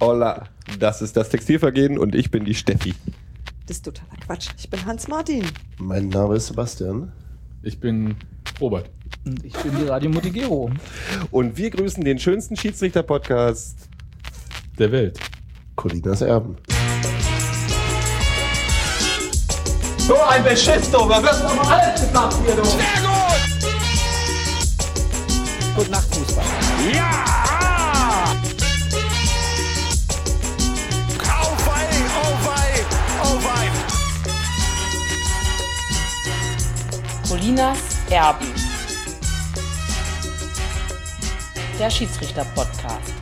Hola, das ist das Textilvergehen und ich bin die Steffi. Das ist totaler Quatsch. Ich bin Hans Martin. Mein Name ist Sebastian. Ich bin Robert. Und ich bin die Radio Motigero. Und wir grüßen den schönsten Schiedsrichter-Podcast. Der Welt. Colinas Erben. So ein Beschiss, du! Da wird doch alles gesagt hier, du! Sehr gut! Gute Nacht, Fußball. Ja! Colinas Erben. Der Schiedsrichter-Podcast.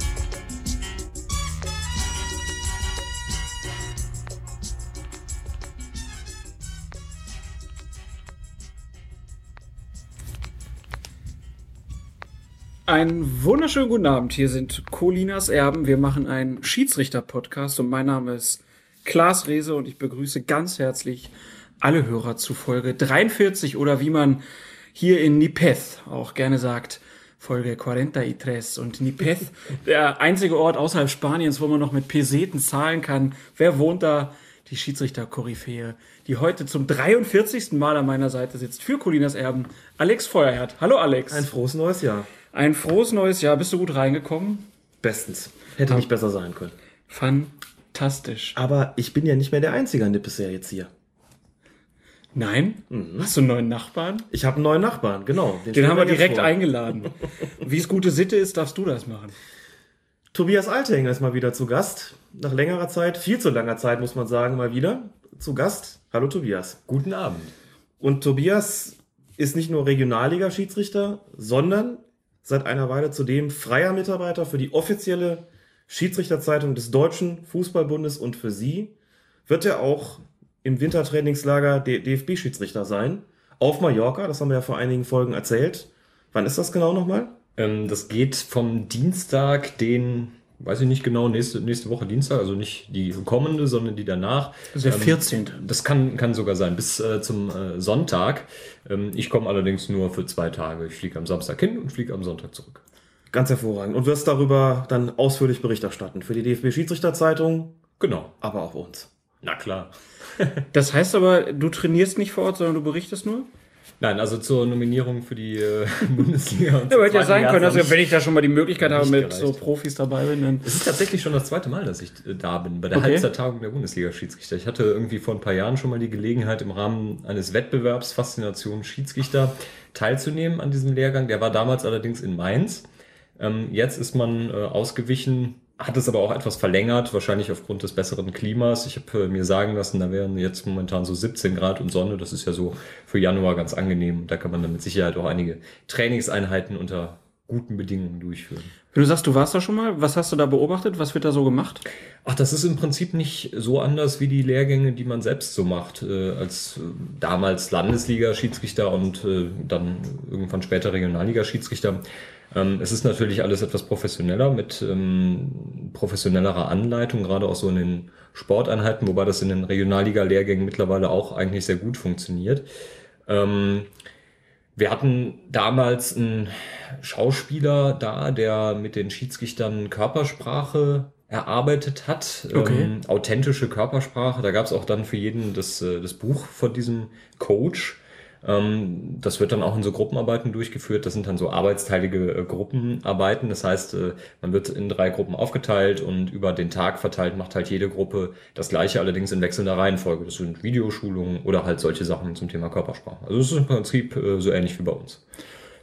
Einen wunderschönen guten Abend. Hier sind Colinas Erben. Wir machen einen Schiedsrichter-Podcast und mein Name ist Klaas Rehse und ich begrüße ganz herzlich alle Hörer zu Folge 43 oder wie man hier in Nipeth auch gerne sagt, Folge 43. Und Nipeth, der einzige Ort außerhalb Spaniens, wo man noch mit Peseten zahlen kann. Wer wohnt da? Die Schiedsrichter-Koryphäe, die heute zum 43. Mal an meiner Seite sitzt für Colinas Erben, Alex Feuerherd. Hallo Alex. Ein frohes neues Jahr. Ein frohes neues Jahr. Bist du gut reingekommen? Bestens. Hätte nicht besser sein können. Fantastisch. Aber ich bin ja nicht mehr der Einzige an bisher jetzt hier. Nein? Mhm. Hast du einen neuen Nachbarn? Ich habe einen neuen Nachbarn, genau. Den stellen haben wir direkt vor. eingeladen. Wie es gute Sitte ist, darfst du das machen. Tobias Althänger ist mal wieder zu Gast. Nach längerer Zeit, viel zu langer Zeit, muss man sagen, mal wieder zu Gast. Hallo Tobias. Guten Abend. Und Tobias ist nicht nur Regionalliga-Schiedsrichter, sondern seit einer Weile zudem freier Mitarbeiter für die offizielle Schiedsrichterzeitung des Deutschen Fußballbundes und für Sie wird er auch im Wintertrainingslager der DFB-Schiedsrichter sein. Auf Mallorca, das haben wir ja vor einigen Folgen erzählt. Wann ist das genau nochmal? Ähm, das geht vom Dienstag, den, weiß ich nicht genau, nächste, nächste Woche Dienstag, also nicht die kommende, sondern die danach. Also der 14.. Das kann, kann sogar sein, bis äh, zum äh, Sonntag. Ähm, ich komme allerdings nur für zwei Tage. Ich fliege am Samstag hin und fliege am Sonntag zurück. Ganz hervorragend. Und wirst darüber dann ausführlich Bericht erstatten. Für die DFB-Schiedsrichterzeitung, Genau. aber auch uns. Na klar. Das heißt aber, du trainierst nicht vor Ort, sondern du berichtest nur? Nein, also zur Nominierung für die äh, Bundesliga. Und Ja, hätte ja sein können, also wenn ich da schon mal die Möglichkeit habe, mit gereicht. so Profis dabei bin, dann. Es ist tatsächlich schon das zweite Mal, dass ich äh, da bin, bei der Okay. Halbzeittagung der Bundesliga-Schiedsrichter. Ich hatte irgendwie vor ein paar Jahren schon mal die Gelegenheit, im Rahmen eines Wettbewerbs Faszination Schiedsrichter teilzunehmen an diesem Lehrgang. Der war damals allerdings in Mainz. Ähm, jetzt ist man äh, ausgewichen, hat es aber auch etwas verlängert, wahrscheinlich aufgrund des besseren Klimas. Ich habe äh, mir sagen lassen, da wären jetzt momentan so 17 Grad und Sonne. Das ist ja so für Januar ganz angenehm. Da kann man dann mit Sicherheit auch einige Trainingseinheiten unter guten Bedingungen durchführen. Wenn du sagst, du warst da schon mal, was hast du da beobachtet? Was wird da so gemacht? Ach, das ist im Prinzip nicht so anders wie die Lehrgänge, die man selbst so macht. Äh, als äh, damals Landesliga-Schiedsrichter und äh, dann irgendwann später Regionalliga-Schiedsrichter. Ähm, es ist natürlich alles etwas professioneller mit ähm, professionellerer Anleitung, gerade auch so in den Sporteinheiten, wobei das in den Regionalliga-Lehrgängen mittlerweile auch eigentlich sehr gut funktioniert. Ähm, wir hatten damals einen Schauspieler da, der mit den Schiedsrichtern Körpersprache erarbeitet hat. Okay. Ähm, authentische Körpersprache. Da gab es auch dann für jeden das, äh, das Buch von diesem Coach. Ähm, das wird dann auch in so Gruppenarbeiten durchgeführt. Das sind dann so arbeitsteilige äh, Gruppenarbeiten. Das heißt, äh, man wird in drei Gruppen aufgeteilt und über den Tag verteilt macht halt jede Gruppe das gleiche, allerdings in wechselnder Reihenfolge. Das sind Videoschulungen oder halt solche Sachen zum Thema Körpersprache. Also es ist im Prinzip äh, so ähnlich wie bei uns.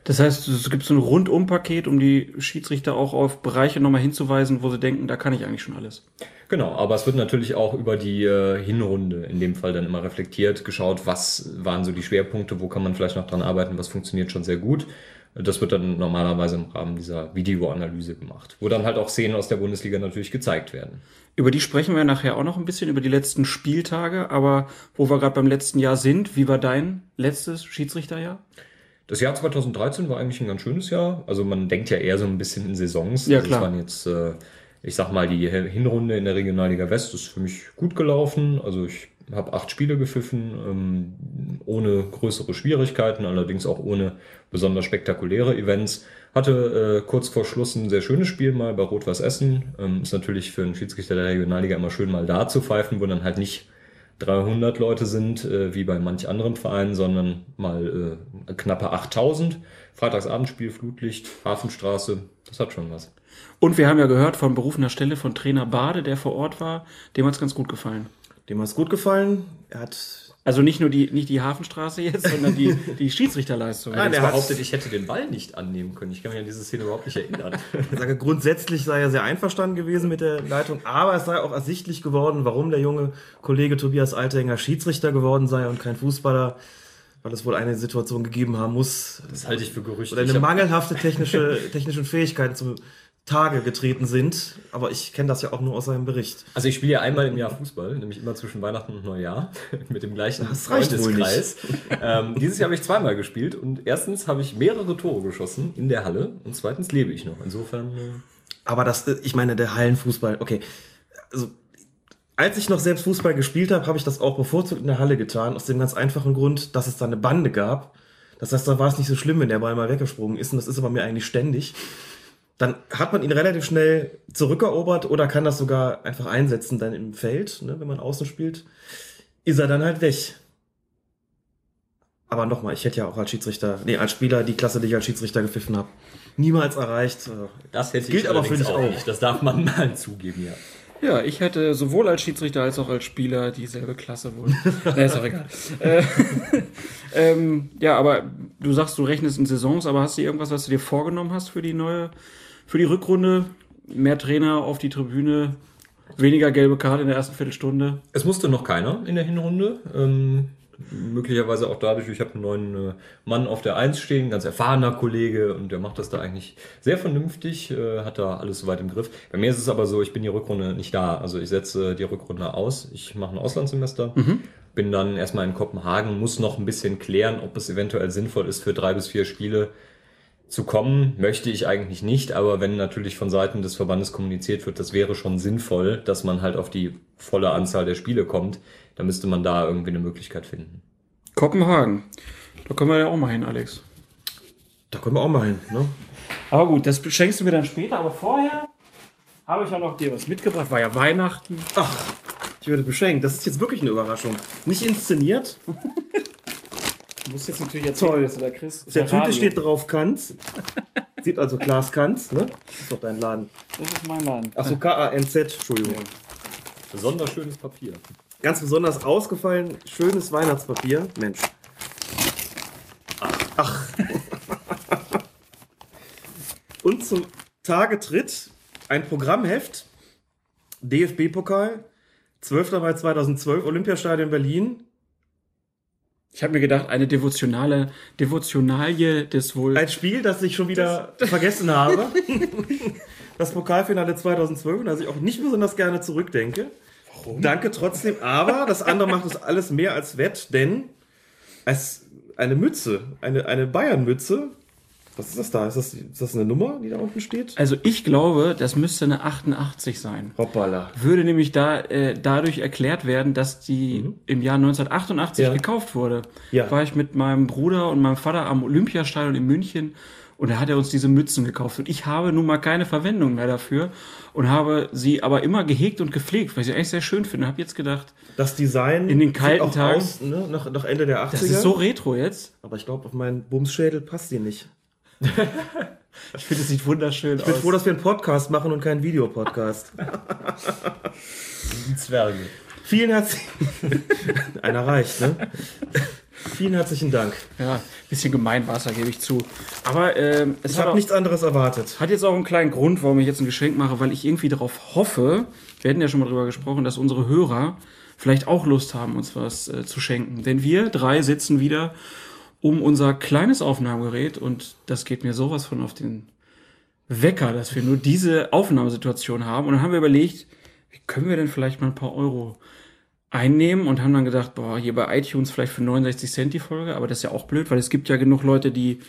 Das heißt, es gibt so ein Rundum-Paket, um die Schiedsrichter auch auf Bereiche nochmal hinzuweisen, wo sie denken, da kann ich eigentlich schon alles. Genau, aber es wird natürlich auch über die äh, Hinrunde in dem Fall dann immer reflektiert, geschaut, was waren so die Schwerpunkte, wo kann man vielleicht noch dran arbeiten, was funktioniert schon sehr gut. Das wird dann normalerweise im Rahmen dieser Videoanalyse gemacht, wo dann halt auch Szenen aus der Bundesliga natürlich gezeigt werden. Über die sprechen wir nachher auch noch ein bisschen, über die letzten Spieltage, aber wo wir gerade beim letzten Jahr sind, wie war dein letztes Schiedsrichterjahr? Das Jahr 2013 war eigentlich ein ganz schönes Jahr. Also man denkt ja eher so ein bisschen in Saisons. Ja, also klar. Es waren jetzt, äh, ich sag mal, die Hinrunde in der Regionalliga West ist für mich gut gelaufen. Also ich habe acht Spiele gepfiffen, ähm, ohne größere Schwierigkeiten, allerdings auch ohne besonders spektakuläre Events. Hatte äh, kurz vor Schluss ein sehr schönes Spiel mal bei Rot-Weiß Essen. Ähm, ist natürlich für einen Schiedsrichter der Regionalliga immer schön mal da zu pfeifen, wo dann halt nicht 300 Leute sind, äh, wie bei manch anderen Vereinen, sondern mal äh, knappe 8000. Freitagsabendspiel, Flutlicht, Hafenstraße, das hat schon was. Und wir haben ja gehört von berufener Stelle von Trainer Bade, der vor Ort war. Dem hat's ganz gut gefallen. Dem hat es gut gefallen. Er hat Also nicht nur die, nicht die Hafenstraße jetzt, sondern die, die Schiedsrichterleistung. Nein, Er er behauptet, ich hätte den Ball nicht annehmen können. Ich kann mich an diese Szene überhaupt nicht erinnern. Ich sage, grundsätzlich sei er sehr einverstanden gewesen mit der Leitung, aber es sei auch ersichtlich geworden, warum der junge Kollege Tobias Altenger Schiedsrichter geworden sei und kein Fußballer, weil es wohl eine Situation gegeben haben muss, Das halte ich für Gerüchte. oder eine mangelhafte technische, technischen Fähigkeiten zum Tage getreten sind. Aber ich kenne das ja auch nur aus seinem Bericht. Also ich spiele ja einmal im Jahr Fußball, nämlich immer zwischen Weihnachten und Neujahr mit dem gleichen Das Freundeskreis. Ähm, dieses Jahr habe ich zweimal gespielt und erstens habe ich mehrere Tore geschossen in der Halle und zweitens lebe ich noch. Insofern äh, Aber das, äh, ich meine, der Hallenfußball, okay. Also, als ich noch selbst Fußball gespielt habe, habe ich das auch bevorzugt in der Halle getan, aus dem ganz einfachen Grund, dass es da eine Bande gab. Das heißt, da war es nicht so schlimm, wenn der Ball mal weggesprungen ist, und das ist aber mir eigentlich ständig. Dann hat man ihn relativ schnell zurückerobert oder kann das sogar einfach einsetzen dann im Feld, ne, wenn man außen spielt. Ist er dann halt weg. Aber nochmal, ich hätte ja auch als Schiedsrichter, nee, als Spieler die Klasse, die ich als Schiedsrichter gepfiffen habe, niemals erreicht. Äh, das hätte Gilt ich aber für dich auch. nicht. Das darf man mal zugeben, ja. Ja, ich hätte sowohl als Schiedsrichter als auch als Spieler dieselbe Klasse wohl. nee, ist auch egal. äh, ähm, ja, aber du sagst, du rechnest in Saisons, aber hast du irgendwas, was du dir vorgenommen hast für die neue, für die Rückrunde? Mehr Trainer auf die Tribüne, weniger gelbe Karte in der ersten Viertelstunde. Es musste noch keiner in der Hinrunde. Ähm, möglicherweise auch dadurch, ich habe einen neuen äh, Mann auf der Eins stehen, ganz erfahrener Kollege und der macht das da eigentlich sehr vernünftig, äh, hat da alles soweit im Griff. Bei mir ist es aber so, ich bin die Rückrunde nicht da. Also ich setze die Rückrunde aus. Ich mache ein Auslandssemester. Bin dann erstmal in Kopenhagen, muss noch ein bisschen klären, ob es eventuell sinnvoll ist, für drei bis vier Spiele zu kommen, möchte ich eigentlich nicht, aber wenn natürlich von Seiten des Verbandes kommuniziert wird, das wäre schon sinnvoll, dass man halt auf die volle Anzahl der Spiele kommt, dann müsste man da irgendwie eine Möglichkeit finden. Kopenhagen. Da können wir ja auch mal hin, Alex. da können wir auch mal hin, ne? Aber gut, das schenkst du mir dann später, aber vorher habe ich ja noch dir was mitgebracht. War ja Weihnachten. Ach, ich werde beschenkt. Das ist jetzt wirklich eine Überraschung. Nicht inszeniert. Du musst jetzt natürlich erzählen, Toll. was du da kriegst. Ist Der Tüte Radio. steht drauf Kanz. Sieht also Klaas Kanz, ne? Das ist doch dein Laden. Das ist mein Laden. Achso, K-A-N-Z, Entschuldigung. Besonders schönes Papier. Ganz besonders ausgefallen, schönes Weihnachtspapier. Mensch. Ach. Und zum Tage tritt ein Programmheft. DFB-Pokal. 12. Mai 2012, Olympiastadion Berlin. Ich habe mir gedacht, eine devotionale Devotionalie des wohl. Ein Spiel, das ich schon wieder vergessen habe. Das Pokalfinale 2012, und das ich auch nicht besonders gerne zurückdenke. Warum? Danke trotzdem, aber das andere macht es alles mehr als wett, denn es eine Mütze, eine, eine Bayern-Mütze. Was ist das da? Ist das, ist das eine Nummer, die da unten steht? Also ich glaube, das müsste eine 88 sein. Hoppala. Würde nämlich da äh, dadurch erklärt werden, dass die im Jahr 1988 Ja. gekauft wurde. Ja. War ich mit meinem Bruder und meinem Vater am Olympiastadion in München und da hat er uns diese Mützen gekauft. Und ich habe nun mal keine Verwendung mehr dafür und habe sie aber immer gehegt und gepflegt, weil ich sie eigentlich sehr schön finde. Habe jetzt gedacht, Das Design In den kalten Tagen. aus, ne, nach, nach Ende der 80er. das ist so retro jetzt. aber ich glaube, auf meinen Bumsschädel passt die nicht. Ich finde, es sieht wunderschön Ich bin aus. froh, dass wir einen Podcast machen und keinen Videopodcast. Die Zwerge. Vielen herzlichen Einer reicht, ne? Vielen herzlichen Dank. ja, bisschen gemein war es, da gebe ich zu. Aber ähm, es Ich hat habe nichts anderes erwartet. Hat jetzt auch einen kleinen Grund, warum ich jetzt ein Geschenk mache, weil ich irgendwie darauf hoffe, wir hatten ja schon mal drüber gesprochen, dass unsere Hörer vielleicht auch Lust haben, uns was äh, zu schenken. Denn wir drei sitzen wieder um unser kleines Aufnahmegerät und das geht mir sowas von auf den Wecker, dass wir nur diese Aufnahmesituation haben. Und dann haben wir überlegt, wie können wir denn vielleicht mal ein paar Euro einnehmen und haben dann gedacht, boah, hier bei iTunes vielleicht für 69 Cent die Folge, aber das ist ja auch blöd, weil es gibt ja genug Leute, die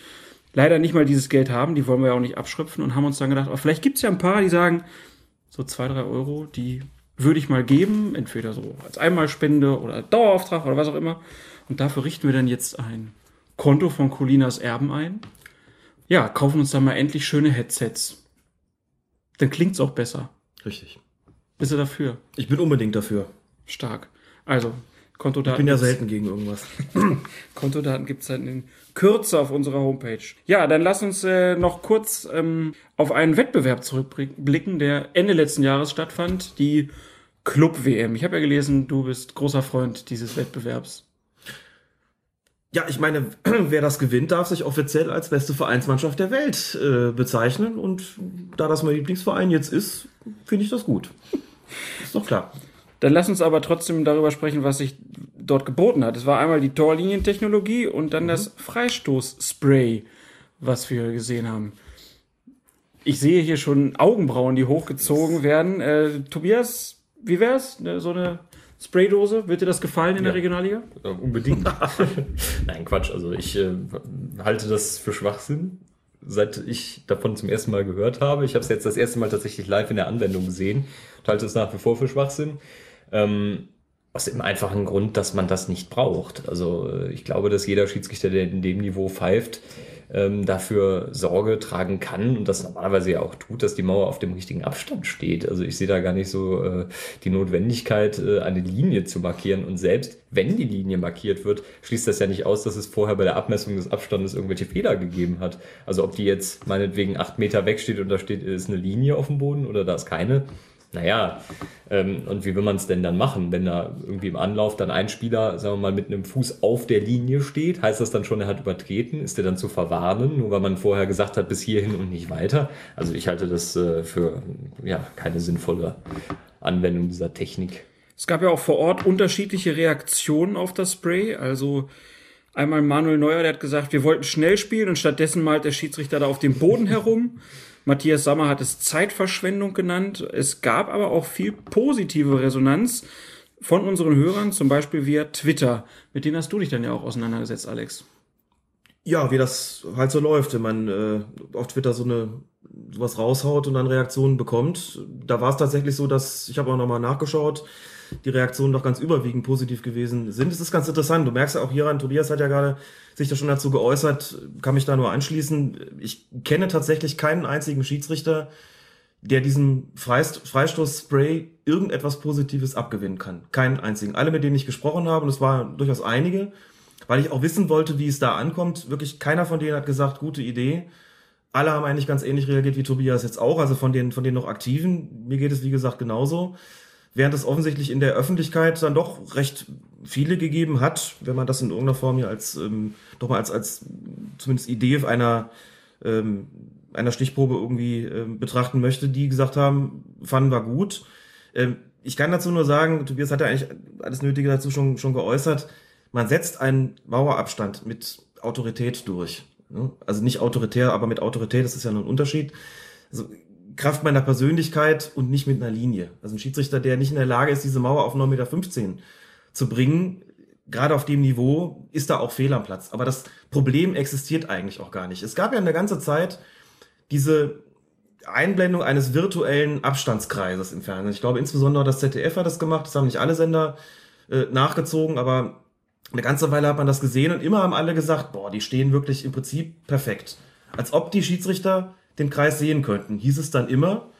leider nicht mal dieses Geld haben, die wollen wir ja auch nicht abschröpfen und haben uns dann gedacht, oh, vielleicht gibt es ja ein paar, die sagen, so zwei, drei Euro, die würde ich mal geben, entweder so als Einmalspende oder Dauerauftrag oder was auch immer. Und dafür richten wir dann jetzt ein Konto von Colinas Erben ein. Ja, kaufen uns dann mal endlich schöne Headsets. Dann klingt's auch besser. Richtig. Bist du dafür? Ich bin unbedingt dafür. Stark. Also, Ich Kontodaten. bin ja selten gegen irgendwas. Kontodaten gibt's dann in Kürze auf unserer Homepage. Ja, dann lass uns äh, noch kurz ähm, auf einen Wettbewerb zurückblicken, der Ende letzten Jahres stattfand, die Club-WM. Ich habe ja gelesen, du bist großer Freund dieses Wettbewerbs. Ja, ich meine, wer das gewinnt, darf sich offiziell als beste Vereinsmannschaft der Welt äh, bezeichnen. Und da das mein Lieblingsverein jetzt ist, finde ich das gut. Ist doch klar. Dann lass uns aber trotzdem darüber sprechen, was sich dort geboten hat. Es war einmal die Torlinientechnologie und dann das Freistoßspray, was wir gesehen haben. Ich sehe hier schon Augenbrauen, die hochgezogen werden. Äh, Tobias, wie wär's? Ne, so eine Spraydose? Wird dir das gefallen in der Ja. Regionalliga? Ja, unbedingt. Nein, Quatsch. Also ich äh, halte das für Schwachsinn, seit ich davon zum ersten Mal gehört habe. Ich habe es jetzt das erste Mal tatsächlich live in der Anwendung gesehen und halte es nach wie vor für Schwachsinn. Ähm, aus dem einfachen Grund, dass man das nicht braucht. Also äh, ich glaube, dass jeder Schiedsrichter, der in dem Niveau pfeift, ähm, dafür Sorge tragen kann und das normalerweise ja auch tut, dass die Mauer auf dem richtigen Abstand steht. Also ich sehe da gar nicht so äh, die Notwendigkeit, äh, eine Linie zu markieren. Und selbst wenn die Linie markiert wird, schließt das ja nicht aus, dass es vorher bei der Abmessung des Abstandes irgendwelche Fehler gegeben hat. Also ob die jetzt meinetwegen acht Meter weg steht und da steht, ist eine Linie auf dem Boden oder da ist keine. Naja, ähm, und wie will man es denn dann machen, wenn da irgendwie im Anlauf dann ein Spieler, sagen wir mal, mit einem Fuß auf der Linie steht? Heißt das dann schon, er hat übertreten? Ist er dann zu verwarnen, nur weil man vorher gesagt hat, bis hierhin und nicht weiter? Also ich halte das äh, für ja, keine sinnvolle Anwendung dieser Technik. Es gab ja auch vor Ort unterschiedliche Reaktionen auf das Spray. Also einmal Manuel Neuer, der hat gesagt, wir wollten schnell spielen und stattdessen malt der Schiedsrichter da auf dem Boden herum. Matthias Sammer hat es Zeitverschwendung genannt. Es gab aber auch viel positive Resonanz von unseren Hörern, zum Beispiel via Twitter. Mit denen hast du dich dann ja auch auseinandergesetzt, Alex. Ja, wie das halt so läuft, wenn man äh, auf Twitter so eine sowas raushaut und dann Reaktionen bekommt. Da war es tatsächlich so, dass ich habe auch nochmal nachgeschaut, die Reaktionen doch ganz überwiegend positiv gewesen sind. Es ist ganz interessant. Du merkst ja auch hieran, Tobias hat ja gerade sich da schon dazu geäußert, kann mich da nur anschließen. Ich kenne tatsächlich keinen einzigen Schiedsrichter, der diesem Freist Freistoßspray irgendetwas Positives abgewinnen kann. Keinen einzigen. Alle, mit denen ich gesprochen habe, und es waren durchaus einige, weil ich auch wissen wollte, wie es da ankommt. Wirklich keiner von denen hat gesagt, gute Idee. Alle haben eigentlich ganz ähnlich reagiert wie Tobias jetzt auch, also von den, von den noch Aktiven. Mir geht es, wie gesagt, genauso. Während es offensichtlich in der Öffentlichkeit dann doch recht viele gegeben hat, wenn man das in irgendeiner Form hier als, ähm, doch mal als, als zumindest Idee einer, ähm, einer Stichprobe irgendwie ähm, betrachten möchte, die gesagt haben, fanden wir gut. Ähm, ich kann dazu nur sagen, Tobias hat ja eigentlich alles Nötige dazu schon, schon geäußert. Man setzt einen Mauerabstand mit Autorität durch. ne? Also nicht autoritär, aber mit Autorität, das ist ja nur ein Unterschied. Also Kraft meiner Persönlichkeit und nicht mit einer Linie. Also ein Schiedsrichter, der nicht in der Lage ist, diese Mauer auf 9,15 Meter zu bringen, gerade auf dem Niveau, ist da auch Fehl am Platz. Aber das Problem existiert eigentlich auch gar nicht. Es gab ja eine ganze Zeit diese Einblendung eines virtuellen Abstandskreises im Fernsehen. Ich glaube, insbesondere das ZDF hat das gemacht, das haben nicht alle Sender äh, nachgezogen, aber eine ganze Weile hat man das gesehen und immer haben alle gesagt, boah, die stehen wirklich im Prinzip perfekt. Als ob die Schiedsrichter den Kreis sehen könnten. Hieß es dann immer,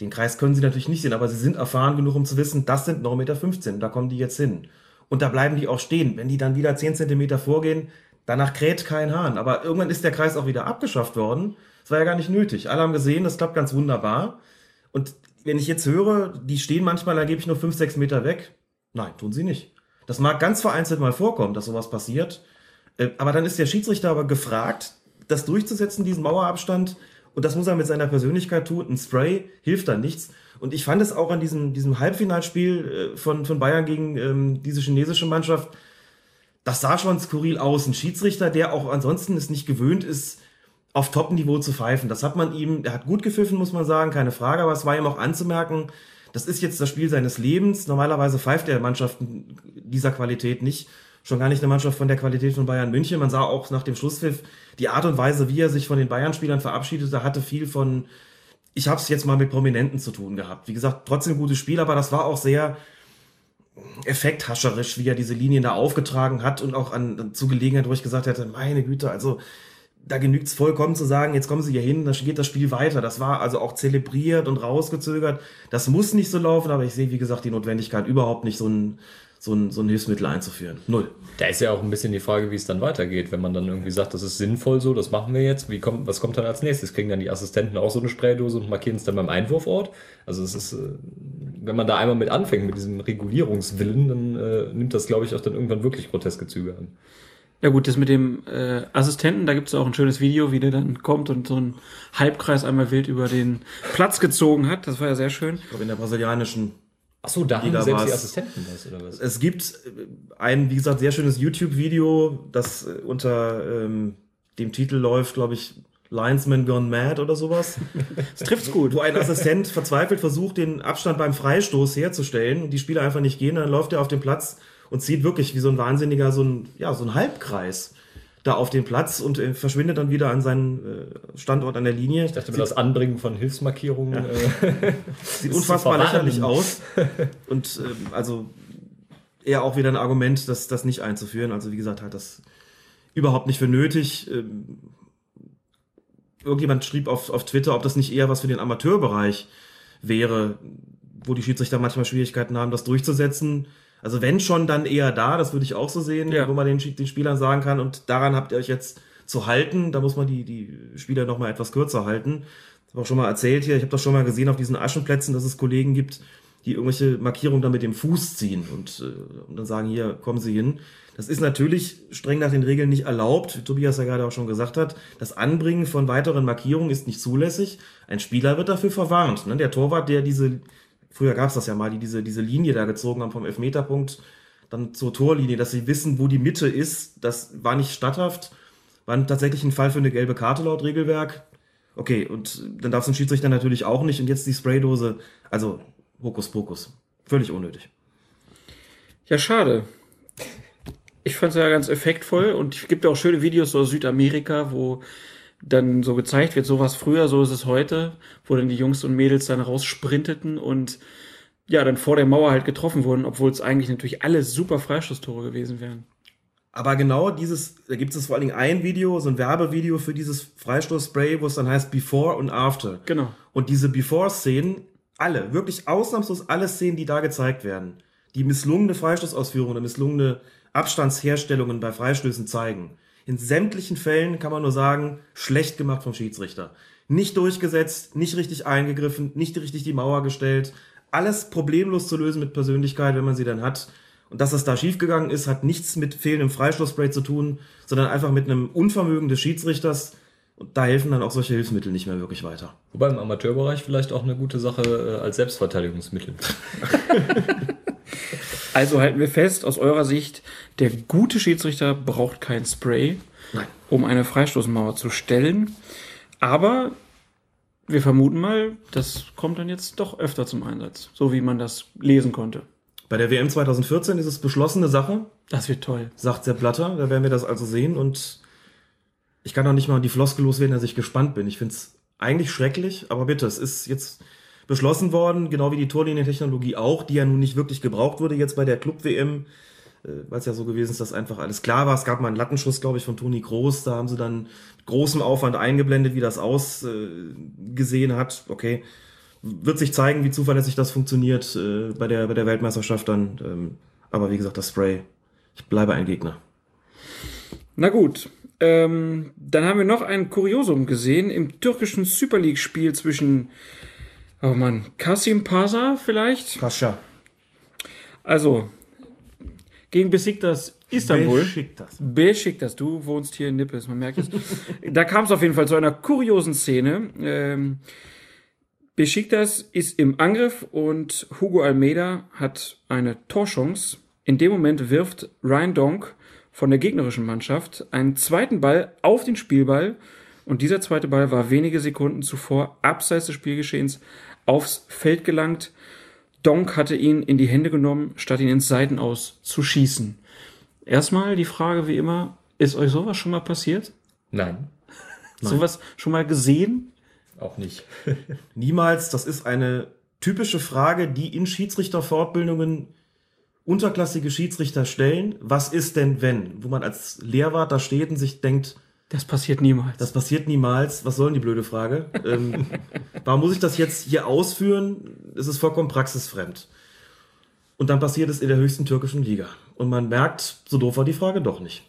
den Kreis können sie natürlich nicht sehen, aber sie sind erfahren genug, um zu wissen, das sind 9,15 Meter, da kommen die jetzt hin. Und da bleiben die auch stehen. Wenn die dann wieder 10 Zentimeter vorgehen, danach kräht kein Hahn. Aber irgendwann ist der Kreis auch wieder abgeschafft worden. Das war ja gar nicht nötig. Alle haben gesehen, das klappt ganz wunderbar. Und wenn ich jetzt höre, die stehen manchmal, da gebe ich nur 5, 6 Meter weg. Nein, tun sie nicht. Das mag ganz vereinzelt mal vorkommen, dass sowas passiert. Äh, Aber dann ist der Schiedsrichter aber gefragt, das durchzusetzen, diesen Mauerabstand. Und das muss er mit seiner Persönlichkeit tun. Ein Spray hilft dann nichts. Und ich fand es auch an diesem, diesem Halbfinalspiel äh, von, von Bayern gegen ähm, diese chinesische Mannschaft, das sah schon skurril aus. Ein Schiedsrichter, der auch ansonsten es nicht gewöhnt ist, auf Top-Niveau zu pfeifen. Das hat man ihm, er hat gut gepfiffen, muss man sagen, keine Frage, aber es war ihm auch anzumerken, das ist jetzt das Spiel seines Lebens. Normalerweise pfeift er Mannschaften dieser Qualität nicht. Schon gar nicht eine Mannschaft von der Qualität von Bayern München. Man sah auch nach dem Schlusspfiff die Art und Weise, wie er sich von den Bayern-Spielern verabschiedete, hatte viel von ich habe es jetzt mal mit Prominenten zu tun gehabt. Wie gesagt, trotzdem gutes Spiel, aber das war auch sehr effekthascherisch, wie er diese Linien da aufgetragen hat und auch an, zu Gelegenheit, wo ich gesagt hätte, meine Güte, also da genügt es vollkommen zu sagen, jetzt kommen sie hier hin, dann geht das Spiel weiter. Das war also auch zelebriert und rausgezögert. Das muss nicht so laufen, aber ich sehe, wie gesagt, die Notwendigkeit überhaupt nicht so ein, so ein, so ein Hilfsmittel einzuführen. Null. Da ist ja auch ein bisschen die Frage, wie es dann weitergeht, wenn man dann irgendwie sagt, das ist sinnvoll so, das machen wir jetzt. Wie kommt, was kommt dann als nächstes? Kriegen dann die Assistenten auch so eine Spraydose und markieren es dann beim Einwurfort? Also es ist, äh, wenn man da einmal mit anfängt, mit diesem Regulierungswillen, dann äh, nimmt das, glaube ich, auch dann irgendwann wirklich groteske Züge an. Ja gut, das mit dem äh, Assistenten, da gibt es auch ein schönes Video, wie der dann kommt und so einen Halbkreis einmal wild über den Platz gezogen hat. Das war ja sehr schön. Ich glaube, in der brasilianischen Achso, da haben selbst die war's. Assistenten das, oder was? Es gibt äh, ein, wie gesagt, sehr schönes YouTube-Video, das äh, unter ähm, dem Titel läuft, glaube ich, Linesman Gone Mad oder sowas. Das trifft's gut. Wo ein Assistent verzweifelt versucht, den Abstand beim Freistoß herzustellen und die Spieler einfach nicht gehen, dann läuft er auf den Platz und zieht wirklich wie so ein Wahnsinniger so ein, ja, so ein Halbkreis da auf den Platz und äh, verschwindet dann wieder an seinen äh, Standort an der Linie. Ich dachte mir, das Anbringen von Hilfsmarkierungen. Äh, Sieht unfassbar lächerlich aus. Und ähm, also eher auch wieder ein Argument, das, das nicht einzuführen. Also wie gesagt, halt das überhaupt nicht für nötig. Ähm, irgendjemand schrieb auf, auf Twitter, ob das nicht eher was für den Amateurbereich wäre, wo die Schiedsrichter manchmal Schwierigkeiten haben, das durchzusetzen. Also wenn schon, dann eher da, das würde ich auch so sehen, Ja. wo man den, den Spielern sagen kann, und daran habt ihr euch jetzt zu halten, da muss man die, die Spieler noch mal etwas kürzer halten. Ich habe auch schon mal erzählt hier, ich habe das schon mal gesehen auf diesen Aschenplätzen, dass es Kollegen gibt, die irgendwelche Markierungen dann mit dem Fuß ziehen und, äh, und dann sagen, hier, kommen Sie hin. Das ist natürlich streng nach den Regeln nicht erlaubt, wie Tobias ja gerade auch schon gesagt hat. Das Anbringen von weiteren Markierungen ist nicht zulässig. Ein Spieler wird dafür verwarnt. Ne? Der Torwart, der diese, früher gab es das ja mal, die diese, diese Linie da gezogen haben vom Elfmeterpunkt dann zur Torlinie, dass sie wissen, wo die Mitte ist, das war nicht statthaft. War tatsächlich ein Fall für eine gelbe Karte laut Regelwerk. Okay, und dann darf es ein Schiedsrichter natürlich auch nicht. Und jetzt die Spraydose. Also, Hokuspokus. Völlig unnötig. Ja, schade. Ich fand's ja ganz effektvoll und es gibt ja auch schöne Videos aus Südamerika, wo dann so gezeigt wird, sowas früher, so ist es heute, wo dann die Jungs und Mädels dann raussprinteten und ja, dann vor der Mauer halt getroffen wurden, obwohl es eigentlich natürlich alles super Freistoßtore gewesen wären. Aber genau dieses, da gibt es vor allen Dingen ein Video, so ein Werbevideo für dieses Freistoßspray, wo es dann heißt Before und After. Genau. Und diese Before-Szenen, alle, wirklich ausnahmslos alle Szenen, die da gezeigt werden, die misslungene Freistoßausführung oder misslungene Abstandsherstellungen bei Freistößen zeigen. In sämtlichen Fällen kann man nur sagen, schlecht gemacht vom Schiedsrichter. Nicht durchgesetzt, nicht richtig eingegriffen, nicht richtig die Mauer gestellt. Alles problemlos zu lösen mit Persönlichkeit, wenn man sie dann hat. Und dass das da schiefgegangen ist, hat nichts mit fehlendem Freistoßspray zu tun, sondern einfach mit einem Unvermögen des Schiedsrichters. Und da helfen dann auch solche Hilfsmittel nicht mehr wirklich weiter. Wobei im Amateurbereich vielleicht auch eine gute Sache äh, als Selbstverteidigungsmittel. Also halten wir fest, aus eurer Sicht, der gute Schiedsrichter braucht kein Spray, Nein. um eine Freistoßmauer zu stellen. Aber wir vermuten mal, das kommt dann jetzt doch öfter zum Einsatz, so wie man das lesen konnte. Bei der WM 2014 ist es beschlossene Sache, Das wird toll. sagt Sepp Blatter. Da werden wir das also sehen. Und ich kann auch nicht mal die Floskel loswerden, dass ich gespannt bin. Ich finde es eigentlich schrecklich, aber bitte, es ist jetzt beschlossen worden, genau wie die Torlinientechnologie auch, die ja nun nicht wirklich gebraucht wurde jetzt bei der Club-WM, äh, weil es ja so gewesen ist, dass einfach alles klar war. Es gab mal einen Lattenschuss, glaube ich, von Toni Groß. Da haben sie dann mit großem Aufwand eingeblendet, wie das ausgesehen äh, hat. Okay. Wird sich zeigen, wie zuverlässig das funktioniert äh, bei, der, bei der Weltmeisterschaft dann. Ähm, aber wie gesagt, das Spray, ich bleibe ein Gegner. Na gut. Ähm, dann haben wir noch ein Kuriosum gesehen im türkischen Super League-Spiel zwischen, oh Mann, Kasim Pasa vielleicht? Pascha. Also, gegen Besiktas Istanbul. Besiktas. Besiktas, du wohnst hier in Nippes, man merkt es. da kam es auf jeden Fall zu einer kuriosen Szene. Ähm, Besiktas ist im Angriff und Hugo Almeida hat eine Torchance. In dem Moment wirft Ryan Donk von der gegnerischen Mannschaft einen zweiten Ball auf den Spielball und dieser zweite Ball war wenige Sekunden zuvor abseits des Spielgeschehens aufs Feld gelangt. Donk hatte ihn in die Hände genommen, statt ihn ins Seitenaus zu schießen. Erstmal die Frage wie immer, ist euch sowas schon mal passiert? Nein. Sowas schon mal gesehen? auch nicht. Niemals. Das ist eine typische Frage, die in Schiedsrichterfortbildungen unterklassige Schiedsrichter stellen. Was ist denn, wenn? Wo man als Lehrwart da steht und sich denkt, Das passiert niemals. das passiert niemals. Was soll denn die blöde Frage? ähm, warum muss ich das jetzt hier ausführen? Es ist vollkommen praxisfremd. Und dann passiert es in der höchsten türkischen Liga. Und man merkt, so doof war die Frage doch nicht.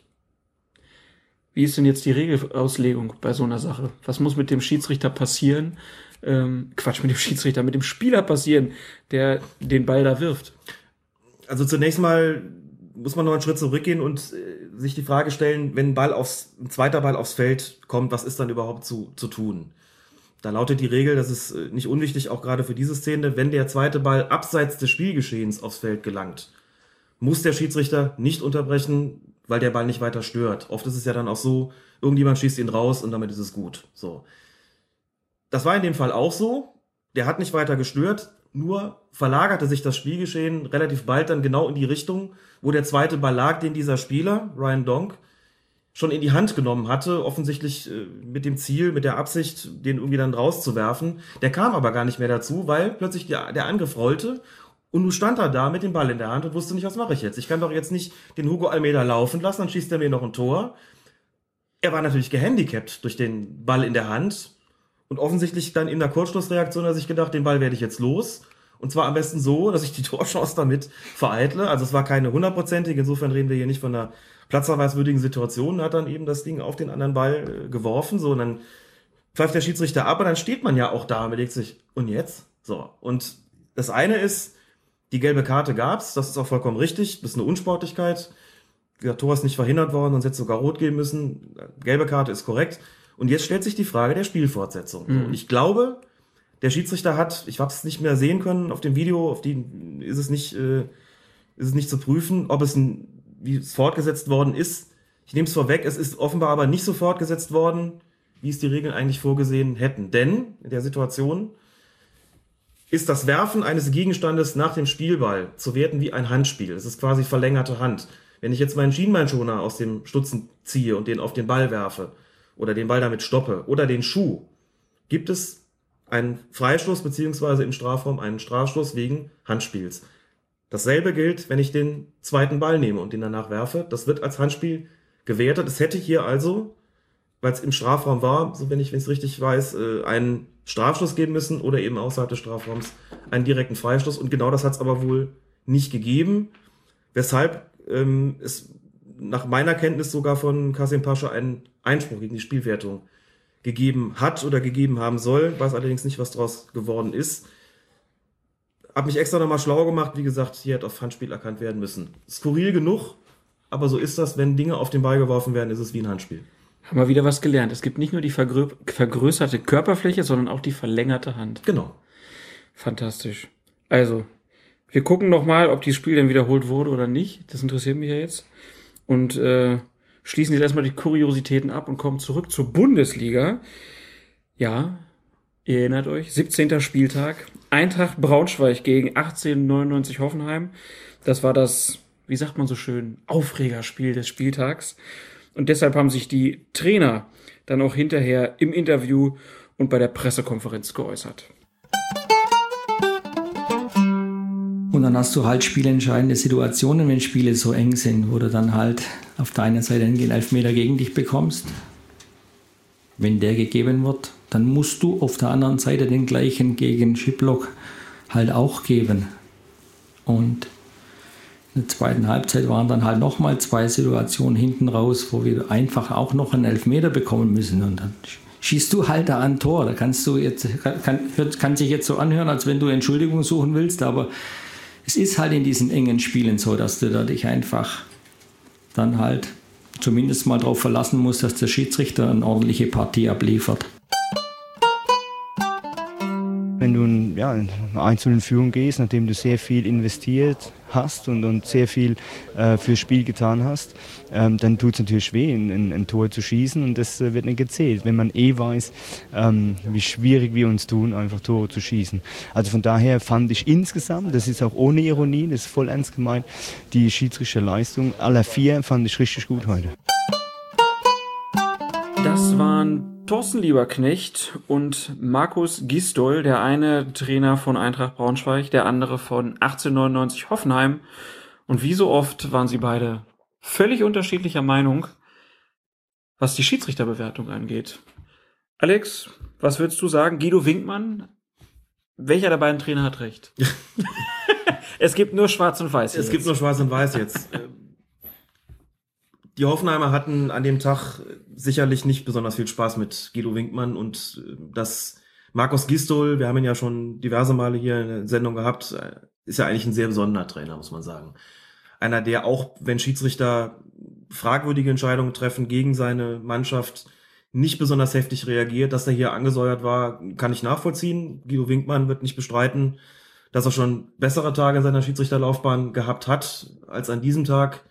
Wie ist denn jetzt die Regelauslegung bei so einer Sache? Was muss mit dem Schiedsrichter passieren? Ähm, Quatsch, mit dem Schiedsrichter, mit dem Spieler passieren, der den Ball da wirft. Also zunächst mal muss man noch einen Schritt zurückgehen und äh, sich die Frage stellen, wenn ein Ball aufs, ein zweiter Ball aufs Feld kommt, was ist dann überhaupt zu, zu tun? Da lautet die Regel, das ist äh, nicht unwichtig, auch gerade für diese Szene, wenn der zweite Ball abseits des Spielgeschehens aufs Feld gelangt, muss der Schiedsrichter nicht unterbrechen, weil der Ball nicht weiter stört. Oft ist es ja dann auch so, irgendjemand schießt ihn raus und damit ist es gut. So. Das war in dem Fall auch so. Der hat nicht weiter gestört, nur verlagerte sich das Spielgeschehen relativ bald dann genau in die Richtung, wo der zweite Ball lag, den dieser Spieler, Ryan Donk, schon in die Hand genommen hatte, offensichtlich äh, mit dem Ziel, mit der Absicht, den irgendwie dann rauszuwerfen. Der kam aber gar nicht mehr dazu, weil plötzlich der, Angriff rollte und nun stand er da mit dem Ball in der Hand und wusste nicht, was mache ich jetzt. Ich kann doch jetzt nicht den Hugo Almeida laufen lassen, dann schießt er mir noch ein Tor. Er war natürlich gehandicapt durch den Ball in der Hand und offensichtlich dann in der Kurzschlussreaktion hat er sich gedacht, den Ball werde ich jetzt los. Und zwar am besten so, dass ich die Torchance damit vereitle. Also es war keine hundertprozentige, insofern reden wir hier nicht von einer platzverweiswürdigen Situation, hat dann eben das Ding auf den anderen Ball äh, geworfen, so, und dann pfeift der Schiedsrichter ab und dann steht man ja auch da und überlegt sich, und jetzt? So, und das eine ist, die gelbe Karte gab's, das ist auch vollkommen richtig, das ist eine Unsportlichkeit. Der Tor ist nicht verhindert worden, sonst hätte es sogar rot geben müssen. Gelbe Karte ist korrekt. Und jetzt stellt sich die Frage der Spielfortsetzung. Mhm. Und ich glaube, der Schiedsrichter hat, ich habe es nicht mehr sehen können auf dem Video, auf die ist es nicht, äh, ist es nicht zu prüfen, ob es ein, wie es fortgesetzt worden ist. Ich nehme es vorweg, es ist offenbar aber nicht so fortgesetzt worden, wie es die Regeln eigentlich vorgesehen hätten. Denn in der Situation ist das Werfen eines Gegenstandes nach dem Spielball zu werten wie ein Handspiel. Es ist quasi verlängerte Hand. Wenn ich jetzt meinen Schienbeinschoner aus dem Stutzen ziehe und den auf den Ball werfe oder den Ball damit stoppe oder den Schuh, gibt es einen Freistoß beziehungsweise im Strafraum einen Strafstoß wegen Handspiels. Dasselbe gilt, wenn ich den zweiten Ball nehme und den danach werfe. Das wird als Handspiel gewertet. Es hätte hier also, weil es im Strafraum war, so wenn ich es richtig weiß, äh, einen Strafstoß geben müssen oder eben außerhalb des Strafraums einen direkten Freistoß. Und genau das hat es aber wohl nicht gegeben, weshalb ähm, es nach meiner Kenntnis sogar von Kasim Pascha einen Einspruch gegen die Spielwertung gegeben hat oder gegeben haben soll. Weiß allerdings nicht, was daraus geworden ist. Hab mich extra nochmal schlau gemacht. Wie gesagt, hier hätte auf Handspiel erkannt werden müssen. Skurril genug, aber so ist das. Wenn Dinge auf den Ball geworfen werden, ist es wie ein Handspiel. Haben wir wieder was gelernt. Es gibt nicht nur die vergrö vergrößerte Körperfläche, sondern auch die verlängerte Hand. Genau. Fantastisch. Also, wir gucken noch mal, ob dieses Spiel denn wiederholt wurde oder nicht. Das interessiert mich ja jetzt. Und äh, schließen jetzt erstmal die Kuriositäten ab und kommen zurück zur Bundesliga. Ja, ihr erinnert euch, 17. Spieltag. Eintracht Braunschweig gegen 1899 Hoffenheim. Das war das, wie sagt man so schön, Aufregerspiel des Spieltags. Und deshalb haben sich die Trainer dann auch hinterher im Interview und bei der Pressekonferenz geäußert. Und dann hast du halt spielentscheidende Situationen, wenn Spiele so eng sind, wo du dann halt auf deiner Seite einen Elfmeter gegen dich bekommst. Wenn der gegeben wird, dann musst du auf der anderen Seite den gleichen gegen Schiplock halt auch geben. Und in der zweiten Halbzeit waren dann halt nochmal zwei Situationen hinten raus, wo wir einfach auch noch einen Elfmeter bekommen müssen. Und dann schießt du halt da ein Tor. Da kannst du jetzt, kann, kann sich jetzt so anhören, als wenn du Entschuldigung suchen willst, aber es ist halt in diesen engen Spielen so, dass du da dich einfach dann halt zumindest mal darauf verlassen musst, dass der Schiedsrichter eine ordentliche Partie abliefert. Wenn du in, ja, in eine einzelne Führung gehst, nachdem du sehr viel investiert hast und, und sehr viel äh, fürs Spiel getan hast, ähm, dann tut es natürlich weh, ein, ein, ein, Tor zu schießen und das äh, wird nicht gezählt, wenn man eh weiß, ähm, wie schwierig wir uns tun, einfach Tore zu schießen. Also von daher fand ich insgesamt, das ist auch ohne Ironie, das ist voll ernst gemeint, die Schiedsrichterleistung aller vier fand ich richtig gut heute. Das waren Thorsten Lieberknecht und Markus Gistol, der eine Trainer von Eintracht Braunschweig, der andere von 1899 Hoffenheim. Und wie so oft waren sie beide völlig unterschiedlicher Meinung, was die Schiedsrichterbewertung angeht. Alex, was würdest du sagen? Guido Winkmann, welcher der beiden Trainer hat recht? es gibt nur Schwarz und Weiß. Es jetzt. gibt nur Schwarz und Weiß jetzt. Die Hoffenheimer hatten an dem Tag sicherlich nicht besonders viel Spaß mit Guido Winkmann und äh, das Markus Gistol, wir haben ihn ja schon diverse Male hier in der Sendung gehabt, äh, ist ja eigentlich ein sehr besonderer Trainer, muss man sagen. Einer, der auch, wenn Schiedsrichter fragwürdige Entscheidungen treffen gegen seine Mannschaft, nicht besonders heftig reagiert. Dass er hier angesäuert war, kann ich nachvollziehen. Guido Winkmann wird nicht bestreiten, dass er schon bessere Tage in seiner Schiedsrichterlaufbahn gehabt hat als an diesem Tag.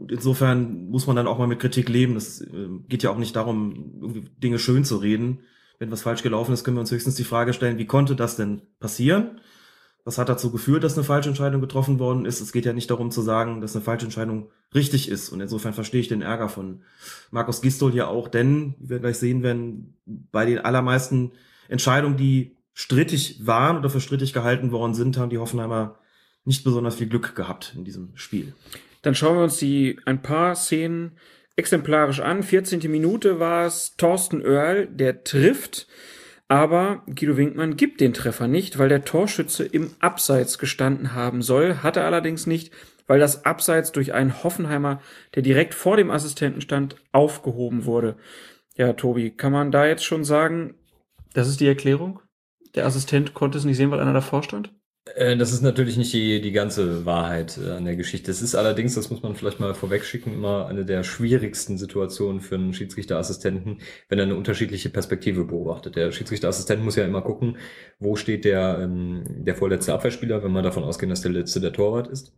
Und insofern muss man dann auch mal mit Kritik leben. Das äh, geht ja auch nicht darum, irgendwie Dinge schön zu reden. Wenn was falsch gelaufen ist, können wir uns höchstens die Frage stellen, wie konnte das denn passieren? Was hat dazu geführt, dass eine falsche Entscheidung getroffen worden ist? Es geht ja nicht darum zu sagen, dass eine falsche Entscheidung richtig ist. Und insofern verstehe ich den Ärger von Markus Gistol hier auch, denn, wie wir gleich sehen werden, bei den allermeisten Entscheidungen, die strittig waren oder für strittig gehalten worden sind, haben die Hoffenheimer nicht besonders viel Glück gehabt in diesem Spiel. Dann schauen wir uns die ein paar Szenen exemplarisch an. 14. Minute war es Thorsten Oerl, der trifft, aber Guido Winkmann gibt den Treffer nicht, weil der Torschütze im Abseits gestanden haben soll, hatte allerdings nicht, weil das Abseits durch einen Hoffenheimer, der direkt vor dem Assistenten stand, aufgehoben wurde. Ja, Tobi, kann man da jetzt schon sagen, das ist die Erklärung? Der Assistent konnte es nicht sehen, weil einer davor stand? Äh, Das ist natürlich nicht die, die ganze Wahrheit äh, an der Geschichte. Es ist allerdings, das muss man vielleicht mal vorwegschicken, immer eine der schwierigsten Situationen für einen Schiedsrichterassistenten, wenn er eine unterschiedliche Perspektive beobachtet. Der Schiedsrichterassistent muss ja immer gucken, wo steht der, ähm, der vorletzte Abwehrspieler, wenn wir davon ausgehen, dass der letzte der Torwart ist.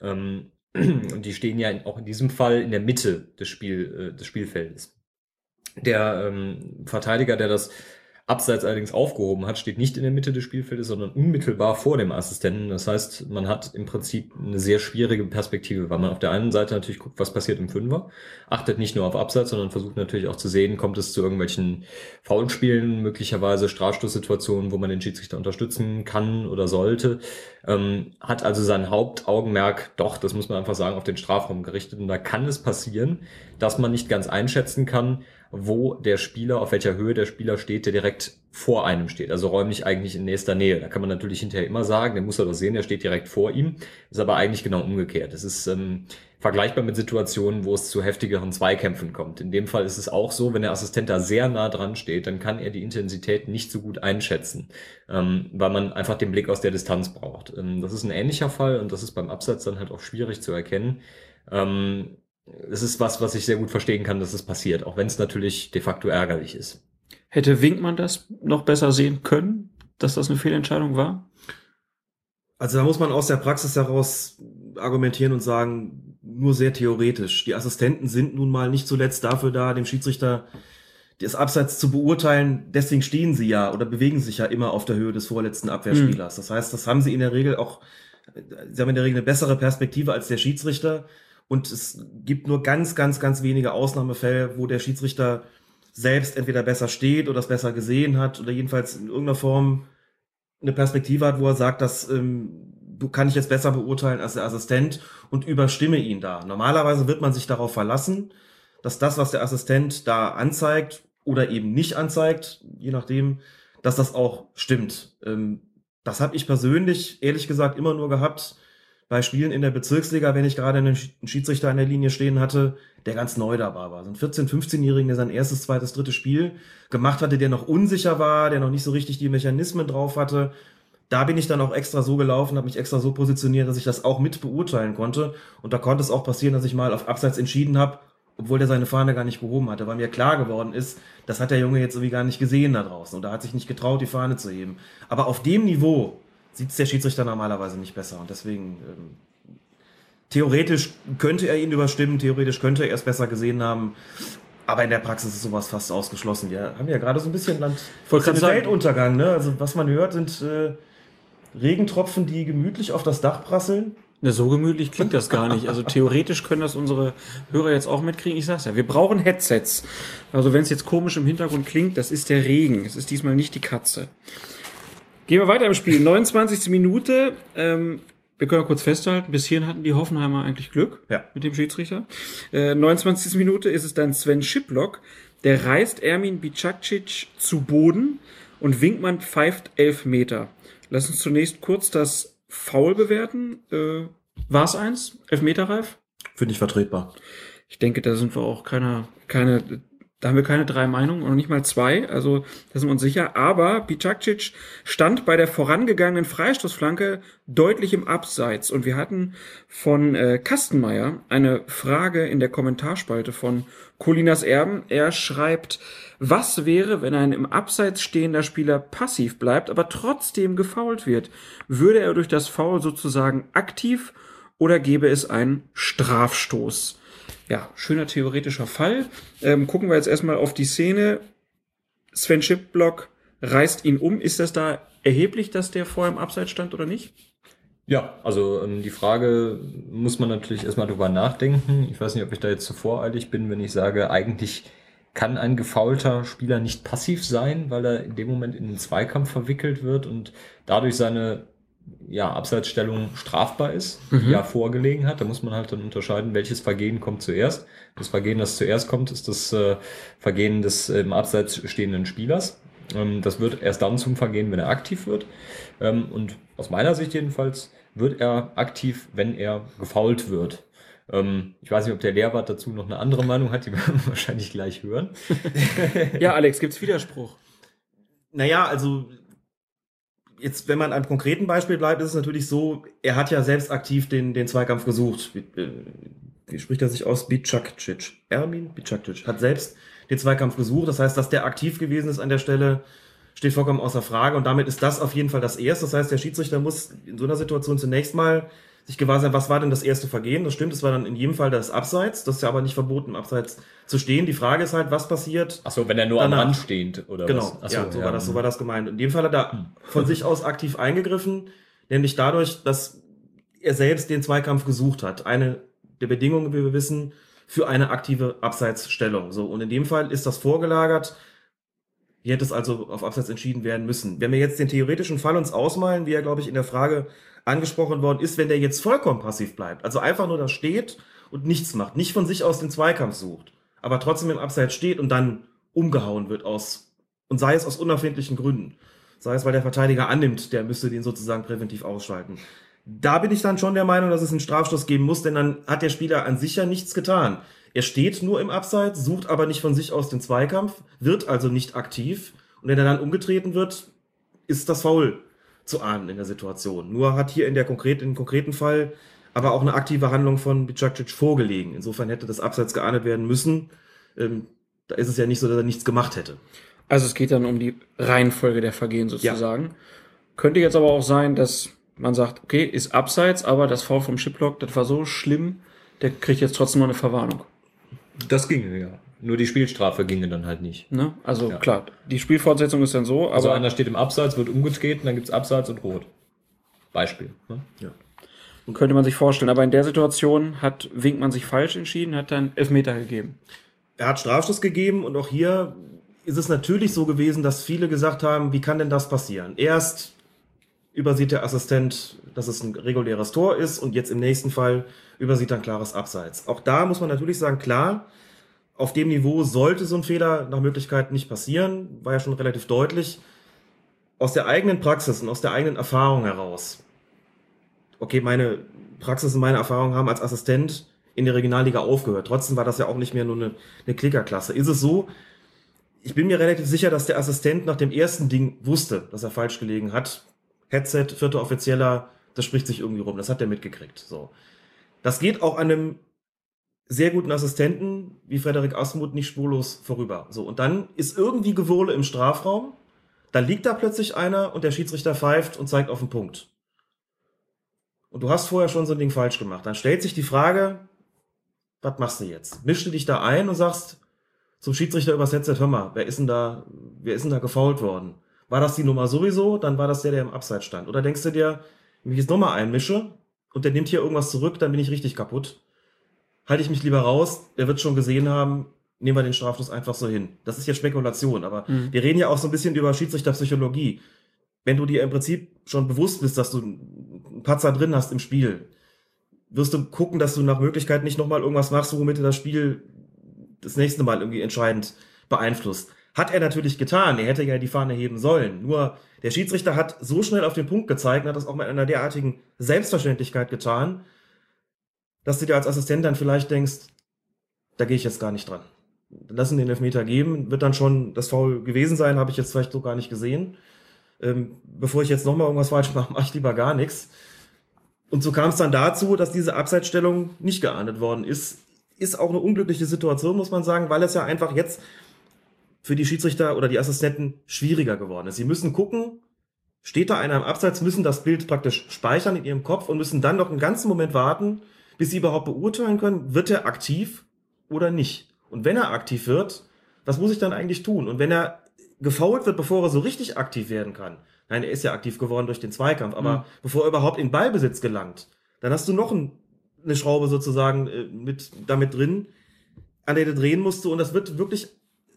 Ähm, und die stehen ja in, auch in diesem Fall in der Mitte des, Spiel, äh, des Spielfeldes. Der ähm, Verteidiger, der das Abseits allerdings aufgehoben hat, steht nicht in der Mitte des Spielfeldes, sondern unmittelbar vor dem Assistenten. Das heißt, man hat im Prinzip eine sehr schwierige Perspektive, weil man auf der einen Seite natürlich guckt, was passiert im Fünfer, achtet nicht nur auf Abseits, sondern versucht natürlich auch zu sehen, kommt es zu irgendwelchen Foulspielen, möglicherweise Strafstoßsituationen, wo man den Schiedsrichter unterstützen kann oder sollte. Ähm, hat also sein Hauptaugenmerk doch, das muss man einfach sagen, auf den Strafraum gerichtet. Und da kann es passieren, dass man nicht ganz einschätzen kann, wo der Spieler, auf welcher Höhe der Spieler steht, der direkt vor einem steht, also räumlich eigentlich in nächster Nähe. Da kann man natürlich hinterher immer sagen, der muss er doch sehen, der steht direkt vor ihm. Ist aber eigentlich genau umgekehrt. Es ist ähm, vergleichbar mit Situationen, wo es zu heftigeren Zweikämpfen kommt. In dem Fall ist es auch so, wenn der Assistent da sehr nah dran steht, dann kann er die Intensität nicht so gut einschätzen, ähm, weil man einfach den Blick aus der Distanz braucht. Ähm, das ist ein ähnlicher Fall und das ist beim Absatz dann halt auch schwierig zu erkennen. Ähm, es ist was, was ich sehr gut verstehen kann, dass es passiert, auch wenn es natürlich de facto ärgerlich ist. Hätte Winkmann das noch besser sehen können, dass das eine Fehlentscheidung war? Also da muss man aus der Praxis heraus argumentieren und sagen, nur sehr theoretisch. Die Assistenten sind nun mal nicht zuletzt dafür da, dem Schiedsrichter das Abseits zu beurteilen. Deswegen stehen sie ja oder bewegen sich ja immer auf der Höhe des vorletzten Abwehrspielers. Das heißt, das haben sie in der Regel auch, sie haben in der Regel eine bessere Perspektive als der Schiedsrichter. Und es gibt nur ganz, ganz, ganz wenige Ausnahmefälle, wo der Schiedsrichter selbst entweder besser steht oder es besser gesehen hat oder jedenfalls in irgendeiner Form eine Perspektive hat, wo er sagt, das ähm, kann ich jetzt besser beurteilen als der Assistent und überstimme ihn da. Normalerweise wird man sich darauf verlassen, dass das, was der Assistent da anzeigt oder eben nicht anzeigt, je nachdem, dass das auch stimmt. Ähm, das habe ich persönlich, ehrlich gesagt, immer nur gehabt bei Spielen in der Bezirksliga, wenn ich gerade einen Schiedsrichter an der Linie stehen hatte, der ganz neu dabei war. So ein 14-, 15-Jährigen, der sein erstes, zweites, drittes Spiel gemacht hatte, der noch unsicher war, der noch nicht so richtig die Mechanismen drauf hatte. Da bin ich dann auch extra so gelaufen, habe mich extra so positioniert, dass ich das auch mit beurteilen konnte. Und da konnte es auch passieren, dass ich mal auf Abseits entschieden habe, obwohl der seine Fahne gar nicht gehoben hatte, weil mir klar geworden ist, das hat der Junge jetzt irgendwie gar nicht gesehen da draußen. Und da hat sich nicht getraut, die Fahne zu heben. Aber auf dem Niveau sieht es der Schiedsrichter normalerweise nicht besser. Und deswegen, ähm, theoretisch könnte er ihn überstimmen, theoretisch könnte er es besser gesehen haben. Aber in der Praxis ist sowas fast ausgeschlossen. Wir haben ja gerade so ein bisschen Land. Weltuntergang. Ne? Also was man hört, sind äh, Regentropfen, die gemütlich auf das Dach prasseln. Na, so gemütlich klingt das gar nicht. Also theoretisch können das unsere Hörer jetzt auch mitkriegen. Ich sag's ja, wir brauchen Headsets. Also wenn es jetzt komisch im Hintergrund klingt, das ist der Regen. Es ist diesmal nicht die Katze. Gehen wir weiter im Spiel. 29. Minute. Ähm, wir können ja kurz festhalten, bis hierhin hatten die Hoffenheimer eigentlich Glück Ja. mit dem Schiedsrichter. Äh, 29. Minute ist es dann Sven Schiplock, der reißt Ermin Bicacic zu Boden und Winkmann pfeift elf Meter. Lass uns zunächst kurz das Foul bewerten. Äh, War es eins? Elfmeterreif? Finde ich vertretbar. Ich denke, da sind wir auch keiner, keine, da haben wir keine drei Meinungen und nicht mal zwei. Also da sind wir uns sicher. Aber Bicacic stand bei der vorangegangenen Freistoßflanke deutlich im Abseits. Und wir hatten von äh, Kastenmeier eine Frage in der Kommentarspalte von Colinas Erben. Er schreibt, was wäre, wenn ein im Abseits stehender Spieler passiv bleibt, aber trotzdem gefoult wird? Würde er durch das Foul sozusagen aktiv oder gäbe es einen Strafstoß? Ja, schöner theoretischer Fall. Ähm, gucken wir jetzt erstmal auf die Szene. Sven Schipblock reißt ihn um. Ist das da erheblich, dass der vorher im Abseits stand oder nicht? Ja, also ähm, die Frage muss man natürlich erstmal drüber nachdenken. Ich weiß nicht, ob ich da jetzt zu voreilig bin, wenn ich sage, eigentlich kann ein gefaulter Spieler nicht passiv sein, weil er in dem Moment in den Zweikampf verwickelt wird und dadurch seine ja, Abseitsstellung strafbar ist, die Mhm. ja vorgelegen hat. Da muss man halt dann unterscheiden, welches Vergehen kommt zuerst. Das Vergehen, das zuerst kommt, ist das äh, Vergehen des äh, im Abseits stehenden Spielers. Ähm, das wird erst dann zum Vergehen, wenn er aktiv wird. Ähm, und aus meiner Sicht jedenfalls wird er aktiv, wenn er gefault wird. Ähm, ich weiß nicht, ob der Lehrwart dazu noch eine andere Meinung hat, die werden wir wahrscheinlich gleich hören. Ja, Alex, gibt's Widerspruch? Naja, also jetzt, wenn man an einem konkreten Beispiel bleibt, ist es natürlich so, er hat ja selbst aktiv den, den Zweikampf gesucht. Wie, äh, wie spricht er sich aus? Bicacic. Ermin Bicacic hat selbst den Zweikampf gesucht. Das heißt, dass der aktiv gewesen ist an der Stelle, steht vollkommen außer Frage. Und damit ist das auf jeden Fall das Erste. Das heißt, der Schiedsrichter muss in so einer Situation zunächst mal sich gewahr sein, was war denn das erste Vergehen? Das stimmt, es war dann in jedem Fall das Abseits. Das ist ja aber nicht verboten, im Abseits zu stehen. Die Frage ist halt, was passiert? Achso, wenn er nur Danach. am Rand steht, oder Genau, was? Ach ja, so, war das, so war das gemeint. In dem Fall hat er von sich aus aktiv eingegriffen, nämlich dadurch, dass er selbst den Zweikampf gesucht hat. Eine der Bedingungen, wie wir wissen, für eine aktive Abseitsstellung. So, und in dem Fall ist das vorgelagert. Hier hätte es also auf Abseits entschieden werden müssen. Wenn wir jetzt den theoretischen Fall uns ausmalen, wie er, glaube ich, in der Frage angesprochen worden ist, wenn der jetzt vollkommen passiv bleibt, also einfach nur da steht und nichts macht, nicht von sich aus den Zweikampf sucht, aber trotzdem im Abseits steht und dann umgehauen wird aus, und sei es aus unerfindlichen Gründen, sei es, weil der Verteidiger annimmt, der müsste den sozusagen präventiv ausschalten. Da bin ich dann schon der Meinung, dass es einen Strafstoß geben muss, denn dann hat der Spieler an sich ja nichts getan. Er steht nur im Abseits, sucht aber nicht von sich aus den Zweikampf, wird also nicht aktiv. Und wenn er dann umgetreten wird, ist das Foul zu ahnen in der Situation. Nur hat hier in der konkreten, im konkreten Fall aber auch eine aktive Handlung von Bicacic vorgelegen. Insofern hätte das Abseits geahndet werden müssen. Ähm, da ist es ja nicht so, dass er nichts gemacht hätte. Also es geht dann um die Reihenfolge der Vergehen sozusagen. Könnte jetzt aber auch sein, dass man sagt, okay, ist abseits, aber das Foul vom Chiplock, das war so schlimm, der kriegt jetzt trotzdem noch eine Verwarnung. Das ginge, ja. Nur die Spielstrafe ginge dann halt nicht. Ne? Also Ja. klar, die Spielfortsetzung ist dann so, aber Also einer steht im Abseits, wird umgetreten, dann gibt's Abseits und Rot. Beispiel. Ne? könnte man sich vorstellen. Aber in der Situation hat Winkmann sich falsch entschieden, hat dann Elfmeter gegeben. Er hat Strafstoß gegeben und auch hier ist es natürlich so gewesen, dass viele gesagt haben, wie kann denn das passieren? Erst übersieht der Assistent, dass es ein reguläres Tor ist und jetzt im nächsten Fall übersieht er ein klares Abseits. Auch da muss man natürlich sagen, klar, auf dem Niveau sollte so ein Fehler nach Möglichkeit nicht passieren, war ja schon relativ deutlich. Aus der eigenen Praxis und aus der eigenen Erfahrung heraus. Okay, meine Praxis und meine Erfahrung haben als Assistent in der Regionalliga aufgehört. Trotzdem war das ja auch nicht mehr nur eine, eine Klickerklasse. Ist es so? Ich bin mir relativ sicher, dass der Assistent nach dem ersten Ding wusste, dass er falsch gelegen hat. Headset, vierter Offizieller, das spricht sich irgendwie rum. Das hat er mitgekriegt. So. Das geht auch an einem sehr guten Assistenten wie Frederik Asmuth nicht spurlos vorüber. So. Und dann ist irgendwie Gewurle im Strafraum. Dann liegt da plötzlich einer und der Schiedsrichter pfeift und zeigt auf den Punkt. Und du hast vorher schon so ein Ding falsch gemacht. Dann stellt sich die Frage, was machst du jetzt? Mischst du dich da ein und sagst zum Schiedsrichter übers Headset, hör mal, wer ist denn da, wer ist denn da gefault worden? War das die Nummer sowieso? Dann war das der, der im Abseits stand. Oder denkst du dir, wenn ich jetzt nochmal einmische, und der nimmt hier irgendwas zurück, dann bin ich richtig kaputt. Halte ich mich lieber raus, der wird schon gesehen haben, nehmen wir den Strafstoß einfach so hin. Das ist jetzt Spekulation, aber Mhm. wir reden ja auch so ein bisschen über Schiedsrichterpsychologie. Wenn du dir im Prinzip schon bewusst bist, dass du einen Patzer drin hast im Spiel, wirst du gucken, dass du nach Möglichkeit nicht nochmal irgendwas machst, womit du das Spiel das nächste Mal irgendwie entscheidend beeinflusst. Hat er natürlich getan. Er hätte ja die Fahne heben sollen. Nur der Schiedsrichter hat so schnell auf den Punkt gezeigt, und hat das auch mit einer derartigen Selbstverständlichkeit getan, dass du dir als Assistent dann vielleicht denkst, da gehe ich jetzt gar nicht dran. Lassen den Elfmeter geben, wird dann schon das Foul gewesen sein, habe ich jetzt vielleicht so gar nicht gesehen. Ähm, bevor ich jetzt nochmal irgendwas falsch mache, mache ich lieber gar nichts. Und so kam es dann dazu, dass diese Abseitsstellung nicht geahndet worden ist. Ist auch eine unglückliche Situation, muss man sagen, weil es ja einfach jetzt für die Schiedsrichter oder die Assistenten schwieriger geworden ist. Sie müssen gucken, steht da einer im Abseits, müssen das Bild praktisch speichern in ihrem Kopf und müssen dann noch einen ganzen Moment warten, bis sie überhaupt beurteilen können, wird er aktiv oder nicht. Und wenn er aktiv wird, was muss ich dann eigentlich tun? Und wenn er gefault wird, bevor er so richtig aktiv werden kann, nein, er ist ja aktiv geworden durch den Zweikampf, aber Mhm. bevor er überhaupt in Ballbesitz gelangt, dann hast du noch ein, eine Schraube sozusagen äh, mit, damit drin, an der du drehen musst du und das wird wirklich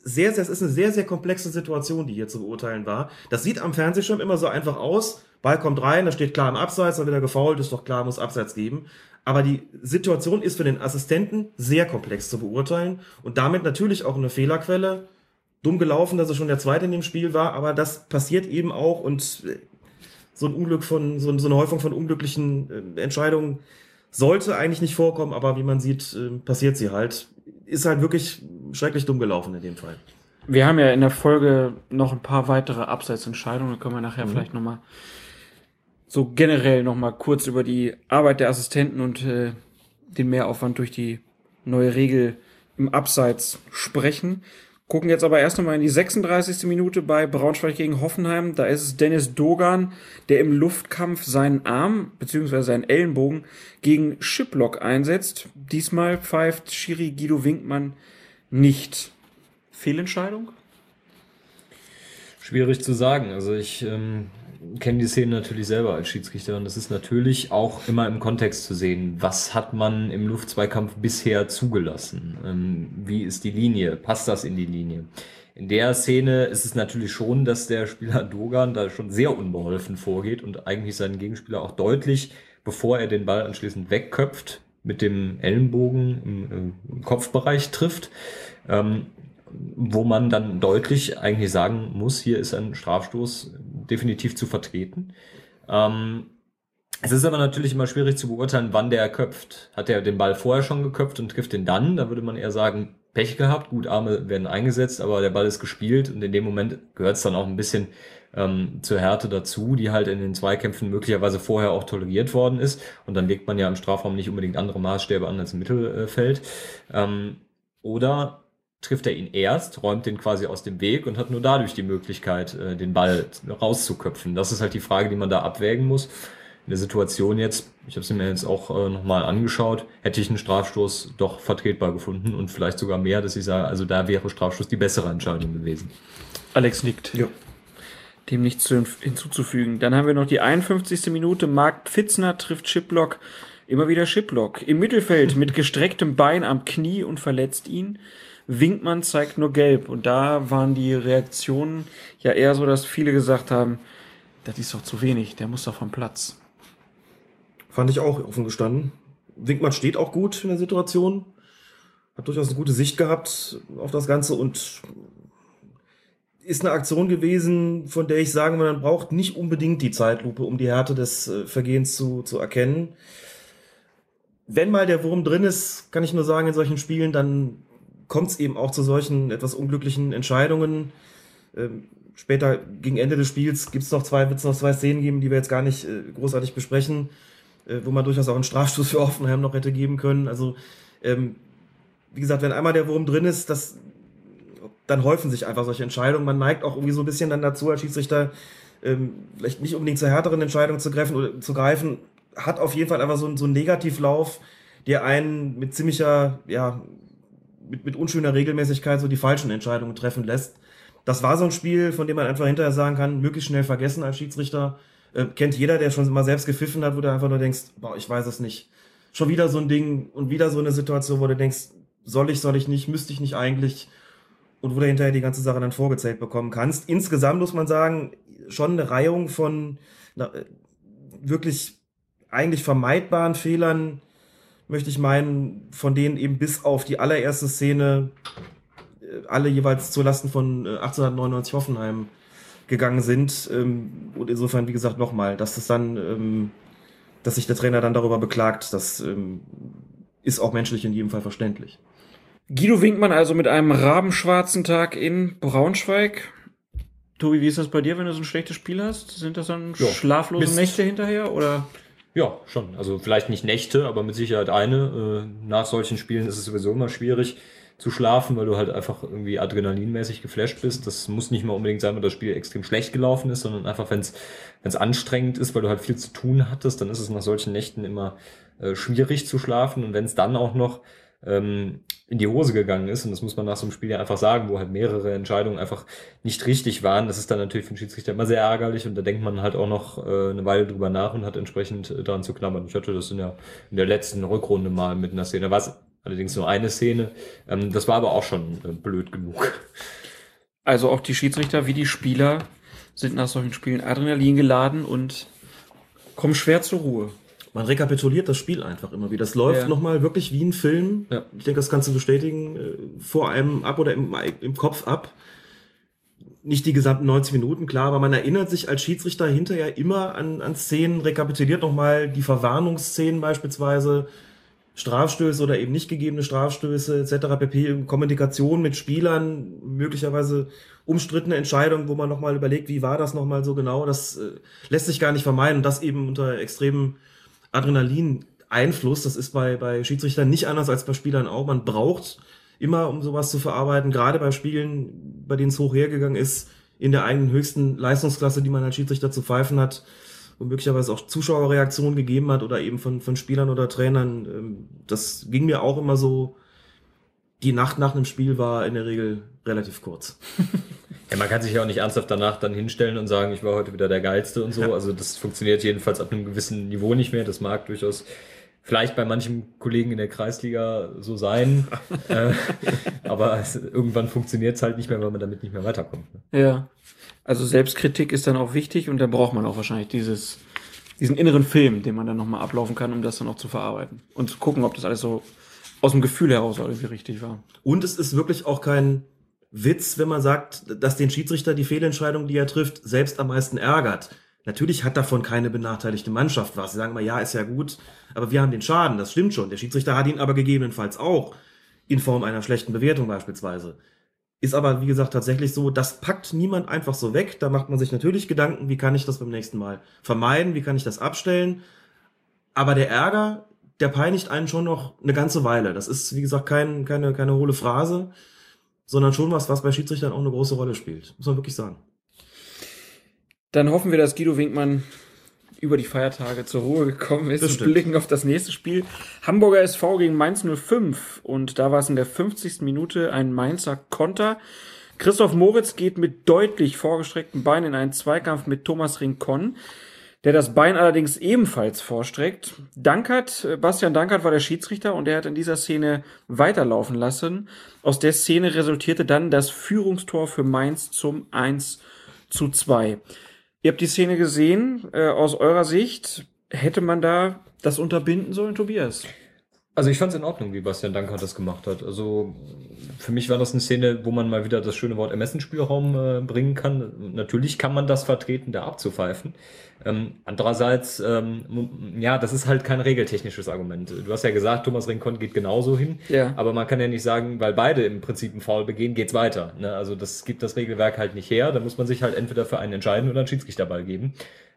sehr, sehr, es ist eine sehr, sehr komplexe Situation, die hier zu beurteilen war. Das sieht am Fernsehschirm immer so einfach aus. Ball kommt rein, da steht klar im Abseits, dann wird er gefault, ist doch klar, muss Abseits geben. Aber die Situation ist für den Assistenten sehr komplex zu beurteilen und damit natürlich auch eine Fehlerquelle. Dumm gelaufen, dass er schon der Zweite in dem Spiel war, aber das passiert eben auch und äh, so ein Unglück von, so, eine Häufung von unglücklichen äh, Entscheidungen sollte eigentlich nicht vorkommen, aber wie man sieht, äh, passiert sie halt. Ist halt wirklich schrecklich dumm gelaufen in dem Fall. Wir haben ja in der Folge noch ein paar weitere Abseitsentscheidungen. Da können wir nachher Mhm. vielleicht nochmal so generell nochmal kurz über die Arbeit der Assistenten und äh, den Mehraufwand durch die neue Regel im Abseits sprechen. Gucken jetzt aber erst nochmal in die 36. Minute bei Braunschweig gegen Hoffenheim. Da ist es Dennis Dogan, der im Luftkampf seinen Arm bzw. seinen Ellenbogen gegen Shiplock einsetzt. Diesmal pfeift Schiri Guido Winkmann nicht. Fehlentscheidung? Schwierig zu sagen. Also ich ähm, kenne die Szene natürlich selber als Schiedsrichter und es ist natürlich auch immer im Kontext zu sehen. Was hat man im Luftzweikampf bisher zugelassen? Ähm, wie ist die Linie? Passt das in die Linie? In der Szene ist es natürlich schon, dass der Spieler Dogan da schon sehr unbeholfen vorgeht und eigentlich seinen Gegenspieler auch deutlich, bevor er den Ball anschließend wegköpft, mit dem Ellenbogen im, äh, Kopfbereich trifft. Ähm, wo man dann deutlich eigentlich sagen muss, hier ist ein Strafstoß definitiv zu vertreten. Ähm, es ist aber natürlich immer schwierig zu beurteilen, wann der köpft. Hat er den Ball vorher schon geköpft und trifft den dann? Da würde man eher sagen, Pech gehabt, gut, Arme werden eingesetzt, aber der Ball ist gespielt und in dem Moment gehört es dann auch ein bisschen ähm, zur Härte dazu, die halt in den Zweikämpfen möglicherweise vorher auch toleriert worden ist. Und dann legt man ja im Strafraum nicht unbedingt andere Maßstäbe an als im Mittelfeld. Ähm, oder trifft er ihn erst, räumt den quasi aus dem Weg und hat nur dadurch die Möglichkeit, äh, den Ball rauszuköpfen. Das ist halt die Frage, die man da abwägen muss. In der Situation jetzt, ich habe sie mir jetzt auch äh, nochmal angeschaut, hätte ich einen Strafstoß doch vertretbar gefunden und vielleicht sogar mehr, dass ich sage, also da wäre Strafstoß die bessere Entscheidung gewesen. Alex nickt. Ja. Dem nichts zu hinzuzufügen. Dann haben wir noch die 51. Minute. Marc Pfitzner trifft Chiplock. Immer wieder Chiplock. Im Mittelfeld mit gestrecktem Bein am Knie und verletzt ihn. Winkmann zeigt nur gelb. Und da waren die Reaktionen ja eher so, dass viele gesagt haben, das ist doch zu wenig, der muss doch vom Platz. Fand ich auch offen gestanden. Winkmann steht auch gut in der Situation. Hat durchaus eine gute Sicht gehabt auf das Ganze und ist eine Aktion gewesen, von der ich sagen würde, man braucht nicht unbedingt die Zeitlupe, um die Härte des äh, Vergehens zu, zu erkennen. Wenn mal der Wurm drin ist, kann ich nur sagen, in solchen Spielen, dann kommt es eben auch zu solchen etwas unglücklichen Entscheidungen. Ähm, später, gegen Ende des Spiels, gibt's noch zwei, wird's noch zwei Szenen geben, die wir jetzt gar nicht äh, großartig besprechen, äh, wo man durchaus auch einen Strafstoß für Offenheim noch hätte geben können. Also, ähm, wie gesagt, wenn einmal der Wurm drin ist, das, dann häufen sich einfach solche Entscheidungen. Man neigt auch irgendwie so ein bisschen dann dazu, als Schiedsrichter ähm, vielleicht nicht unbedingt zur härteren Entscheidung zu greifen oder zu greifen, hat auf jeden Fall einfach so, so einen Negativlauf, der einen mit ziemlicher, ja, mit, mit unschöner Regelmäßigkeit so die falschen Entscheidungen treffen lässt. Das war so ein Spiel, von dem man einfach hinterher sagen kann, möglichst schnell vergessen als Schiedsrichter. Äh, kennt jeder, der schon mal selbst gepfiffen hat, wo du einfach nur denkst, boah, ich weiß es nicht. Schon wieder so ein Ding und wieder so eine Situation, wo du denkst, soll ich, soll ich nicht, müsste ich nicht eigentlich und wo du hinterher die ganze Sache dann vorgezählt bekommen kannst. Insgesamt muss man sagen, schon eine Reihung von na, äh, wirklich eigentlich vermeidbaren Fehlern, möchte ich meinen, von denen eben bis auf die allererste Szene äh, alle jeweils zulasten von äh, 1899 Hoffenheim gegangen sind. Ähm, und insofern, wie gesagt, nochmal, dass das dann, ähm, dass sich der Trainer dann darüber beklagt, das ähm, ist auch menschlich in jedem Fall verständlich. Guido Winkmann also mit einem rabenschwarzen Tag in Braunschweig. Tobi, wie ist das bei dir, wenn du so ein schlechtes Spiel hast? Sind das dann Ja, schlaflose Mist. Nächte hinterher oder? Ja, schon. Also vielleicht nicht Nächte, aber mit Sicherheit eine. Äh, Nach solchen Spielen ist es sowieso immer schwierig zu schlafen, weil du halt einfach irgendwie adrenalinmäßig geflasht bist. Das muss nicht mal unbedingt sein, weil das Spiel extrem schlecht gelaufen ist, sondern einfach, wenn es anstrengend ist, weil du halt viel zu tun hattest, dann ist es nach solchen Nächten immer äh, schwierig zu schlafen. Und wenn es dann auch noch ähm, in die Hose gegangen ist, und das muss man nach so einem Spiel ja einfach sagen, wo halt mehrere Entscheidungen einfach nicht richtig waren, das ist dann natürlich für den Schiedsrichter immer sehr ärgerlich und da denkt man halt auch noch äh, eine Weile drüber nach und hat entsprechend äh, daran zu knabbern. Ich hatte das in der, in der letzten Rückrunde mal mit einer Szene, da war es allerdings nur eine Szene, ähm, das war aber auch schon äh, blöd genug. Also auch die Schiedsrichter wie die Spieler sind nach solchen Spielen Adrenalin geladen und kommen schwer zur Ruhe. Man rekapituliert das Spiel einfach immer wieder. Das läuft Ja. nochmal wirklich wie ein Film. Ja. Ich denke, das kannst du bestätigen, äh, vor einem ab oder im, im Kopf ab. Nicht die gesamten 90 Minuten, klar, aber man erinnert sich als Schiedsrichter hinterher immer an, an Szenen, rekapituliert nochmal die Verwarnungsszenen beispielsweise, Strafstöße oder eben nicht gegebene Strafstöße etc. pp. Kommunikation mit Spielern, möglicherweise umstrittene Entscheidungen, wo man nochmal überlegt, wie war das nochmal so genau. Das äh, lässt sich gar nicht vermeiden und das eben unter extremem Adrenalin-Einfluss. Das ist bei, bei Schiedsrichtern nicht anders als bei Spielern auch. Man braucht immer, um sowas zu verarbeiten, gerade bei Spielen, bei denen es hoch hergegangen ist, in der eigenen höchsten Leistungsklasse, die man als Schiedsrichter zu pfeifen hat, wo möglicherweise auch Zuschauerreaktionen gegeben hat oder eben von, von Spielern oder Trainern. Ähm, Das ging mir auch immer so. Die Nacht nach einem Spiel war in der Regel relativ kurz. Ja, man kann sich ja auch nicht ernsthaft danach dann hinstellen und sagen, ich war heute wieder der Geilste und so. Ja. Also das funktioniert jedenfalls ab einem gewissen Niveau nicht mehr. Das mag durchaus vielleicht bei manchen Kollegen in der Kreisliga so sein. äh, aber es, irgendwann funktioniert es halt nicht mehr, weil man damit nicht mehr weiterkommt. Ne? Ja. Also Selbstkritik ist dann auch wichtig und da braucht man auch wahrscheinlich dieses, diesen inneren Film, den man dann nochmal ablaufen kann, um das dann auch zu verarbeiten. Und zu gucken, ob das alles so aus dem Gefühl heraus irgendwie richtig war. Und es ist wirklich auch kein Witz, wenn man sagt, dass den Schiedsrichter die Fehlentscheidung, die er trifft, selbst am meisten ärgert. Natürlich hat davon keine benachteiligte Mannschaft was. Sie sagen mal, ja, ist ja gut, aber wir haben den Schaden, das stimmt schon. Der Schiedsrichter hat ihn aber gegebenenfalls auch in Form einer schlechten Bewertung beispielsweise. Ist aber, wie gesagt, tatsächlich so, das packt niemand einfach so weg. Da macht man sich natürlich Gedanken, wie kann ich das beim nächsten Mal vermeiden, wie kann ich das abstellen. Aber der Ärger, der peinigt einen schon noch eine ganze Weile. Das ist, wie gesagt, kein, keine, keine hohle Phrase, sondern schon was, was bei Schiedsrichtern auch eine große Rolle spielt. Muss man wirklich sagen. Dann hoffen wir, dass Guido Winkmann über die Feiertage zur Ruhe gekommen ist Das und blicken auf das nächste Spiel. Hamburger SV gegen Mainz 05 und da war es in der 50. Minute ein Mainzer Konter. Christoph Moritz geht mit deutlich vorgestreckten Beinen in einen Zweikampf mit Thomas Rincon, der das Bein allerdings ebenfalls vorstreckt. Dankert, äh, Bastian Dankert war der Schiedsrichter und er hat in dieser Szene weiterlaufen lassen. Aus der Szene resultierte dann das Führungstor für Mainz zum 1 zu 2. Ihr habt die Szene gesehen. Äh, aus eurer Sicht hätte man da das unterbinden sollen, Tobias? Also ich fand es in Ordnung, wie Bastian Dankert das gemacht hat. Also für mich war das eine Szene, wo man mal wieder das schöne Wort Ermessensspielraum äh, bringen kann. Natürlich kann man das vertreten, da abzupfeifen. Ähm, andererseits, ähm, ja, das ist halt kein regeltechnisches Argument. Du hast ja gesagt, Thomas Rincon geht genauso hin. Ja. Aber man kann ja nicht sagen, weil beide im Prinzip einen Foul begehen, geht's weiter. Ne? Also das gibt das Regelwerk halt nicht her. Da muss man sich halt entweder für einen entscheiden oder einen Schiedsrichterball geben.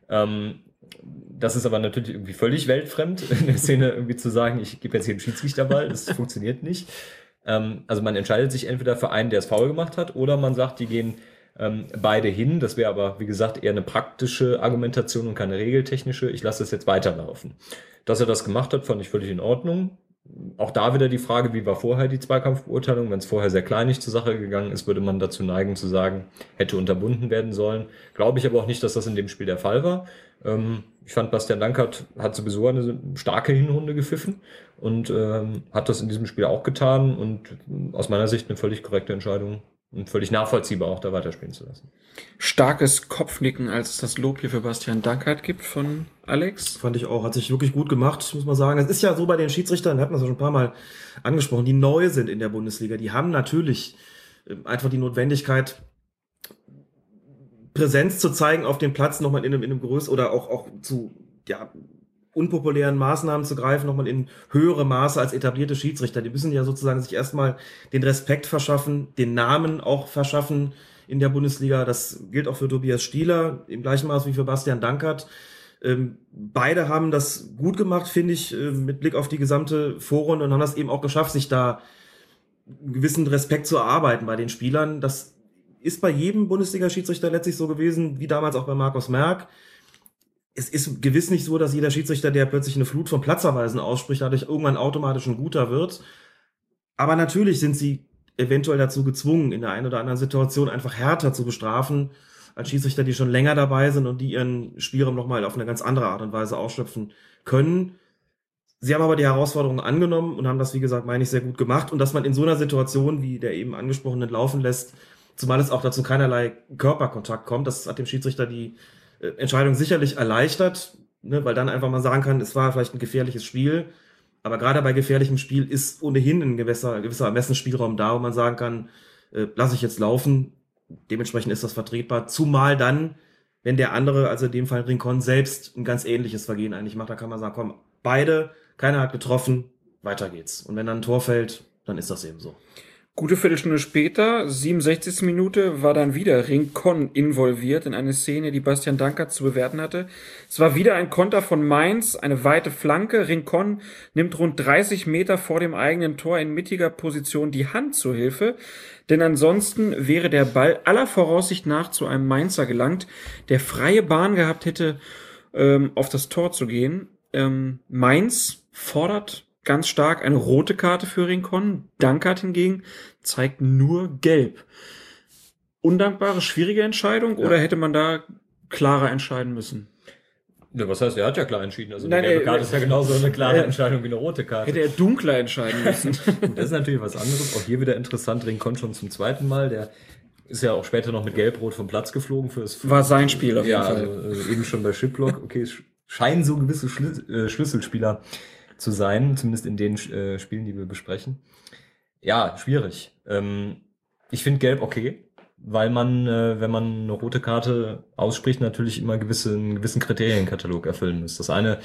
Ähm, das ist aber natürlich irgendwie völlig weltfremd, in der Szene irgendwie zu sagen, ich gebe jetzt hier einen Schiedsrichterball. Das funktioniert nicht. Ähm, also man entscheidet sich entweder für einen, der es faul gemacht hat, oder man sagt, die gehen ähm, beide hin. Das wäre aber, wie gesagt, eher eine praktische Argumentation und keine regeltechnische. Ich lasse das jetzt weiterlaufen. Dass er das gemacht hat, fand ich völlig in Ordnung. Auch da wieder die Frage, wie war vorher die Zweikampfbeurteilung? Wenn es vorher sehr kleinig zur Sache gegangen ist, würde man dazu neigen zu sagen, hätte unterbunden werden sollen. Glaube ich aber auch nicht, dass das in dem Spiel der Fall war. Ähm, ich fand, Bastian Dankert hat sowieso eine starke Hinrunde gepfiffen und ähm, hat das in diesem Spiel auch getan und aus meiner Sicht eine völlig korrekte Entscheidung und völlig nachvollziehbar auch da weiterspielen zu lassen. Starkes Kopfnicken, als es das Lob hier für Bastian Dankert gibt von Alex. Fand ich auch, hat sich wirklich gut gemacht, muss man sagen. Es ist ja so bei den Schiedsrichtern, hat man es ja schon ein paar Mal angesprochen, die neu sind in der Bundesliga. Die haben natürlich äh, einfach die Notwendigkeit, Präsenz zu zeigen auf dem Platz, nochmal in einem, in einem größeren oder auch, auch zu ja, unpopulären Maßnahmen zu greifen, nochmal in höhere Maße als etablierte Schiedsrichter. Die müssen ja sozusagen sich erstmal den Respekt verschaffen, den Namen auch verschaffen in der Bundesliga. Das gilt auch für Tobias Stieler, im gleichen Maß wie für Bastian Dankert. Ähm, beide haben das gut gemacht, finde ich, äh, mit Blick auf die gesamte Vorrunde und haben das eben auch geschafft, sich da einen gewissen Respekt zu erarbeiten bei den Spielern. Das ist bei jedem Bundesliga-Schiedsrichter letztlich so gewesen, wie damals auch bei Markus Merck. Es ist gewiss nicht so, dass jeder Schiedsrichter, der plötzlich eine Flut von Platzerweisen ausspricht, dadurch irgendwann automatisch ein guter wird. Aber natürlich sind sie eventuell dazu gezwungen, in der einen oder anderen Situation einfach härter zu bestrafen, als Schiedsrichter, die schon länger dabei sind und die ihren Spielraum nochmal auf eine ganz andere Art und Weise ausschöpfen können. Sie haben aber die Herausforderung angenommen und haben das, wie gesagt, meine ich, sehr gut gemacht. Und dass man in so einer Situation, wie der eben angesprochenen laufen lässt, zumal es auch dazu keinerlei Körperkontakt kommt. Das hat dem Schiedsrichter die Entscheidung sicherlich erleichtert, ne, weil dann einfach mal sagen kann, es war vielleicht ein gefährliches Spiel. Aber gerade bei gefährlichem Spiel ist ohnehin ein gewisser, gewisser Ermessensspielraum da, wo man sagen kann, äh, lasse ich jetzt laufen. Dementsprechend ist das vertretbar. Zumal dann, wenn der andere, also in dem Fall Rincon, selbst ein ganz ähnliches Vergehen eigentlich macht, da kann man sagen, komm, beide, keiner hat getroffen, weiter geht's. Und wenn dann ein Tor fällt, dann ist das eben so. Gute Viertelstunde später, 67. Minute, war dann wieder Rincon involviert in eine Szene, die Bastian Dankert zu bewerten hatte. Es war wieder ein Konter von Mainz, eine weite Flanke. Rincon nimmt rund 30 Meter vor dem eigenen Tor in mittiger Position die Hand zur Hilfe, denn ansonsten wäre der Ball aller Voraussicht nach zu einem Mainzer gelangt, der freie Bahn gehabt hätte, ähm, auf das Tor zu gehen. Ähm, Mainz fordert ganz stark eine rote Karte für Rincon. Dankert hingegen zeigt nur gelb. Undankbare, schwierige Entscheidung ja. oder hätte man da klarer entscheiden müssen? Ja, was heißt, er hat ja klar entschieden. Also Nein, eine gelbe Karte ist ja genauso eine klare Entscheidung wie eine rote Karte. Hätte er dunkler entscheiden müssen. das ist natürlich was anderes. Auch hier wieder interessant. Rincon schon zum zweiten Mal. Der ist ja auch später noch mit Gelb-Rot vom Platz geflogen fürs. War sein Spiel auf jeden ja, Fall. Also, eben schon bei Shiplock. Okay, es scheinen so gewisse äh, Schlüsselspieler zu sein, zumindest in den äh, Spielen, die wir besprechen. Ja, schwierig. Ähm, ich finde Gelb okay, weil man, äh, wenn man eine rote Karte ausspricht, natürlich immer gewisse, einen gewissen Kriterienkatalog erfüllen muss. Das eine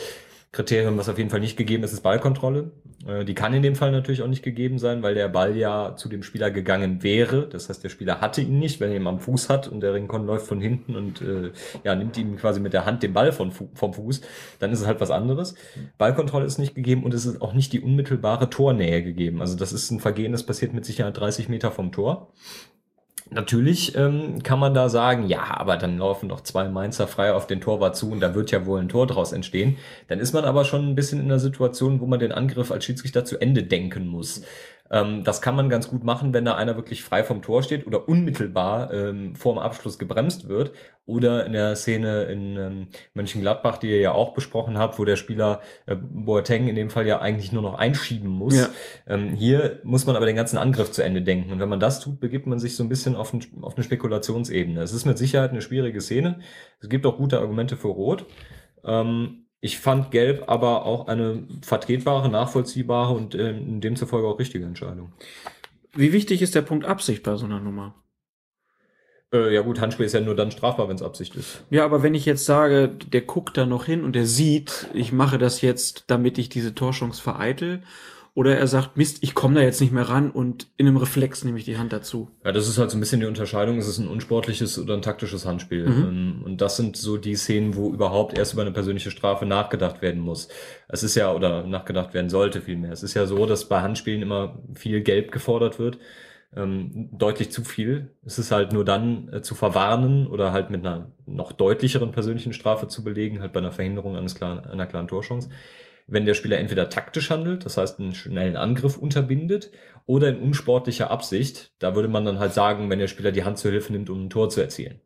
Kriterium, was auf jeden Fall nicht gegeben ist, ist Ballkontrolle. Äh, die kann in dem Fall natürlich auch nicht gegeben sein, weil der Ball ja zu dem Spieler gegangen wäre. Das heißt, der Spieler hatte ihn nicht, wenn er ihn am Fuß hat und der Rincon läuft von hinten und äh, ja, nimmt ihm quasi mit der Hand den Ball von, vom Fuß, dann ist es halt was anderes. Ballkontrolle ist nicht gegeben und es ist auch nicht die unmittelbare Tornähe gegeben. Also das ist ein Vergehen, das passiert mit Sicherheit 30 Meter vom Tor. Natürlich ähm, kann man da sagen, ja, aber dann laufen doch zwei Mainzer frei auf den Torwart zu und da wird ja wohl ein Tor draus entstehen. Dann ist man aber schon ein bisschen in einer Situation, wo man den Angriff als Schiedsrichter zu Ende denken muss. Ähm, das kann man ganz gut machen, wenn da einer wirklich frei vom Tor steht oder unmittelbar ähm, vor dem Abschluss gebremst wird. Oder in der Szene in ähm, Mönchengladbach, die ihr ja auch besprochen habt, wo der Spieler äh, Boateng in dem Fall ja eigentlich nur noch einschieben muss. Ja. Ähm, hier muss man aber den ganzen Angriff zu Ende denken. Und wenn man das tut, begibt man sich so ein bisschen auf, ein, auf eine Spekulationsebene. Es ist mit Sicherheit eine schwierige Szene. Es gibt auch gute Argumente für Rot. Ähm, ich fand Gelb aber auch eine vertretbare, nachvollziehbare und äh, in demzufolge auch richtige Entscheidung. Wie wichtig ist der Punkt Absicht bei so einer Nummer? Äh, ja gut, Handspiel ist ja nur dann strafbar, wenn es Absicht ist. Ja, aber wenn ich jetzt sage, der guckt da noch hin und der sieht, ich mache das jetzt, damit ich diese Torchance vereitel oder er sagt, Mist, ich komme da jetzt nicht mehr ran und in einem Reflex nehme ich die Hand dazu. Ja, das ist halt so ein bisschen die Unterscheidung, ist es ein unsportliches oder ein taktisches Handspiel. Mhm. Und das sind so die Szenen, wo überhaupt erst über eine persönliche Strafe nachgedacht werden muss. Es ist ja, oder nachgedacht werden sollte vielmehr. Es ist ja so, dass bei Handspielen immer viel Gelb gefordert wird. Ähm, deutlich zu viel. Es ist halt nur dann äh, zu verwarnen oder halt mit einer noch deutlicheren persönlichen Strafe zu belegen, halt bei einer Verhinderung eines klaren, einer klaren Torchance wenn der Spieler entweder taktisch handelt, das heißt einen schnellen Angriff unterbindet, oder in unsportlicher Absicht. Da würde man dann halt sagen, wenn der Spieler die Hand zur Hilfe nimmt, um ein Tor zu erzielen.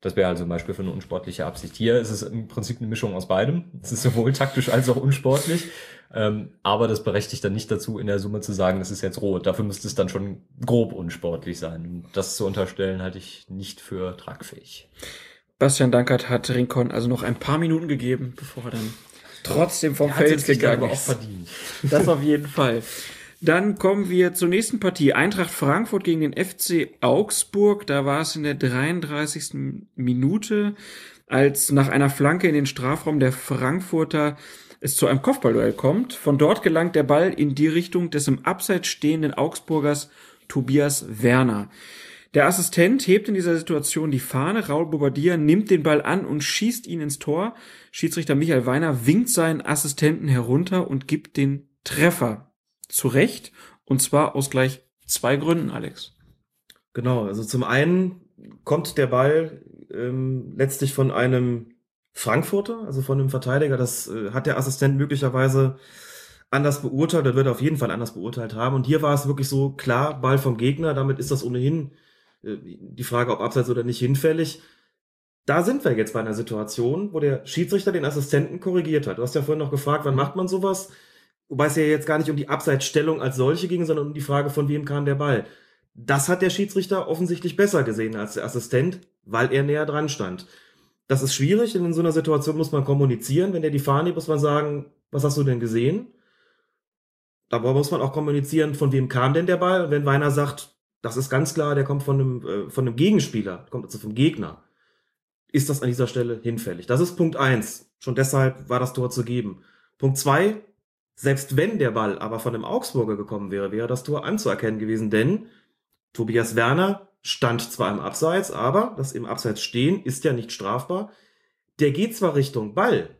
Das wäre also ein Beispiel für eine unsportliche Absicht. Hier ist es im Prinzip eine Mischung aus beidem. Es ist sowohl taktisch als auch unsportlich. Ähm, aber das berechtigt dann nicht dazu, in der Summe zu sagen, es ist jetzt rot. Dafür müsste es dann schon grob unsportlich sein. Und das zu unterstellen, halte ich nicht für tragfähig. Bastian Dankert hat Rincon also noch ein paar Minuten gegeben, bevor er dann trotzdem vom Feld gegangen aber auch ist. verdient. Das auf jeden Fall. Dann kommen wir zur nächsten Partie. Eintracht Frankfurt gegen den FC Augsburg. Da war es in der 33. Minute, als nach einer Flanke in den Strafraum der Frankfurter es zu einem Kopfballduell kommt. Von dort gelangt der Ball in die Richtung des im Abseits stehenden Augsburgers Tobias Werner. Der Assistent hebt in dieser Situation die Fahne. Raul Bobadilla nimmt den Ball an und schießt ihn ins Tor. Schiedsrichter Michael Weiner winkt seinen Assistenten herunter und gibt den Treffer zurecht. Und zwar aus gleich zwei Gründen, Alex. Genau, also zum einen kommt der Ball ähm, letztlich von einem Frankfurter, also von einem Verteidiger. Das äh, hat der Assistent möglicherweise anders beurteilt, oder wird er auf jeden Fall anders beurteilt haben. Und hier war es wirklich so klar, Ball vom Gegner, damit ist das ohnehin äh, die Frage, ob abseits oder nicht hinfällig. Da sind wir jetzt bei einer Situation, wo der Schiedsrichter den Assistenten korrigiert hat. Du hast ja vorhin noch gefragt, wann macht man sowas? Wobei es ja jetzt gar nicht um die Abseitsstellung als solche ging, sondern um die Frage, von wem kam der Ball. Das hat der Schiedsrichter offensichtlich besser gesehen als der Assistent, weil er näher dran stand. Das ist schwierig, denn in so einer Situation muss man kommunizieren. Wenn der die Fahne muss man sagen, was hast du denn gesehen? Aber muss man auch kommunizieren, von wem kam denn der Ball? Und wenn Weiner sagt, das ist ganz klar, der kommt von einem, äh, von einem Gegenspieler, kommt also vom Gegner, ist das an dieser Stelle hinfällig. Das ist Punkt eins. Schon deshalb war das Tor zu geben. Punkt zwei, selbst wenn der Ball aber von einem Augsburger gekommen wäre, wäre das Tor anzuerkennen gewesen, denn Tobias Werner stand zwar im Abseits, aber das im Abseits stehen ist ja nicht strafbar. Der geht zwar Richtung Ball.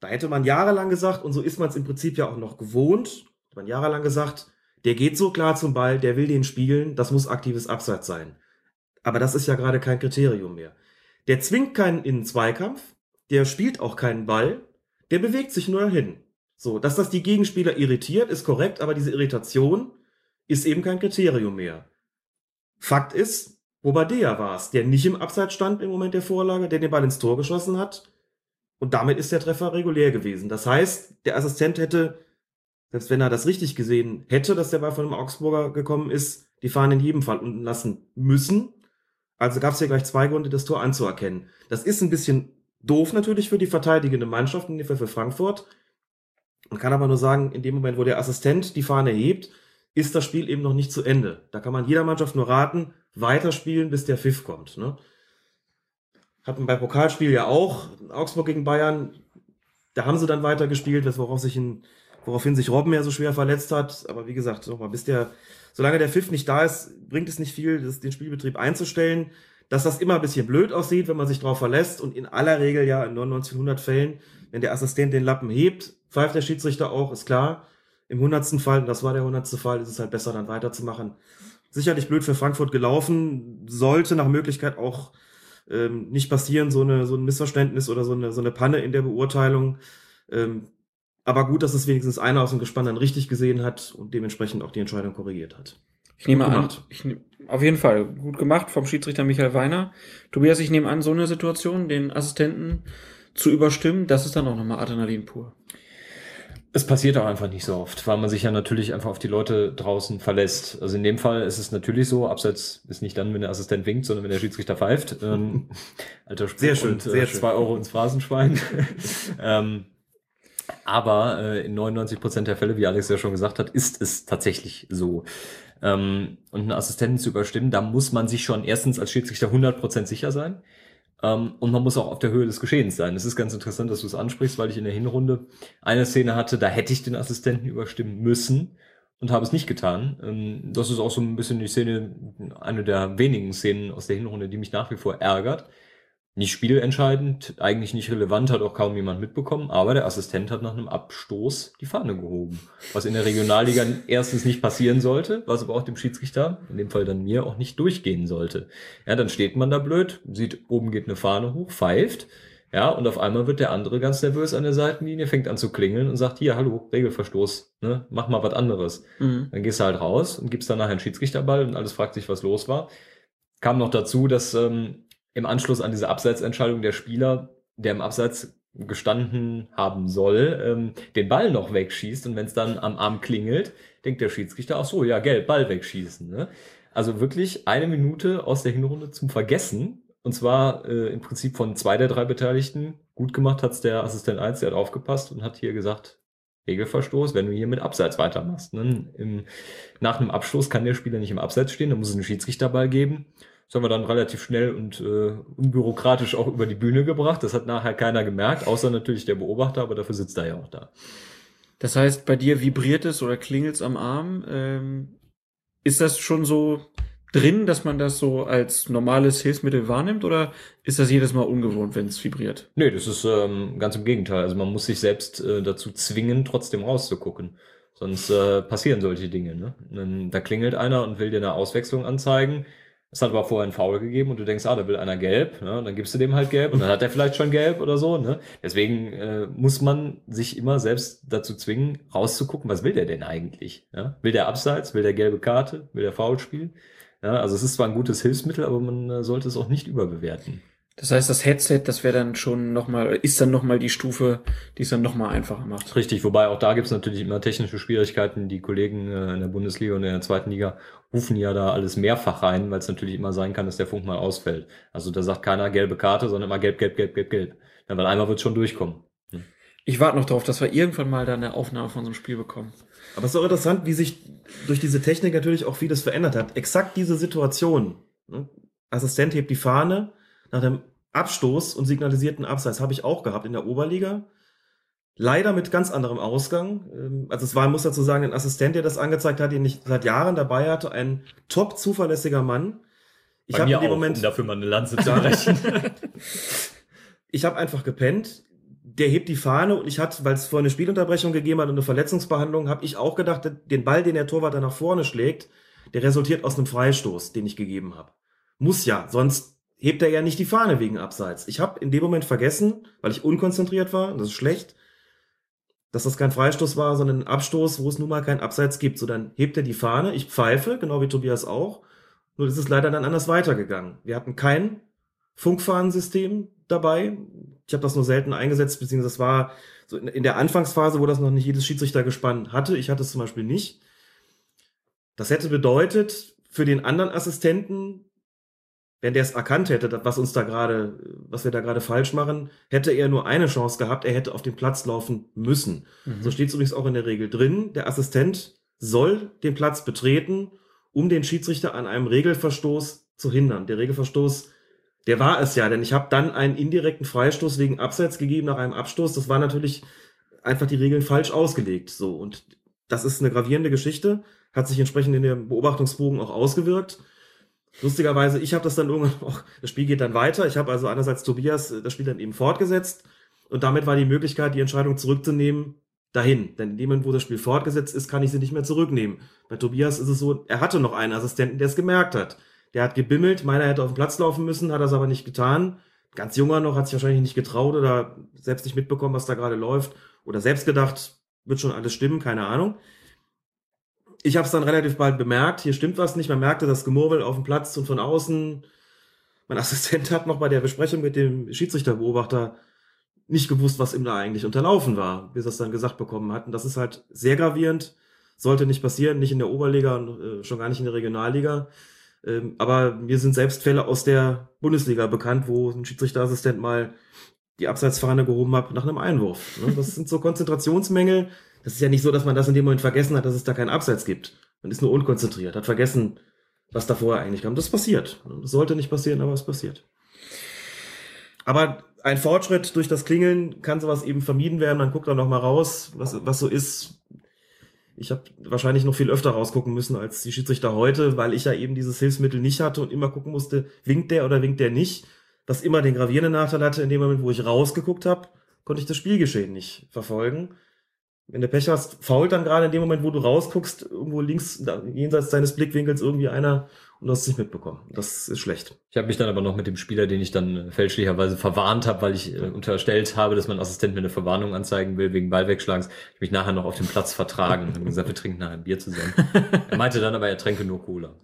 Da hätte man jahrelang gesagt, und so ist man es im Prinzip ja auch noch gewohnt, hat man jahrelang gesagt, der geht so klar zum Ball, der will den spielen, das muss aktives Abseits sein. Aber das ist ja gerade kein Kriterium mehr. Der zwingt keinen in den Zweikampf, der spielt auch keinen Ball, der bewegt sich nur hin. So, dass das die Gegenspieler irritiert, ist korrekt, aber diese Irritation ist eben kein Kriterium mehr. Fakt ist, Bobadilla war es, der nicht im Abseits stand im Moment der Vorlage, der den Ball ins Tor geschossen hat. Und damit ist der Treffer regulär gewesen. Das heißt, der Assistent hätte, selbst wenn er das richtig gesehen hätte, dass der Ball von einem Augsburger gekommen ist, die Fahne in jedem Fall unten lassen müssen. Also gab es hier gleich zwei Gründe, das Tor anzuerkennen. Das ist ein bisschen doof natürlich für die verteidigende Mannschaft, in dem Fall für Frankfurt. Man kann aber nur sagen, in dem Moment, wo der Assistent die Fahne hebt, ist das Spiel eben noch nicht zu Ende. Da kann man jeder Mannschaft nur raten, weiterspielen, bis der Pfiff kommt. Ne? Hatten beim Pokalspiel ja auch Augsburg gegen Bayern. Da haben sie dann weitergespielt, worauf sich in, woraufhin sich Robben ja so schwer verletzt hat. Aber wie gesagt, nochmal, bis der, solange der Pfiff nicht da ist, bringt es nicht viel, das, den Spielbetrieb einzustellen. Dass das immer ein bisschen blöd aussieht, wenn man sich darauf verlässt und in aller Regel ja in 99 von 100 Fällen, wenn der Assistent den Lappen hebt, pfeift der Schiedsrichter auch, ist klar. Im hundertsten Fall, und das war der hundertste Fall, ist es halt besser, dann weiterzumachen. Sicherlich blöd für Frankfurt gelaufen, sollte nach Möglichkeit auch ähm, nicht passieren, so, eine, so ein Missverständnis oder so eine, so eine Panne in der Beurteilung. Ähm, aber gut, dass es wenigstens einer aus dem Gespann dann richtig gesehen hat und dementsprechend auch die Entscheidung korrigiert hat. Ich nehme an, ich nehm, auf jeden Fall gut gemacht vom Schiedsrichter Michael Weiner. Tobias, ich nehme an, so eine Situation, den Assistenten zu überstimmen, das ist dann auch nochmal Adrenalin pur. Es passiert auch einfach nicht so oft, weil man sich ja natürlich einfach auf die Leute draußen verlässt. Also in dem Fall ist es natürlich so, abseits ist nicht dann, wenn der Assistent winkt, sondern wenn der Schiedsrichter pfeift. Ähm, alter Spruch Sehr schön, und, sehr äh, schön. zwei Euro ins Phrasenschwein. ähm, aber äh, in 99 Prozent der Fälle, wie Alex ja schon gesagt hat, ist es tatsächlich so. Ähm, und einen Assistenten zu überstimmen, da muss man sich schon erstens als Schiedsrichter 100 Prozent sicher sein. Ähm, und man muss auch auf der Höhe des Geschehens sein. Es ist ganz interessant, dass du es ansprichst, weil ich in der Hinrunde eine Szene hatte, da hätte ich den Assistenten überstimmen müssen und habe es nicht getan. Ähm, das ist auch so ein bisschen die Szene, eine der wenigen Szenen aus der Hinrunde, die mich nach wie vor ärgert. Nicht spielentscheidend, eigentlich nicht relevant, hat auch kaum jemand mitbekommen, aber der Assistent hat nach einem Abstoß die Fahne gehoben. Was in der Regionalliga erstens nicht passieren sollte, was aber auch dem Schiedsrichter, in dem Fall dann mir, auch nicht durchgehen sollte. Ja, dann steht man da blöd, sieht, oben geht eine Fahne hoch, pfeift. Ja, und auf einmal wird der andere ganz nervös an der Seitenlinie, fängt an zu klingeln und sagt, hier, hallo, Regelverstoß, ne, mach mal was anderes. Mhm. Dann gehst du halt raus und gibst dann nachher einen Schiedsrichterball und alles fragt sich, was los war. Kam noch dazu, dass ähm, im Anschluss an diese Abseitsentscheidung der Spieler, der im Abseits gestanden haben soll, ähm, den Ball noch wegschießt und wenn es dann am Arm klingelt, denkt der Schiedsrichter, ach so, ja, gelb, Ball wegschießen. Ne? Also wirklich eine Minute aus der Hinrunde zum Vergessen. Und zwar äh, im Prinzip von zwei der drei Beteiligten. Gut gemacht hat's der Assistent 1, der hat aufgepasst und hat hier gesagt, Regelverstoß, wenn du hier mit Abseits weitermachst. Ne? Im, nach einem Abstoß kann der Spieler nicht im Abseits stehen, da muss es einen Schiedsrichterball geben. Das haben wir dann relativ schnell und äh, unbürokratisch auch über die Bühne gebracht. Das hat nachher keiner gemerkt, außer natürlich der Beobachter, aber dafür sitzt er ja auch da. Das heißt, bei dir vibriert es oder klingelt es am Arm. Ähm, ist das schon so drin, dass man das so als normales Hilfsmittel wahrnimmt oder ist das jedes Mal ungewohnt, wenn es vibriert? Nee, das ist ähm, ganz im Gegenteil. Also man muss sich selbst äh, dazu zwingen, trotzdem rauszugucken. Sonst äh, passieren solche Dinge. Ne? Da klingelt einer und will dir eine Auswechslung anzeigen. Es hat aber vorher einen Foul gegeben und du denkst, ah, da will einer gelb, ne? Und dann gibst du dem halt gelb und dann hat er vielleicht schon gelb oder so. Ne? Deswegen äh, muss man sich immer selbst dazu zwingen, rauszugucken, was will der denn eigentlich? Ja? Will der Abseits, will der gelbe Karte, will der Foul spielen? Ja, also es ist zwar ein gutes Hilfsmittel, aber man äh, sollte es auch nicht überbewerten. Das heißt, das Headset, das wäre dann schon nochmal, ist dann nochmal die Stufe, die es dann nochmal einfacher macht. Richtig, wobei auch da gibt es natürlich immer technische Schwierigkeiten. Die Kollegen äh, in der Bundesliga und in der zweiten Liga rufen ja da alles mehrfach rein, weil es natürlich immer sein kann, dass der Funk mal ausfällt. Also da sagt keiner gelbe Karte, sondern immer gelb, gelb, gelb, gelb, gelb. Ja, weil einmal wird schon durchkommen. Hm. Ich warte noch darauf, dass wir irgendwann mal da eine Aufnahme von so einem Spiel bekommen. Aber es ist auch interessant, wie sich durch diese Technik natürlich auch vieles verändert hat. Exakt diese Situation. Ne? Assistent hebt die Fahne nach dem Abstoß und signalisierten Abseits habe ich auch gehabt in der Oberliga. Leider mit ganz anderem Ausgang. Ähm, Also es war, muss dazu sagen, ein Assistent, der das angezeigt hat, den ich seit Jahren dabei hatte, ein top zuverlässiger Mann. Ich habe in dem auch, Moment um dafür mal eine Lanze zu brechen. ich habe einfach gepennt. Der hebt die Fahne und ich hatte, weil es vorher eine Spielunterbrechung gegeben hat und eine Verletzungsbehandlung, habe ich auch gedacht, den Ball, den der Torwart da nach vorne schlägt, der resultiert aus einem Freistoß, den ich gegeben habe. Muss ja, sonst hebt er ja nicht die Fahne wegen Abseits. Ich habe in dem Moment vergessen, weil ich unkonzentriert war, das ist schlecht, dass das kein Freistoß war, sondern ein Abstoß, wo es nun mal kein Abseits gibt. So, dann hebt er die Fahne, ich pfeife, genau wie Tobias auch. Nur ist es leider dann anders weitergegangen. Wir hatten kein Funkfahnensystem dabei. Ich habe das nur selten eingesetzt, beziehungsweise das war so in, der Anfangsphase, wo das noch nicht jedes Schiedsrichtergespann hatte. Ich hatte es zum Beispiel nicht. Das hätte bedeutet, für den anderen Assistenten, wenn der es erkannt hätte, was uns da gerade, was wir da gerade falsch machen, hätte er nur eine Chance gehabt, er hätte auf den Platz laufen müssen. Mhm. So steht es übrigens auch in der Regel drin. Der Assistent soll den Platz betreten, um den Schiedsrichter an einem Regelverstoß zu hindern. Der Regelverstoß, der war es ja, denn ich habe dann einen indirekten Freistoß wegen Abseits gegeben nach einem Abstoß. Das war natürlich einfach die Regeln falsch ausgelegt. So und das ist eine gravierende Geschichte, hat sich entsprechend in dem Beobachtungsbogen auch ausgewirkt. Lustigerweise, ich habe das dann irgendwann auch, das Spiel geht dann weiter. Ich habe also einerseits Tobias äh, das Spiel dann eben fortgesetzt und damit war die Möglichkeit, die Entscheidung zurückzunehmen, dahin. Denn in dem Moment, wo das Spiel fortgesetzt ist, kann ich sie nicht mehr zurücknehmen. Bei Tobias ist es so, er hatte noch einen Assistenten, der es gemerkt hat. Der hat gebimmelt, meiner hätte auf den Platz laufen müssen, hat das aber nicht getan. Ganz junger noch, hat sich wahrscheinlich nicht getraut oder selbst nicht mitbekommen, was da gerade läuft. Oder selbst gedacht, wird schon alles stimmen, keine Ahnung. Ich habe es dann relativ bald bemerkt, hier stimmt was nicht. Man merkte das Gemurmel auf dem Platz und von außen. Mein Assistent hat noch bei der Besprechung mit dem Schiedsrichterbeobachter nicht gewusst, was ihm da eigentlich unterlaufen war, bis er es dann gesagt bekommen hat. Und das ist halt sehr gravierend, sollte nicht passieren, nicht in der Oberliga und äh, schon gar nicht in der Regionalliga. Ähm, aber mir sind selbst Fälle aus der Bundesliga bekannt, wo ein Schiedsrichterassistent mal die Abseitsfahne gehoben hat nach einem Einwurf. Ne? Das sind so Konzentrationsmängel. Das ist ja nicht so, dass man das in dem Moment vergessen hat, dass es da keinen Abseits gibt. Man ist nur unkonzentriert, hat vergessen, was da vorher eigentlich kam. Das passiert. Das sollte nicht passieren, aber es passiert. Aber ein Fortschritt durch das Klingeln kann sowas eben vermieden werden. Man guckt da noch mal raus, was, was so ist. Ich habe wahrscheinlich noch viel öfter rausgucken müssen als die Schiedsrichter heute, weil ich ja eben dieses Hilfsmittel nicht hatte und immer gucken musste, winkt der oder winkt der nicht. Was immer den gravierenden Nachteil hatte, in dem Moment, wo ich rausgeguckt habe, konnte ich das Spielgeschehen nicht verfolgen. Wenn du Pech hast, fault dann gerade in dem Moment, wo du rausguckst, irgendwo links, da, jenseits deines Blickwinkels irgendwie einer und du hast es nicht mitbekommen. Das ist schlecht. Ich habe mich dann aber noch mit dem Spieler, den ich dann äh, fälschlicherweise verwarnt habe, weil ich äh, unterstellt habe, dass mein Assistent mir eine Verwarnung anzeigen will wegen Ballwegschlagens, ich mich nachher noch auf dem Platz vertragen und gesagt, wir trinken nachher ein Bier zusammen. er meinte dann aber, er tränke nur Cola.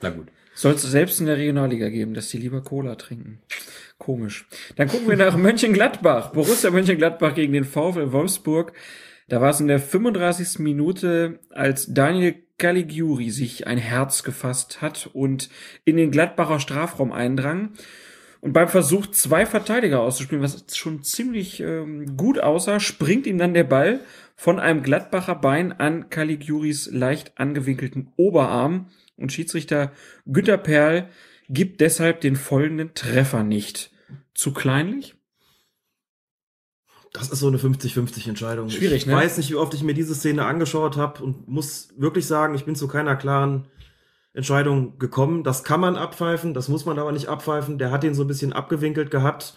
Na gut. Soll es selbst in der Regionalliga geben, dass die lieber Cola trinken. Komisch. Dann gucken wir nach Mönchengladbach. Borussia Mönchengladbach gegen den VfL Wolfsburg. Da war es in der 35. Minute, als Daniel Caligiuri sich ein Herz gefasst hat und in den Gladbacher Strafraum eindrang. Und beim Versuch, zwei Verteidiger auszuspielen, was schon ziemlich ähm, gut aussah, springt ihm dann der Ball von einem Gladbacher Bein an Caligiuris leicht angewinkelten Oberarm. Und Schiedsrichter Günter Perl gibt deshalb den folgenden Treffer nicht. Zu kleinlich? Das ist so eine 50-50 Entscheidung. Schwierig, ich ne? weiß nicht, wie oft ich mir diese Szene angeschaut habe und muss wirklich sagen, ich bin zu keiner klaren Entscheidung gekommen. Das kann man abpfeifen, das muss man aber nicht abpfeifen. Der hat ihn so ein bisschen abgewinkelt gehabt.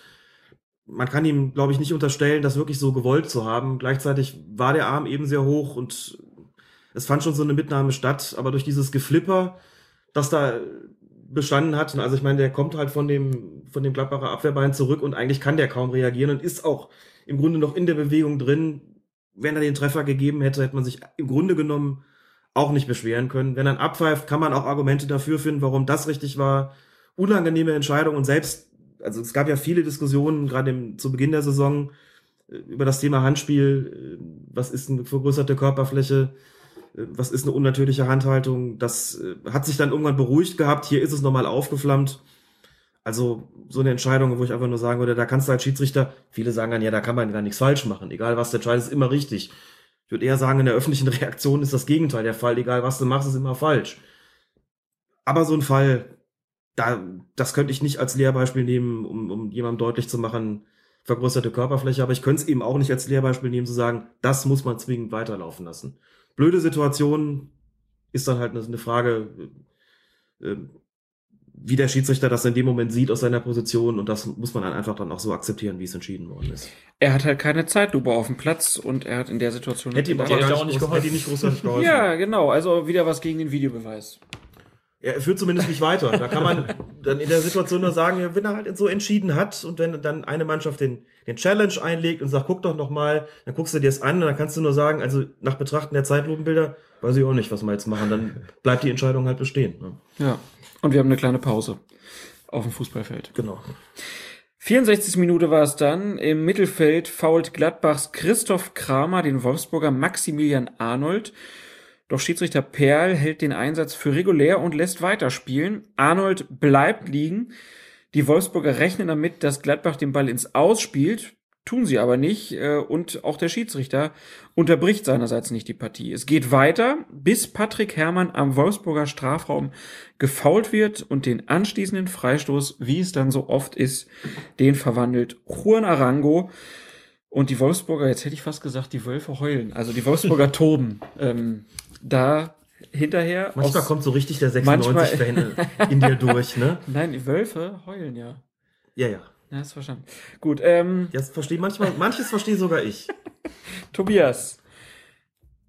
Man kann ihm, glaube ich, nicht unterstellen, das wirklich so gewollt zu haben. Gleichzeitig war der Arm eben sehr hoch und es fand schon so eine Mitnahme statt, aber durch dieses Geflipper, das da bestanden hat, also ich meine, der kommt halt von dem, von dem Gladbacher Abwehrbein zurück und eigentlich kann der kaum reagieren und ist auch im Grunde noch in der Bewegung drin. Wenn er den Treffer gegeben hätte, hätte man sich im Grunde genommen auch nicht beschweren können. Wenn er abpfeift, kann man auch Argumente dafür finden, warum das richtig war. Unangenehme Entscheidung und selbst, also es gab ja viele Diskussionen, gerade im, zu Beginn der Saison, äh, über das Thema Handspiel. äh, Was ist eine vergrößerte Körperfläche? äh, Was ist eine unnatürliche Handhaltung? Das hat sich dann irgendwann beruhigt gehabt. Hier ist es nochmal aufgeflammt. Also so eine Entscheidung, wo ich einfach nur sagen würde, da kannst du als Schiedsrichter, viele sagen dann, ja, da kann man gar nichts falsch machen. Egal was du entscheidest, ist immer richtig. Ich würde eher sagen, in der öffentlichen Reaktion ist das Gegenteil der Fall. Egal was du machst, ist immer falsch. Aber so ein Fall, da, das könnte ich nicht als Lehrbeispiel nehmen, um, um jemandem deutlich zu machen, vergrößerte Körperfläche, aber ich könnte es eben auch nicht als Lehrbeispiel nehmen, zu sagen, das muss man zwingend weiterlaufen lassen. Blöde Situation ist dann halt eine, eine Frage, äh, wie der Schiedsrichter das in dem Moment sieht aus seiner Position und das muss man dann einfach dann auch so akzeptieren, wie es entschieden worden ist. Er hat halt keine Zeitlupe auf dem Platz und er hat in der Situation Hätte ihm aber gar nicht, hätte ihm nicht großartig geholfen. Ja, genau. Also wieder was gegen den Videobeweis. Er führt zumindest nicht weiter. Da kann man dann in der Situation nur sagen, wenn er halt so entschieden hat und wenn dann eine Mannschaft den, den Challenge einlegt und sagt, guck doch noch mal, dann guckst du dir das an und dann kannst du nur sagen, also nach Betrachten der Zeitlupenbilder, weiß ich auch nicht, was wir jetzt machen. Dann bleibt die Entscheidung halt bestehen. Ne? Ja. Und wir haben eine kleine Pause auf dem Fußballfeld. Genau. 64. Minute war es dann. Im Mittelfeld fault Gladbachs Christoph Kramer den Wolfsburger Maximilian Arnold. Doch Schiedsrichter Perl hält den Einsatz für regulär und lässt weiterspielen. Arnold bleibt liegen. Die Wolfsburger rechnen damit, dass Gladbach den Ball ins Aus spielt. Tun sie aber nicht. äh, Und auch der Schiedsrichter unterbricht seinerseits nicht die Partie. Es geht weiter, bis Patrick Herrmann am Wolfsburger Strafraum gefault wird und den anschließenden Freistoß, wie es dann so oft ist, den verwandelt Juan Arango. Und die Wolfsburger, jetzt hätte ich fast gesagt, die Wölfe heulen. Also die Wolfsburger toben. Ähm, da hinterher. Manchmal aus- kommt so richtig der Manchmal- 96-Fan in dir durch, ne? Nein, die Wölfe heulen ja. Ja, ja. Ja, ist verstanden. Gut, ähm, Das verstehe manchmal, manches verstehe sogar ich. Tobias.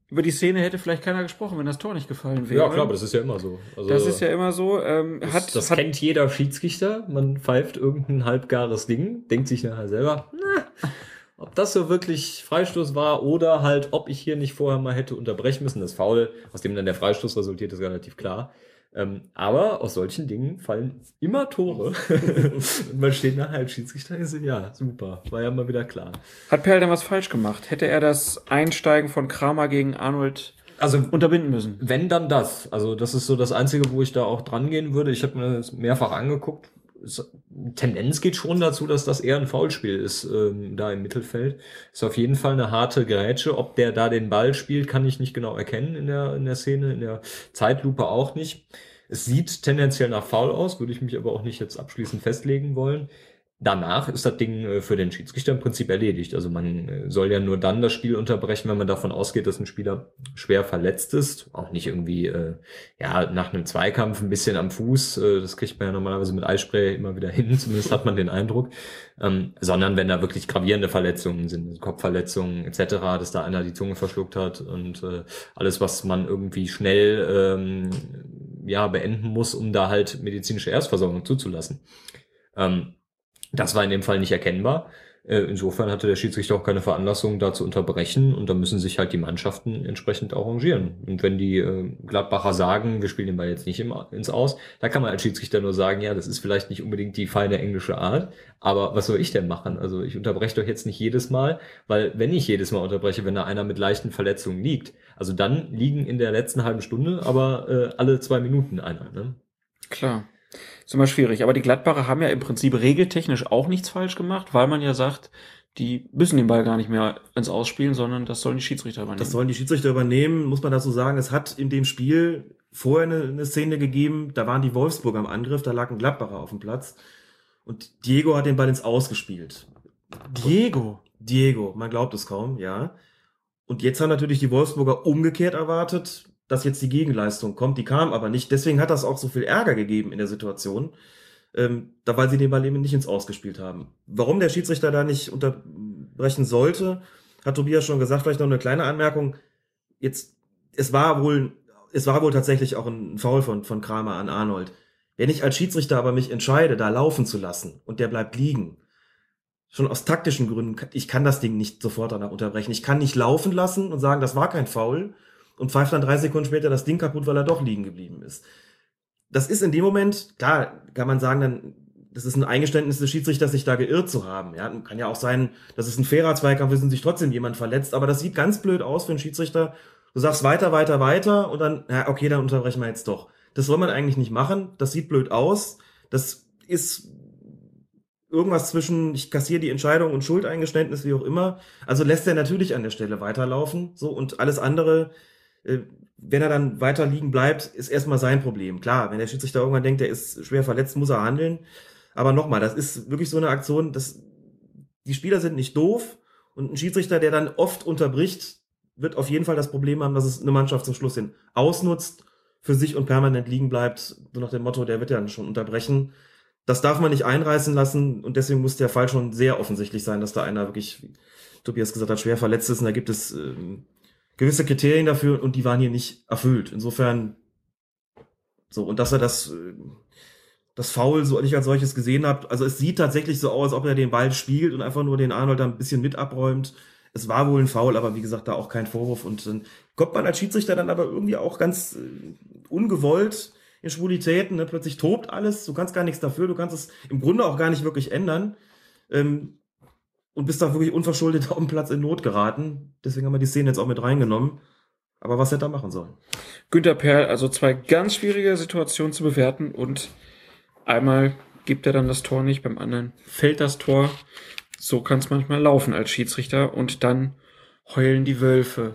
Über die Szene hätte vielleicht keiner gesprochen, wenn das Tor nicht gefallen wäre. Ja, klar, aber das ist ja immer so. Also, Das ist ja immer so. Ähm, das, hat, das hat, kennt jeder Schiedsrichter. Man pfeift irgendein halbgares Ding, denkt sich nachher selber, na, ob das so wirklich Freistoß war oder halt, ob ich hier nicht vorher mal hätte unterbrechen müssen. Das Foul, aus dem dann der Freistoß resultiert, ist relativ klar. Ähm, aber aus solchen Dingen fallen immer Tore. Und man steht nachher als Schiedsrichter und sagt, ja, super, war ja mal wieder klar. hat Perl dann was falsch gemacht? Hätte er das Einsteigen von Kramer gegen Arnold Also unterbinden müssen? Wenn dann das. Also das ist so das Einzige, wo ich da auch dran gehen würde. Ich habe mir das mehrfach angeguckt. Tendenz geht schon dazu, dass das eher ein Foulspiel ist, ähm, da im Mittelfeld. Ist auf jeden Fall eine harte Grätsche. Ob der da den Ball spielt, kann ich nicht genau erkennen in der, in der Szene, in der Zeitlupe auch nicht. Es sieht tendenziell nach Foul aus, würde ich mich aber auch nicht jetzt abschließend festlegen wollen. Danach ist das Ding äh, für den Schiedsrichter im Prinzip erledigt. Also man äh, soll ja nur dann das Spiel unterbrechen, wenn man davon ausgeht, dass ein Spieler schwer verletzt ist. Auch nicht irgendwie, äh, ja, nach einem Zweikampf ein bisschen am Fuß. Äh, das kriegt man ja normalerweise mit Eispray immer wieder hin. Zumindest hat man den Eindruck. Ähm, sondern wenn da wirklich gravierende Verletzungen sind, Kopfverletzungen etc., dass da einer die Zunge verschluckt hat und äh, alles, was man irgendwie schnell ähm, ja beenden muss, um da halt medizinische Erstversorgung zuzulassen. Ähm, das war in dem Fall nicht erkennbar. Äh, insofern hatte der Schiedsrichter auch keine Veranlassung, da zu unterbrechen und da müssen sich halt die Mannschaften entsprechend arrangieren. Und wenn die äh, Gladbacher sagen, wir spielen den Ball jetzt nicht ins Aus, da kann man als Schiedsrichter nur sagen, ja, das ist vielleicht nicht unbedingt die feine englische Art, aber was soll ich denn machen? Also ich unterbreche doch jetzt nicht jedes Mal, weil wenn ich jedes Mal unterbreche, wenn da einer mit leichten Verletzungen liegt, also dann liegen in der letzten halben Stunde aber äh, alle zwei Minuten einer. Ne? Klar. Ist immer schwierig. Aber die Gladbacher haben ja im Prinzip regeltechnisch auch nichts falsch gemacht, weil man ja sagt, die müssen den Ball gar nicht mehr ins Ausspielen, sondern das sollen die Schiedsrichter übernehmen. Das sollen die Schiedsrichter übernehmen, muss man dazu sagen. Es hat in dem Spiel vorher eine, eine Szene gegeben, da waren die Wolfsburg am Angriff, da lag ein Gladbacher auf dem Platz und Diego hat den Ball ins Ausgespielt. Diego? Diego, man glaubt es kaum, ja. Und jetzt haben natürlich die Wolfsburger umgekehrt erwartet, dass jetzt die Gegenleistung kommt. Die kam aber nicht. Deswegen hat das auch so viel Ärger gegeben in der Situation, ähm, da weil sie den Ball eben nicht ins Ausgespielt haben. Warum der Schiedsrichter da nicht unterbrechen sollte, hat Tobias schon gesagt. Vielleicht noch eine kleine Anmerkung. Jetzt, es war wohl, es war wohl tatsächlich auch ein Foul von, von Kramer an Arnold. Wenn ich als Schiedsrichter aber mich entscheide, da laufen zu lassen und der bleibt liegen, schon aus taktischen Gründen, ich kann das Ding nicht sofort danach unterbrechen. Ich kann nicht laufen lassen und sagen, das war kein Foul und pfeift dann drei Sekunden später das Ding kaputt, weil er doch liegen geblieben ist. Das ist in dem Moment, klar, kann man sagen, dann, das ist ein Eingeständnis des Schiedsrichters, sich da geirrt zu haben. Ja, kann ja auch sein, das ist ein fairer Zweikampf ist und sich trotzdem jemand verletzt, aber das sieht ganz blöd aus für einen Schiedsrichter. Du sagst weiter, weiter, weiter und dann, ja, okay, dann unterbrechen wir jetzt doch. Das soll man eigentlich nicht machen. Das sieht blöd aus. Das ist irgendwas zwischen, ich kassiere die Entscheidung und Schuldeingeständnis, wie auch immer. Also lässt er natürlich an der Stelle weiterlaufen, so, und alles andere, wenn er dann weiter liegen bleibt, ist erstmal sein Problem. Klar, wenn der Schiedsrichter irgendwann denkt, er ist schwer verletzt, muss er handeln. Aber nochmal, das ist wirklich so eine Aktion, dass die Spieler sind nicht doof und ein Schiedsrichter, der dann oft unterbricht, wird auf jeden Fall das Problem haben, dass es eine Mannschaft zum Schluss hin ausnutzt, für sich und permanent liegen bleibt, so nach dem Motto, der wird ja dann schon unterbrechen. Das darf man nicht einreißen lassen und deswegen muss der Fall schon sehr offensichtlich sein, dass da einer wirklich, wie Tobias gesagt hat, schwer verletzt ist und da gibt es ähm, gewisse Kriterien dafür und die waren hier nicht erfüllt. Insofern so und dass er das äh, das Foul so nicht als solches gesehen habt. Also es sieht tatsächlich so aus, als ob er den Ball spielt und einfach nur den Arnold da ein bisschen mit abräumt. Es war wohl ein Foul, aber wie gesagt, da auch kein Vorwurf. Und dann kommt man als Schiedsrichter dann aber irgendwie auch ganz äh, ungewollt in Schwulitäten. Ne? Plötzlich tobt alles, du kannst gar nichts dafür, du kannst es im Grunde auch gar nicht wirklich ändern. Ähm, und bist da wirklich unverschuldet auf dem Platz in Not geraten. Deswegen haben wir die Szene jetzt auch mit reingenommen. Aber was hätte er machen sollen? Günter Perl, also zwei ganz schwierige Situationen zu bewerten und einmal gibt er dann das Tor nicht, beim anderen fällt das Tor. So kann es manchmal laufen als Schiedsrichter und dann heulen die Wölfe.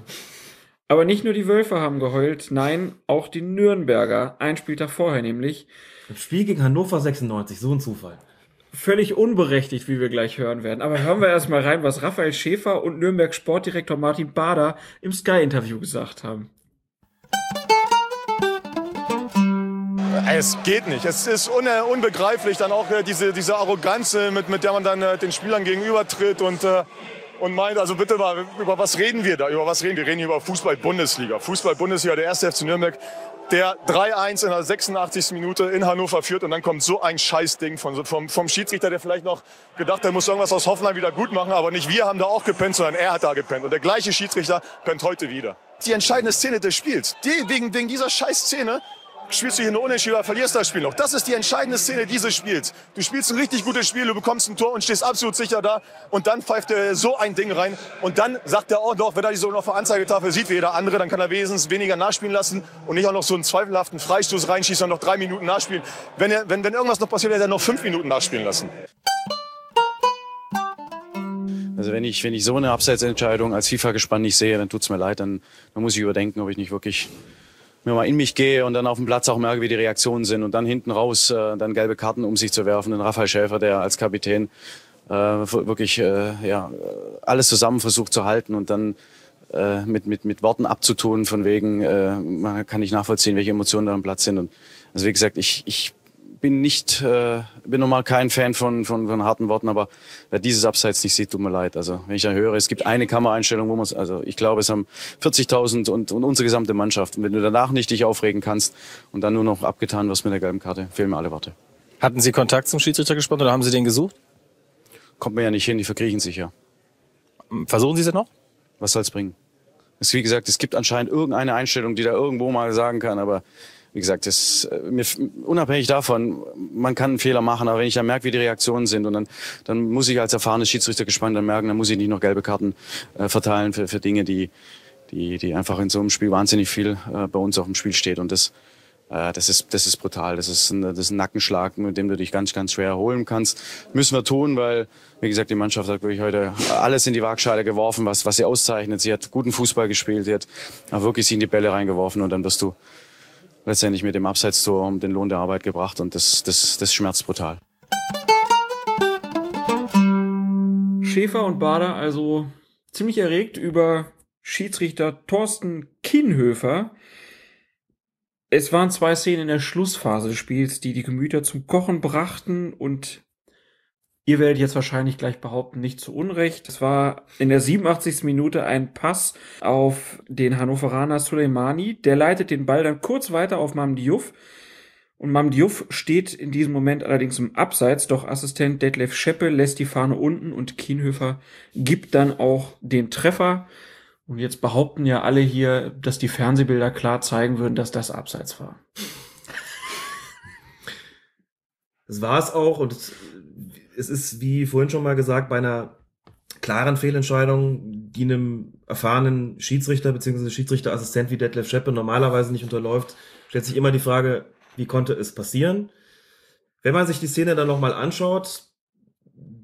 Aber nicht nur die Wölfe haben geheult, nein, auch die Nürnberger, ein Spieltag vorher nämlich. Im Spiel gegen Hannover 96, so ein Zufall völlig unberechtigt, wie wir gleich hören werden. Aber hören wir erstmal rein, was Raphael Schäfer und Nürnberg Sportdirektor Martin Bader im Sky-Interview gesagt haben. Es geht nicht. Es ist unbegreiflich, dann auch äh, diese, diese Arroganz, äh, mit, mit der man dann äh, den Spielern gegenübertritt und, und meint, also bitte mal, über was reden wir da? Über was reden wir? Wir reden über Fußball-Bundesliga. Fußball-Bundesliga, der erste FC Nürnberg der 3-1 in der 86. Minute in Hannover führt und dann kommt so ein Scheißding von, vom, vom Schiedsrichter, der vielleicht noch gedacht, er muss irgendwas aus Hoffenheim wieder gut machen, aber nicht wir haben da auch gepennt, sondern er hat da gepennt. Und der gleiche Schiedsrichter pennt heute wieder. Die entscheidende Szene des Spiels, die, wegen, wegen dieser Scheißszene spielst du hier eine Unentschieden oder verlierst das Spiel noch. Das ist die entscheidende Szene dieses Spiels. Du spielst ein richtig gutes Spiel, du bekommst ein Tor und stehst absolut sicher da und dann pfeift er so ein Ding rein und dann sagt er auch noch, wenn er die so noch Anzeigetafel sieht wie jeder andere, dann kann er wesentlich weniger nachspielen lassen und nicht auch noch so einen zweifelhaften Freistoß reinschießen und noch drei Minuten nachspielen. Wenn, er, wenn, wenn irgendwas noch passiert, hätte er noch fünf Minuten nachspielen lassen. Also wenn ich, wenn ich so eine Abseitsentscheidung als FIFA gespannt nicht sehe, dann tut's mir leid, dann, dann muss ich überdenken, ob ich nicht wirklich mir mal in mich gehe und dann auf dem Platz auch merke, wie die Reaktionen sind und dann hinten raus äh, dann gelbe Karten um sich zu werfen. Den Raphael Schäfer, der als Kapitän äh, wirklich äh, ja, alles zusammen versucht zu halten und dann äh, mit, mit, mit Worten abzutun, von wegen, äh, man kann nicht nachvollziehen, welche Emotionen da am Platz sind. Und also wie gesagt, ich, ich bin nicht, äh, bin normal kein Fan von, von, von harten Worten, aber wer dieses Abseits nicht sieht, tut mir leid. Also wenn ich da höre, es gibt eine Kameraeinstellung, wo man also ich glaube, es haben 40.000 und, und unsere gesamte Mannschaft. Und wenn du danach nicht dich aufregen kannst und dann nur noch abgetan wirst mit der gelben Karte, fehlen mir alle Worte. Hatten Sie Kontakt zum Schiedsrichter gesprochen oder haben Sie den gesucht? Kommt mir ja nicht hin, die verkriechen sich ja. Versuchen Sie es noch? Was soll's bringen? Es, wie gesagt, es gibt anscheinend irgendeine Einstellung, die da irgendwo mal sagen kann, aber wie gesagt, das, äh, mir, unabhängig davon, man kann einen Fehler machen, aber wenn ich dann merke, wie die Reaktionen sind und dann, dann muss ich als erfahrenes Schiedsrichter gespannt dann merken, dann muss ich nicht noch gelbe Karten äh, verteilen für, für Dinge, die, die, die einfach in so einem Spiel wahnsinnig viel äh, bei uns auf dem Spiel steht und das, äh, das ist, das ist brutal. Das ist, ein, das ist ein Nackenschlag, mit dem du dich ganz, ganz schwer erholen kannst. Müssen wir tun, weil, wie gesagt, die Mannschaft hat wirklich heute alles in die Waagschale geworfen, was, was sie auszeichnet. Sie hat guten Fußball gespielt, sie hat wirklich sie in die Bälle reingeworfen und dann wirst du letztendlich mit dem Abseitstor um den Lohn der Arbeit gebracht und das, das, das schmerzt brutal. Schäfer und Bader also ziemlich erregt über Schiedsrichter Thorsten Kienhöfer. Es waren zwei Szenen in der Schlussphase des Spiels, die die Gemüter zum Kochen brachten und Ihr werdet jetzt wahrscheinlich gleich behaupten, nicht zu Unrecht. Es war in der 87. Minute ein Pass auf den Hannoveraner Soleimani. Der leitet den Ball dann kurz weiter auf Mam Diouf. Und Mam Diouf steht in diesem Moment allerdings im Abseits, doch Assistent Detlef Scheppe lässt die Fahne unten und Kienhöfer gibt dann auch den Treffer. Und jetzt behaupten ja alle hier, dass die Fernsehbilder klar zeigen würden, dass das Abseits war. Das war es auch und ist, wie vorhin schon mal gesagt, bei einer klaren Fehlentscheidung, die einem erfahrenen Schiedsrichter bzw. Schiedsrichterassistent wie Detlef Scheppe normalerweise nicht unterläuft, stellt sich immer die Frage, wie konnte es passieren? Wenn man sich die Szene dann nochmal anschaut,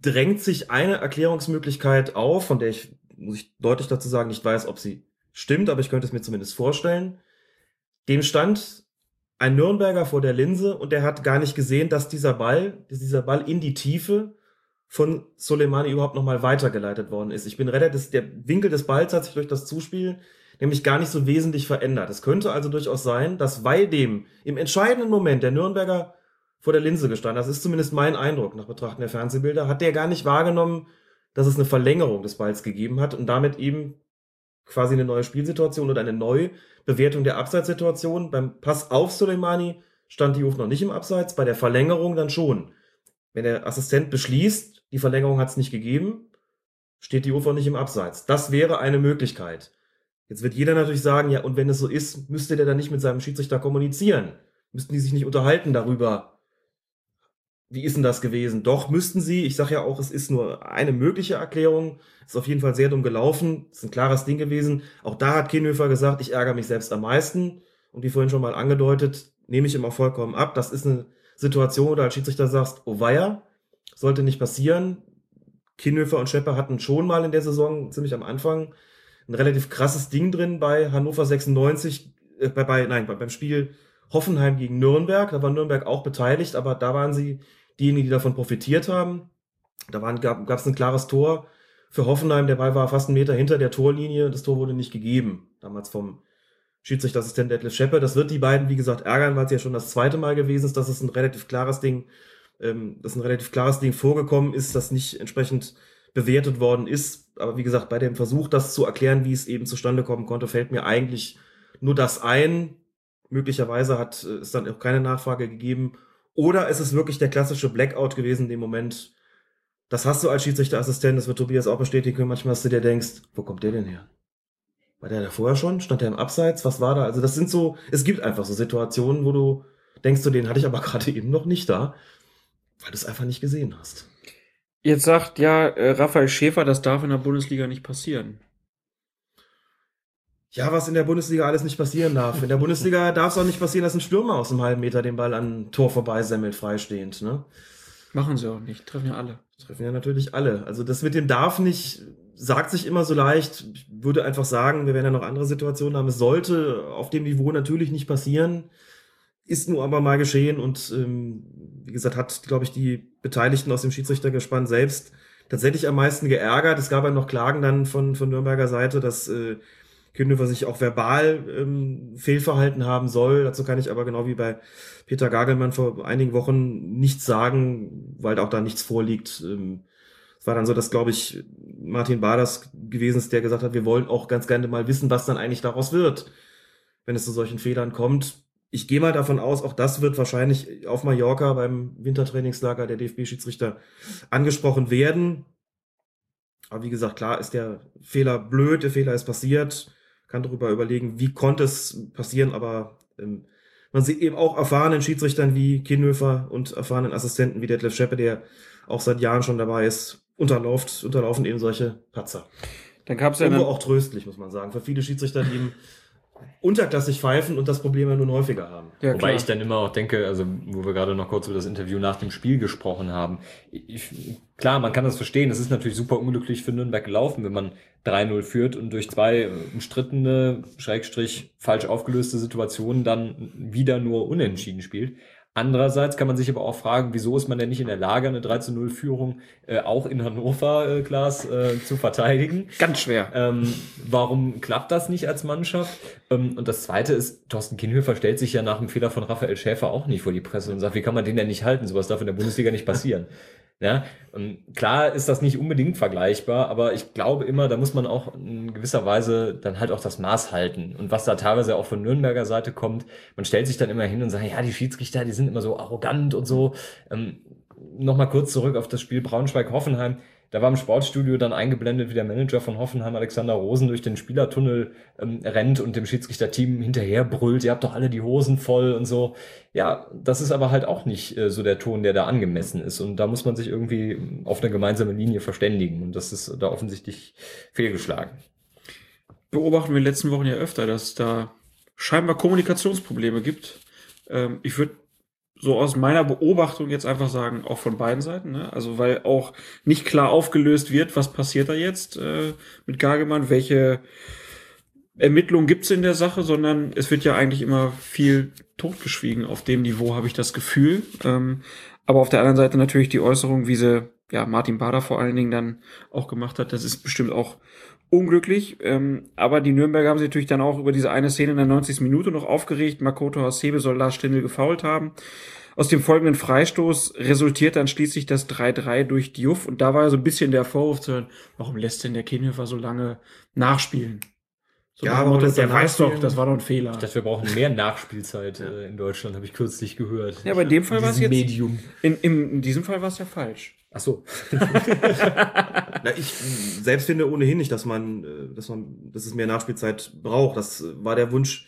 drängt sich eine Erklärungsmöglichkeit auf, von der ich, muss ich deutlich dazu sagen, nicht weiß, ob sie stimmt, aber ich könnte es mir zumindest vorstellen. Dem stand ein Nürnberger vor der Linse und der hat gar nicht gesehen, dass dieser Ball, dass dieser Ball in die Tiefe von Soleimani überhaupt nochmal weitergeleitet worden ist. Ich bin relativ, der Winkel des Balls hat sich durch das Zuspiel nämlich gar nicht so wesentlich verändert. Es könnte also durchaus sein, dass weil dem im entscheidenden Moment der Nürnberger vor der Linse gestanden, das ist zumindest mein Eindruck nach Betrachten der Fernsehbilder, hat der gar nicht wahrgenommen, dass es eine Verlängerung des Balls gegeben hat und damit eben quasi eine neue Spielsituation oder eine Neubewertung der Abseitssituation. Beim Pass auf Soleimani stand die Uf noch nicht im Abseits, bei der Verlängerung dann schon. Wenn der Assistent beschließt, die Verlängerung hat es nicht gegeben, steht die Ufer nicht im Abseits. Das wäre eine Möglichkeit. Jetzt wird jeder natürlich sagen, ja, und wenn es so ist, müsste der dann nicht mit seinem Schiedsrichter kommunizieren. Müssten die sich nicht unterhalten darüber, wie ist denn das gewesen? Doch, müssten sie. Ich sage ja auch, es ist nur eine mögliche Erklärung. Ist auf jeden Fall sehr dumm gelaufen. Ist ein klares Ding gewesen. Auch da hat Kienhöfer gesagt, ich ärgere mich selbst am meisten. Und wie vorhin schon mal angedeutet, nehme ich immer vollkommen ab. Das ist eine Situation, wo du als Schiedsrichter sagst, oh weia, sollte nicht passieren. Kienhöfer und Schepper hatten schon mal in der Saison, ziemlich am Anfang, ein relativ krasses Ding drin bei Hannover 96, äh, bei, bei, nein, beim Spiel Hoffenheim gegen Nürnberg. Da war Nürnberg auch beteiligt, aber da waren sie diejenigen, die davon profitiert haben. Da waren, gab es ein klares Tor für Hoffenheim. Der Ball war fast einen Meter hinter der Torlinie. Das Tor wurde nicht gegeben. Damals vom Schiedsrichterassistent Detlef Scheppe. Das wird die beiden, wie gesagt, ärgern, weil es ja schon das zweite Mal gewesen ist, dass es ein relativ klares Ding, ähm, dass ein relativ klares Ding vorgekommen ist, das nicht entsprechend bewertet worden ist. Aber wie gesagt, bei dem Versuch, das zu erklären, wie es eben zustande kommen konnte, fällt mir eigentlich nur das ein. Möglicherweise hat es dann auch keine Nachfrage gegeben oder ist es wirklich der klassische Blackout gewesen in dem Moment? Das hast du als Schiedsrichterassistent, das wird Tobias auch bestätigen können, manchmal, dass du dir denkst, wo kommt der denn her? War der da vorher schon? Stand der im Abseits? Was war da? Also das sind so, es gibt einfach so Situationen, wo du denkst, du, den hatte ich aber gerade eben noch nicht da, weil du es einfach nicht gesehen hast. Jetzt sagt ja äh, Raphael Schäfer, das darf in der Bundesliga nicht passieren ja, was in der Bundesliga alles nicht passieren darf. In der Bundesliga darf es auch nicht passieren, dass ein Stürmer aus einem halben Meter den Ball an Tor vorbeisemmelt, freistehend. Ne? Machen sie auch nicht, treffen ja alle. Treffen ja natürlich alle. Also das mit dem darf nicht, sagt sich immer so leicht. Ich würde einfach sagen, wir werden ja noch andere Situationen haben. Es sollte auf dem Niveau natürlich nicht passieren. Ist nur aber mal geschehen und ähm, wie gesagt, hat, glaube ich, die Beteiligten aus dem Schiedsrichtergespann selbst tatsächlich am meisten geärgert. Es gab ja noch Klagen dann von, von Nürnberger Seite, dass äh, Kühnhöfer sich auch verbal ähm, fehlverhalten haben soll. Dazu kann ich aber genau wie bei Peter Gagelmann vor einigen Wochen nichts sagen, weil auch da nichts vorliegt. Ähm, es war dann so, dass, glaube ich, Martin Baders gewesen ist, der gesagt hat, wir wollen auch ganz gerne mal wissen, was dann eigentlich daraus wird, wenn es zu solchen Fehlern kommt. Ich gehe mal davon aus, auch das wird wahrscheinlich auf Mallorca beim Wintertrainingslager der DFB-Schiedsrichter angesprochen werden. Aber wie gesagt, klar ist der Fehler blöd, der Fehler ist passiert kann darüber überlegen, wie konnte es passieren, aber ähm, man sieht eben auch erfahrenen Schiedsrichtern wie Kienhöfer und erfahrenen Assistenten wie Detlef Scheppe, der auch seit Jahren schon dabei ist, unterlauft, unterlaufen eben solche Patzer. Dann gab es ja Irgendwo auch tröstlich, muss man sagen, für viele Schiedsrichter, die eben unterklassig pfeifen und das Problem ja nun häufiger haben. Ja, Wobei ich dann immer auch denke, also wo wir gerade noch kurz über das Interview nach dem Spiel gesprochen haben, ich, klar, man kann das verstehen, es ist natürlich super unglücklich für Nürnberg gelaufen, wenn man 3-0 führt und durch zwei umstrittene, Schrägstrich falsch aufgelöste Situationen dann wieder nur unentschieden spielt. Andererseits kann man sich aber auch fragen, wieso ist man denn nicht in der Lage, eine 3 0 Führung äh, auch in Hannover, äh, Klaas, äh, zu verteidigen? Ganz schwer. Ähm, warum klappt das nicht als Mannschaft? Ähm, und das Zweite ist, Thorsten Kinhöfer stellt sich ja nach dem Fehler von Raphael Schäfer auch nicht vor die Presse und sagt, wie kann man den denn nicht halten? Sowas darf in der Bundesliga nicht passieren. Ja, und klar ist das nicht unbedingt vergleichbar, aber ich glaube immer, da muss man auch in gewisser Weise dann halt auch das Maß halten. Und was da teilweise auch von Nürnberger Seite kommt, man stellt sich dann immer hin und sagt, ja, die Schiedsrichter, die sind immer so arrogant und so. Ähm, Nochmal kurz zurück auf das Spiel Braunschweig-Hoffenheim da war im Sportstudio dann eingeblendet, wie der Manager von Hoffenheim, Alexander Rosen, durch den Spielertunnel ähm, rennt und dem Schiedsrichterteam hinterher brüllt, ihr habt doch alle die Hosen voll und so. Ja, das ist aber halt auch nicht äh, so der Ton, der da angemessen ist. Und da muss man sich irgendwie auf eine gemeinsame Linie verständigen. Und das ist da offensichtlich fehlgeschlagen. Beobachten wir in den letzten Wochen ja öfter, dass da scheinbar Kommunikationsprobleme gibt. Ähm, ich würde so aus meiner Beobachtung jetzt einfach sagen, auch von beiden Seiten, ne? Also weil auch nicht klar aufgelöst wird, was passiert da jetzt äh, mit Gagemann, welche Ermittlungen gibt's in der Sache, sondern es wird ja eigentlich immer viel totgeschwiegen. Auf dem Niveau habe ich das Gefühl. Ähm, aber auf der anderen Seite natürlich die Äußerung, wie sie ja Martin Bader vor allen Dingen dann auch gemacht hat, das ist bestimmt auch unglücklich. Ähm, aber die Nürnberger haben sich natürlich dann auch über diese eine Szene in der 90. Minute noch aufgeregt. Makoto Hasebe soll Lars Stindl gefault haben. Aus dem folgenden Freistoß resultiert dann schließlich das 3-3 durch Diouf. Und da war ja so ein bisschen der Vorwurf zu hören, warum lässt denn der Kienhöfer so lange nachspielen? So ja, aber der, der weiß doch, das war doch ein Fehler. Ich dachte, wir brauchen mehr Nachspielzeit äh, in Deutschland, habe ich kürzlich gehört. Ja, aber in dem Fall war es jetzt. Medium. In, in, in diesem Fall war es ja falsch. Ach so. Na, ich selbst finde ohnehin nicht, dass man, äh, dass man, dass es mehr Nachspielzeit braucht. Das war der Wunsch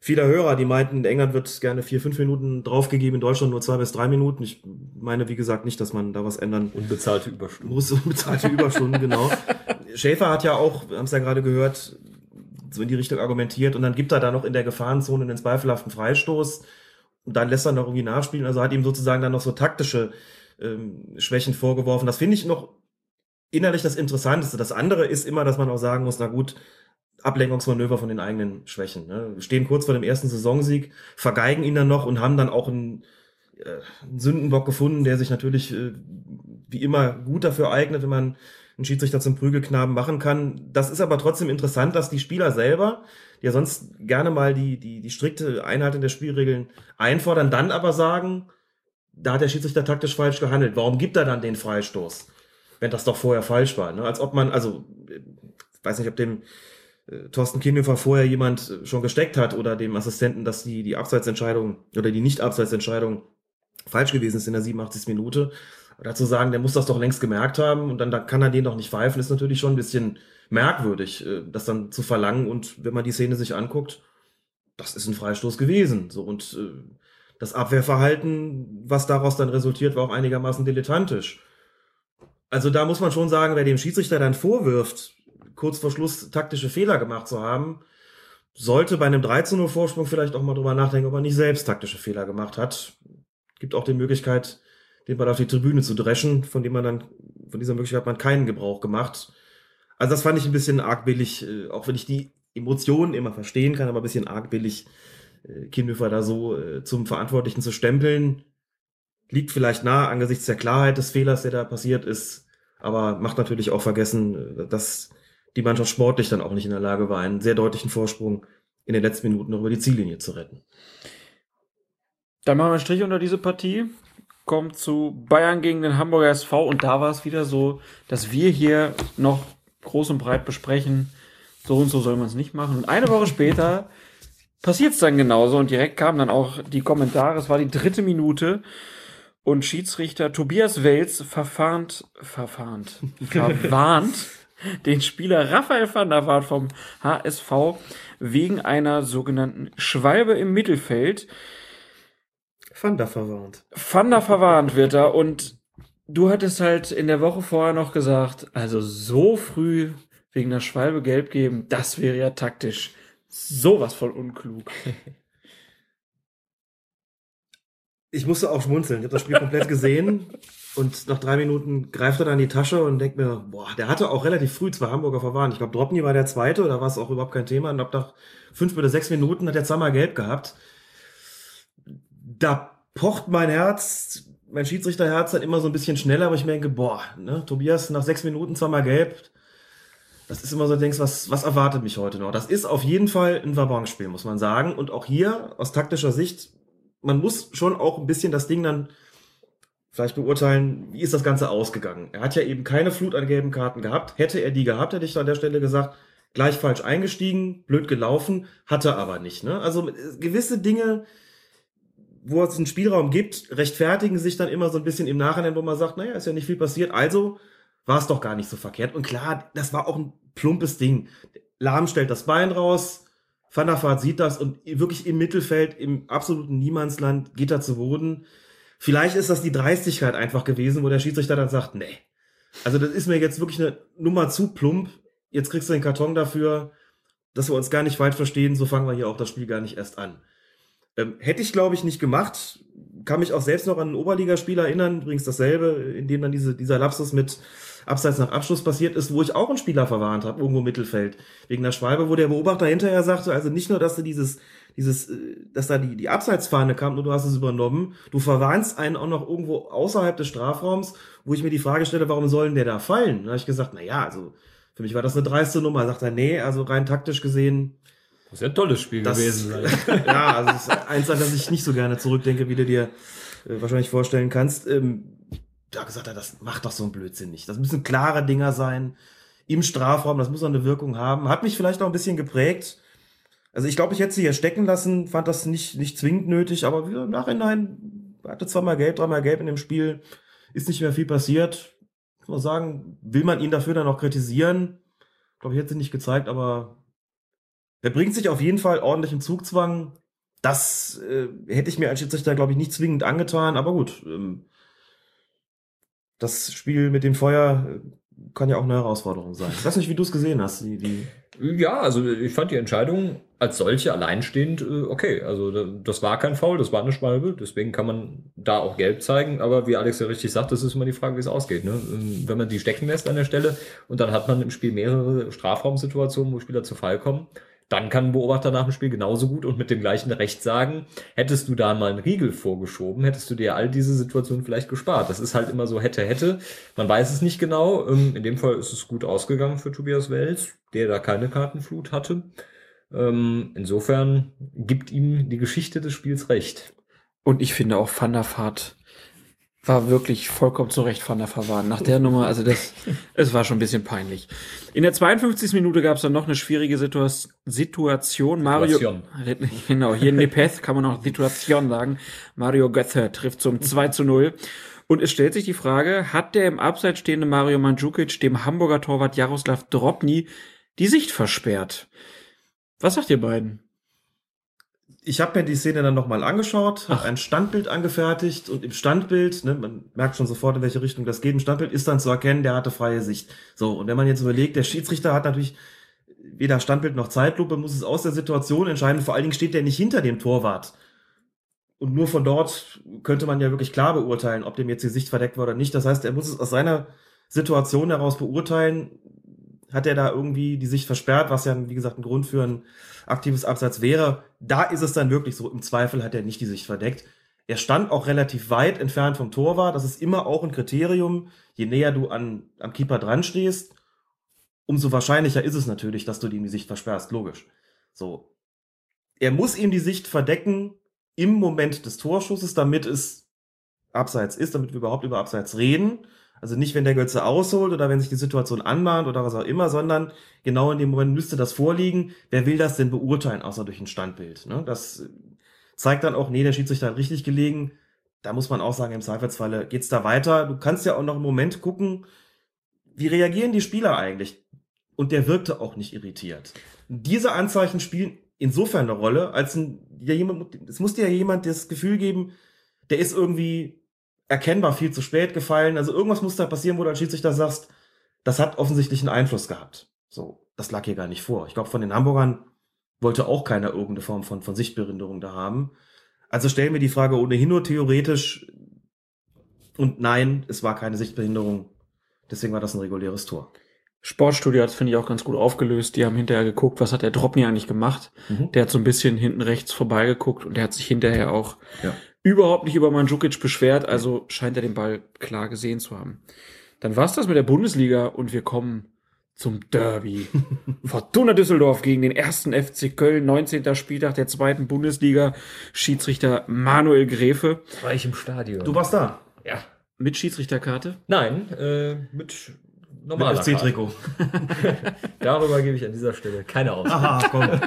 vieler Hörer, die meinten, in England wird gerne vier, fünf Minuten draufgegeben, in Deutschland nur zwei bis drei Minuten. Ich meine, wie gesagt, nicht, dass man da was ändern Unbezahlte Überstunden. muss. Unbezahlte Überstunden, genau. Schäfer hat ja auch, wir haben es ja gerade gehört, so in die Richtung argumentiert und dann gibt er da noch in der Gefahrenzone einen zweifelhaften Freistoß und dann lässt er noch irgendwie nachspielen. Also hat ihm sozusagen dann noch so taktische ähm, Schwächen vorgeworfen. Das finde ich noch innerlich das Interessanteste. Das andere ist immer, dass man auch sagen muss, na gut, Ablenkungsmanöver von den eigenen Schwächen. Ne? Stehen kurz vor dem ersten Saisonsieg, vergeigen ihn dann noch und haben dann auch einen, äh, einen Sündenbock gefunden, der sich natürlich äh, wie immer gut dafür eignet, wenn man einen Schiedsrichter zum Prügelknaben machen kann. Das ist aber trotzdem interessant, dass die Spieler selber, die ja sonst gerne mal die, die, die strikte Einhaltung der Spielregeln einfordern, dann aber sagen, da hat der Schiedsrichter taktisch falsch gehandelt. Warum gibt er dann den Freistoß? Wenn das doch vorher falsch war. Ne? Als ob man, also, ich weiß nicht, ob dem äh, Thorsten Kienhöfer vorher jemand äh, schon gesteckt hat oder dem Assistenten, dass die, die Abseitsentscheidung oder die Nicht-Abseitsentscheidung falsch gewesen ist in der 87. Minute. Dazu sagen, der muss das doch längst gemerkt haben und dann, dann kann er den doch nicht pfeifen, ist natürlich schon ein bisschen merkwürdig, äh, das dann zu verlangen. Und wenn man die Szene sich anguckt, das ist ein Freistoß gewesen. So und äh, das Abwehrverhalten, was daraus dann resultiert, war auch einigermaßen dilettantisch. Also da muss man schon sagen, wer dem Schiedsrichter dann vorwirft, kurz vor Schluss taktische Fehler gemacht zu haben, sollte bei einem 13 Uhr Vorsprung vielleicht auch mal drüber nachdenken, ob er nicht selbst taktische Fehler gemacht hat. Gibt auch die Möglichkeit, den Ball auf die Tribüne zu dreschen, von dem man dann, von dieser Möglichkeit hat man keinen Gebrauch gemacht. Also das fand ich ein bisschen arg billig, äh, auch wenn ich die Emotionen immer verstehen kann, aber ein bisschen arg billig, äh, Kienhöfer da so äh, zum Verantwortlichen zu stempeln. Liegt vielleicht nah angesichts der Klarheit des Fehlers, der da passiert ist, aber macht natürlich auch vergessen, äh, dass die Mannschaft sportlich dann auch nicht in der Lage war, einen sehr deutlichen Vorsprung in den letzten Minuten noch über die Ziellinie zu retten. Dann machen wir einen Strich unter diese Partie. Kommt zu Bayern gegen den Hamburger SV und da war es wieder so, dass wir hier noch groß und breit besprechen, so und so soll man es nicht machen. Und eine Woche später passiert es dann genauso und direkt kamen dann auch die Kommentare. Es war die dritte Minute und Schiedsrichter Tobias Wels verfahnt, verfahnt, verwarnt den Spieler Raphael van der Vaart vom HSV wegen einer sogenannten Schwalbe im Mittelfeld. Van der verwarnt. Van der verwarnt wird er und du hattest halt in der Woche vorher noch gesagt, also so früh wegen der Schwalbe gelb geben, das wäre ja taktisch sowas von unklug. Ich musste auch schmunzeln. Ich habe das Spiel komplett gesehen und nach drei Minuten greift er dann in die Tasche und denkt mir, boah, der hatte auch relativ früh zwei Hamburger verwarnt. Ich glaube, Dropny war der zweite, da war es auch überhaupt kein Thema. Und ab nach fünf oder sechs Minuten hat er zweimal gelb gehabt. Da pocht mein Herz, mein Schiedsrichterherz dann immer so ein bisschen schneller, aber ich denke, boah, ne, Tobias nach sechs Minuten zweimal gelb. Das ist immer so, denkst, was, was erwartet mich heute noch? Das ist auf jeden Fall ein Wabonspiel, muss man sagen. Und auch hier, aus taktischer Sicht, man muss schon auch ein bisschen das Ding dann vielleicht beurteilen, wie ist das Ganze ausgegangen. Er hat ja eben keine Flut an gelben Karten gehabt. Hätte er die gehabt, hätte ich an der Stelle gesagt, gleich falsch eingestiegen, blöd gelaufen, hatte aber nicht. Ne? Also gewisse Dinge, wo es einen Spielraum gibt, rechtfertigen sich dann immer so ein bisschen im Nachhinein, wo man sagt, naja, ist ja nicht viel passiert, also war es doch gar nicht so verkehrt. Und klar, das war auch ein plumpes Ding. Lahm stellt das Bein raus, Van der Vaart sieht das und wirklich im Mittelfeld, im absoluten Niemandsland geht er zu Boden. Vielleicht ist das die Dreistigkeit einfach gewesen, wo der Schiedsrichter dann sagt, nee. Also das ist mir jetzt wirklich eine Nummer zu plump. Jetzt kriegst du den Karton dafür, dass wir uns gar nicht falsch verstehen. So fangen wir hier auch das Spiel gar nicht erst an. Ähm, hätte ich, glaube ich, nicht gemacht. Kann mich auch selbst noch an ein Oberligaspiel erinnern. Übrigens dasselbe, in dem dann diese, dieser Lapsus mit Abseits nach Abschluss passiert ist, wo ich auch einen Spieler verwarnt habe, irgendwo im Mittelfeld. Wegen der Schwalbe, wo der Beobachter hinterher sagte, also nicht nur, dass du dieses, dieses, äh, dass da die, die Abseitsfahne kam und du hast es übernommen, du verwarnst einen auch noch irgendwo außerhalb des Strafraums, wo ich mir die Frage stelle, warum sollen der da fallen? Da habe ich gesagt, na ja, also für mich war das eine dreiste Nummer. Sagt er, nee, also rein taktisch gesehen. Das ist ja ein tolles Spiel das, gewesen. ja, also das ist eins, an das ich nicht so gerne zurückdenke, wie du dir äh, wahrscheinlich vorstellen kannst. Ähm, da gesagt hat, das macht doch so ein Blödsinn nicht. Das müssen klare Dinger sein im Strafraum, das muss auch eine Wirkung haben. Hat mich vielleicht auch ein bisschen geprägt. Also ich glaube, ich hätte sie hier stecken lassen, fand das nicht, nicht zwingend nötig, aber wieder im Nachhinein hatte zweimal gelb, dreimal gelb in dem Spiel, ist nicht mehr viel passiert. Ich muss sagen, will man ihn dafür dann auch kritisieren? Ich glaube, ich hätte sie nicht gezeigt, aber er bringt sich auf jeden Fall ordentlich im Zugzwang. Das äh, hätte ich mir als Schiedsrichter, glaube ich, nicht zwingend angetan, aber gut. Ähm, das Spiel mit dem Feuer äh, kann ja auch eine Herausforderung sein. Ich weiß nicht, wie du es gesehen hast. Die, die ja, also ich fand die Entscheidung als solche alleinstehend äh, okay. Also das war kein Foul, das war eine Schwalbe, deswegen kann man da auch gelb zeigen. Aber wie Alex ja richtig sagt, das ist immer die Frage, wie es ausgeht. Ne? Ähm, wenn man die stecken lässt an der Stelle und dann hat man im Spiel mehrere Strafraumsituationen, wo Spieler zu Fall kommen, dann kann ein Beobachter nach dem Spiel genauso gut und mit dem gleichen Recht sagen, hättest du da mal einen Riegel vorgeschoben, hättest du dir all diese Situationen vielleicht gespart. Das ist halt immer so hätte, hätte. Man weiß es nicht genau. Ähm, in dem Fall ist es gut ausgegangen für Tobias Wels, der da keine Kartenflut hatte. Ähm, insofern gibt ihm die Geschichte des Spiels recht. Und ich finde auch Van der Vaart war wirklich vollkommen zurecht von der Verwarn. Nach der Nummer, also das, es war schon ein bisschen peinlich. In der 52. Minute gab es dann noch eine schwierige Situa Situation. Mario, Situation. genau, hier in Nepeth kann man auch Situation sagen. Mario Götze trifft zum 2 zu 0. Und es stellt sich die Frage, hat der im Abseits stehende Mario Mandzukic dem Hamburger Torwart Jaroslav Drobny die Sicht versperrt? Was sagt ihr beiden? Ich habe mir die Szene dann nochmal angeschaut, habe ein Standbild angefertigt und im Standbild, ne, man merkt schon sofort, in welche Richtung das geht, im Standbild ist dann zu erkennen, der hatte freie Sicht. So, und wenn man jetzt überlegt, der Schiedsrichter hat natürlich weder Standbild noch Zeitlupe, muss es aus der Situation entscheiden, vor allen Dingen steht der nicht hinter dem Torwart. Und nur von dort könnte man ja wirklich klar beurteilen, ob dem jetzt die Sicht verdeckt war oder nicht. Das heißt, er muss es aus seiner Situation heraus beurteilen. hat er da irgendwie die Sicht versperrt, was ja, wie gesagt, ein Grund für ein aktives Abseits wäre. Da ist es dann wirklich so, im Zweifel hat er nicht die Sicht verdeckt. Er stand auch relativ weit entfernt vom Torwart. Das ist immer auch ein Kriterium. Je näher du an, am Keeper dran stehst, umso wahrscheinlicher ist es natürlich, dass du ihm die Sicht versperrst. Logisch. So. Er muss ihm die Sicht verdecken im Moment des Torschusses, damit es Abseits ist, damit wir überhaupt über Abseits reden. Also nicht, wenn der Götze ausholt oder wenn sich die Situation anmahnt oder was auch immer, sondern genau in dem Moment müsste das vorliegen. Wer will das denn beurteilen, außer durch ein Standbild? Ne? Das zeigt dann auch, nee, der Schiedsrichter hat richtig gelegen. Da muss man auch sagen, im Zweifelsfalle geht's da weiter. Du kannst ja auch noch im Moment gucken, wie reagieren die Spieler eigentlich? Und der wirkte auch nicht irritiert. Diese Anzeichen spielen insofern eine Rolle, als ein, ja, jemand, es muss dir ja jemand das Gefühl geben, der ist irgendwie erkennbar viel zu spät gefallen. Also irgendwas muss da passieren, wo du als Schiedsrichter sagst, das hat offensichtlich einen Einfluss gehabt. So, das lag hier gar nicht vor. Ich glaube, von den Hamburgern wollte auch keiner irgendeine Form von, von Sichtbehinderung da haben. Also stellen wir die Frage ohnehin nur theoretisch. Und nein, es war keine Sichtbehinderung. Deswegen war das ein reguläres Tor. Sportstudio hat finde ich auch ganz gut aufgelöst. Die haben hinterher geguckt, was hat der Dropney eigentlich gemacht. Mhm. Der hat so ein bisschen hinten rechts vorbeigeguckt und der hat sich hinterher auch Ja. überhaupt nicht über Mandzukic beschwert. Also scheint er den Ball klar gesehen zu haben. Dann war's das mit der Bundesliga und wir kommen zum Derby. Fortuna Düsseldorf gegen den ersten FC Köln, 19. Spieltag der zweiten Bundesliga. Schiedsrichter Manuel Gräfe. War ich im Stadion. Du warst da. Ja. Mit Schiedsrichterkarte? Nein, äh, mit normaler Mit FC-Trikot. Darüber gebe ich an dieser Stelle keine Auskunft. Aha, komm.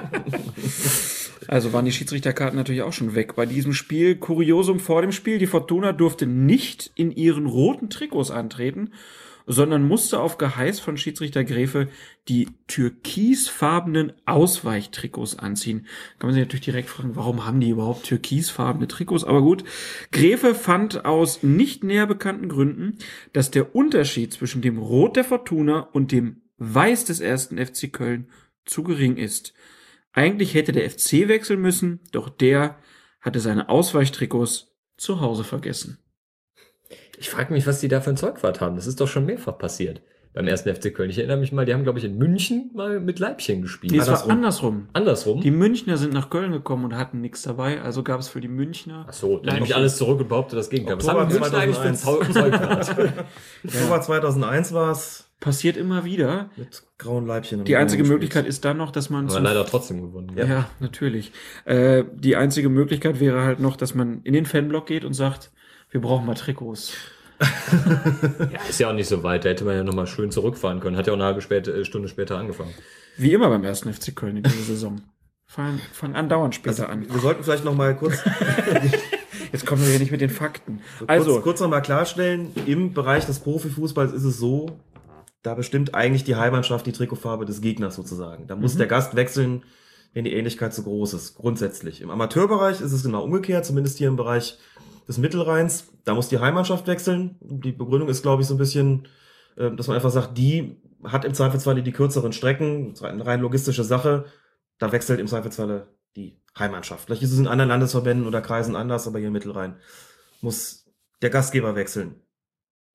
Also waren die Schiedsrichterkarten natürlich auch schon weg. Bei diesem Spiel, Kuriosum vor dem Spiel, die Fortuna durfte nicht in ihren roten Trikots antreten, sondern musste auf Geheiß von Schiedsrichter Gräfe die türkisfarbenen Ausweichtrikots anziehen. Kann man sich natürlich direkt fragen, warum haben die überhaupt türkisfarbene Trikots? Aber gut, Gräfe fand aus nicht näher bekannten Gründen, dass der Unterschied zwischen dem Rot der Fortuna und dem Weiß des ersten FC Köln zu gering ist. Eigentlich hätte der FC wechseln müssen, doch der hatte seine Ausweichtrikots zu Hause vergessen. Ich frage mich, was die da für ein Zeugwart haben. Das ist doch schon mehrfach passiert beim ersten FC Köln. Ich erinnere mich mal, die haben, glaube ich, in München mal mit Leibchen gespielt. Nee, es war andersrum. Andersrum? Die Münchner sind nach Köln gekommen und hatten nichts dabei, also gab es für die Münchner. Ach so, dann nehme ich alles zurück und behaupte das Gegenteil. Was Oktober haben die Münchner eigentlich für ein 2001. Zeu- Zeugwart? Oktober 2001 war's Passiert immer wieder. mit grauen Leibchen. und Die einzige Möglichkeit ist dann noch, dass man Aber leider trotzdem gewonnen. Ja, natürlich. Äh, die einzige Möglichkeit wäre halt noch, dass man in den Fanblock geht und sagt, wir brauchen mal Trikots. Ja, ist ja auch nicht so weit. Da hätte man ja nochmal schön zurückfahren können. Hat ja auch eine halbe spät, äh, Stunde später angefangen. Wie immer beim ersten FC Köln in dieser Saison. Fangen fang andauernd später an. Wir sollten vielleicht noch mal kurz, Jetzt kommen wir hier nicht mit den Fakten. so Also, kurz, kurz noch mal klarstellen, im Bereich des Profifußballs ist es so, da bestimmt eigentlich die Heimmannschaft die Trikotfarbe des Gegners sozusagen. Da muss Mhm. der Gast wechseln, wenn die Ähnlichkeit zu groß ist, grundsätzlich. Im Amateurbereich ist es genau umgekehrt, zumindest hier im Bereich des Mittelrheins. Da muss die Heimmannschaft wechseln. Die Begründung ist, glaube ich, so ein bisschen, äh, dass man einfach sagt, die hat im Zweifelsfalle die kürzeren Strecken, eine rein logistische Sache. Da wechselt im Zweifelsfalle die Heimmannschaft. Vielleicht ist es in anderen Landesverbänden oder Kreisen anders, aber hier im Mittelrhein muss der Gastgeber wechseln.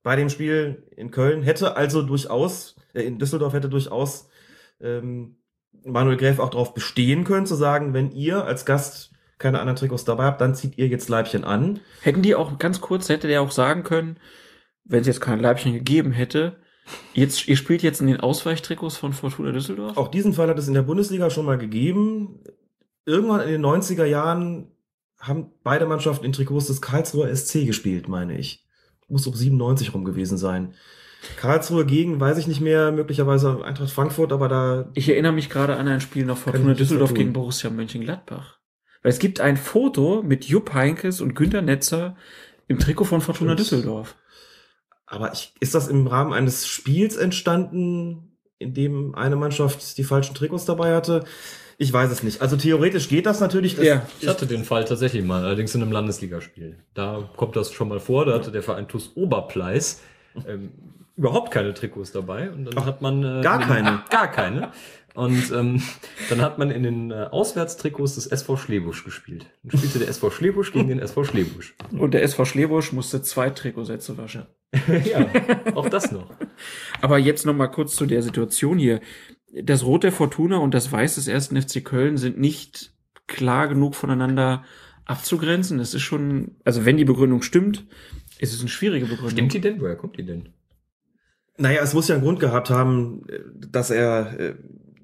Bei dem Spiel in Köln hätte also durchaus, äh, in Düsseldorf hätte durchaus ähm, Manuel Gräf auch darauf bestehen können, zu sagen, wenn ihr als Gast keine anderen Trikots dabei habt, dann zieht ihr jetzt Leibchen an. hätten die auch ganz kurz, hätte der auch sagen können, wenn es jetzt kein Leibchen gegeben hätte, jetzt, ihr spielt jetzt in den Ausweichtrikots von Fortuna Düsseldorf? Auch diesen Fall hat es in der Bundesliga schon mal gegeben. Irgendwann in den 90er Jahren haben beide Mannschaften in Trikots des Karlsruher SC gespielt, meine ich. Muss um 97 rum gewesen sein. Karlsruhe gegen, weiß ich nicht mehr, möglicherweise Eintracht Frankfurt, aber da Ich erinnere mich gerade an ein Spiel noch Fortuna Düsseldorf gegen Borussia Mönchengladbach. Weil es gibt ein Foto mit Jupp Heinkes und Günter Netzer im Trikot von Fortuna Stimmt. Düsseldorf. Aber ich, ist das im Rahmen eines Spiels entstanden, in dem eine Mannschaft die falschen Trikots dabei hatte? Ich weiß es nicht. Also theoretisch geht das natürlich. Das, Ja. Ich hatte den Fall tatsächlich mal, allerdings in einem Landesligaspiel. Da kommt das schon mal vor. Da hatte der Verein TuS Oberpleis ähm, überhaupt keine Trikots dabei. Und dann hat man äh, gar keine? Gar keine. Und ähm, dann hat man in den äh, Auswärtstrikots des SV Schlebusch gespielt. Dann spielte der SV Schlebusch gegen den SV Schlebusch. Und der SV Schlebusch musste zwei Trikotsätze waschen. ja, auch das noch. Aber jetzt noch mal kurz zu der Situation hier. Das Rot der Fortuna und das Weiß des ersten FC Köln sind nicht klar genug voneinander abzugrenzen. Das ist schon, also wenn die Begründung stimmt, ist es eine schwierige Begründung. Stimmt die denn? Woher kommt die denn? Naja, es muss ja einen Grund gehabt haben, äh, dass er, äh,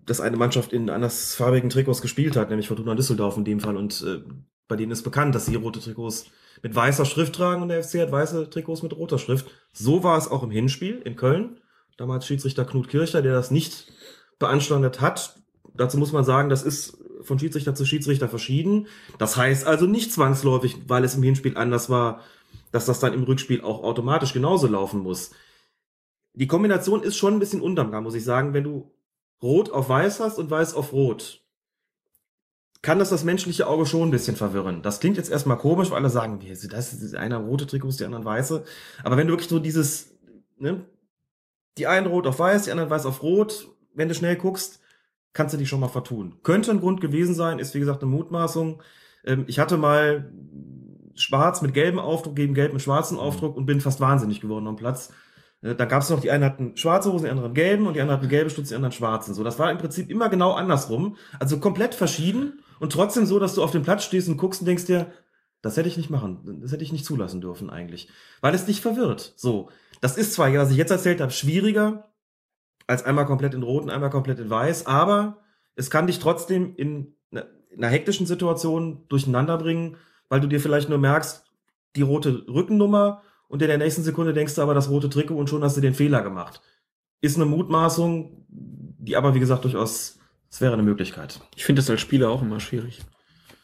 dass eine Mannschaft in andersfarbigen Trikots gespielt hat, nämlich Fortuna Düsseldorf in dem Fall. Und äh, bei denen ist bekannt, dass sie rote Trikots mit weißer Schrift tragen und der FC hat weiße Trikots mit roter Schrift. So war es auch im Hinspiel in Köln. Damals Schiedsrichter Knut Kircher, der das nicht beanstandet hat. Dazu muss man sagen, das ist von Schiedsrichter zu Schiedsrichter verschieden. Das heißt also nicht zwangsläufig, weil es im Hinspiel anders war, dass das dann im Rückspiel auch automatisch genauso laufen muss. Die Kombination ist schon ein bisschen undankbar, muss ich sagen. Wenn du Rot auf Weiß hast und Weiß auf Rot, kann das das menschliche Auge schon ein bisschen verwirren. Das klingt jetzt erstmal komisch, weil alle sagen, wie, das ist einer rote Trikots, die anderen weiße. Aber wenn du wirklich so dieses, ne, die einen rot auf weiß, die anderen weiß auf rot, wenn du schnell guckst, kannst du dich schon mal vertun. Könnte ein Grund gewesen sein, ist wie gesagt eine Mutmaßung. Ähm, ich hatte mal schwarz mit gelbem Aufdruck gegen gelb mit schwarzem Aufdruck und bin fast wahnsinnig geworden am Platz. Äh, Dann gab es noch, die einen hatten schwarze Hosen, die anderen gelben und die anderen hatten gelbe Stutz, die anderen schwarzen. So, das war im Prinzip immer genau andersrum. Also komplett verschieden und trotzdem so, dass du auf dem Platz stehst und guckst und denkst dir, das hätte ich nicht machen, das hätte ich nicht zulassen dürfen eigentlich. Weil es dich verwirrt. So. Das ist zwar, was ich jetzt erzählt habe, schwieriger, als einmal komplett in Rot und einmal komplett in Weiß, aber es kann dich trotzdem in in einer hektischen Situation durcheinander bringen, weil du dir vielleicht nur merkst, die rote Rückennummer und in der nächsten Sekunde denkst du aber das rote Trikot und schon hast du den Fehler gemacht. Ist eine Mutmaßung, die aber wie gesagt durchaus, es wäre eine Möglichkeit. Ich finde das als Spieler auch immer schwierig.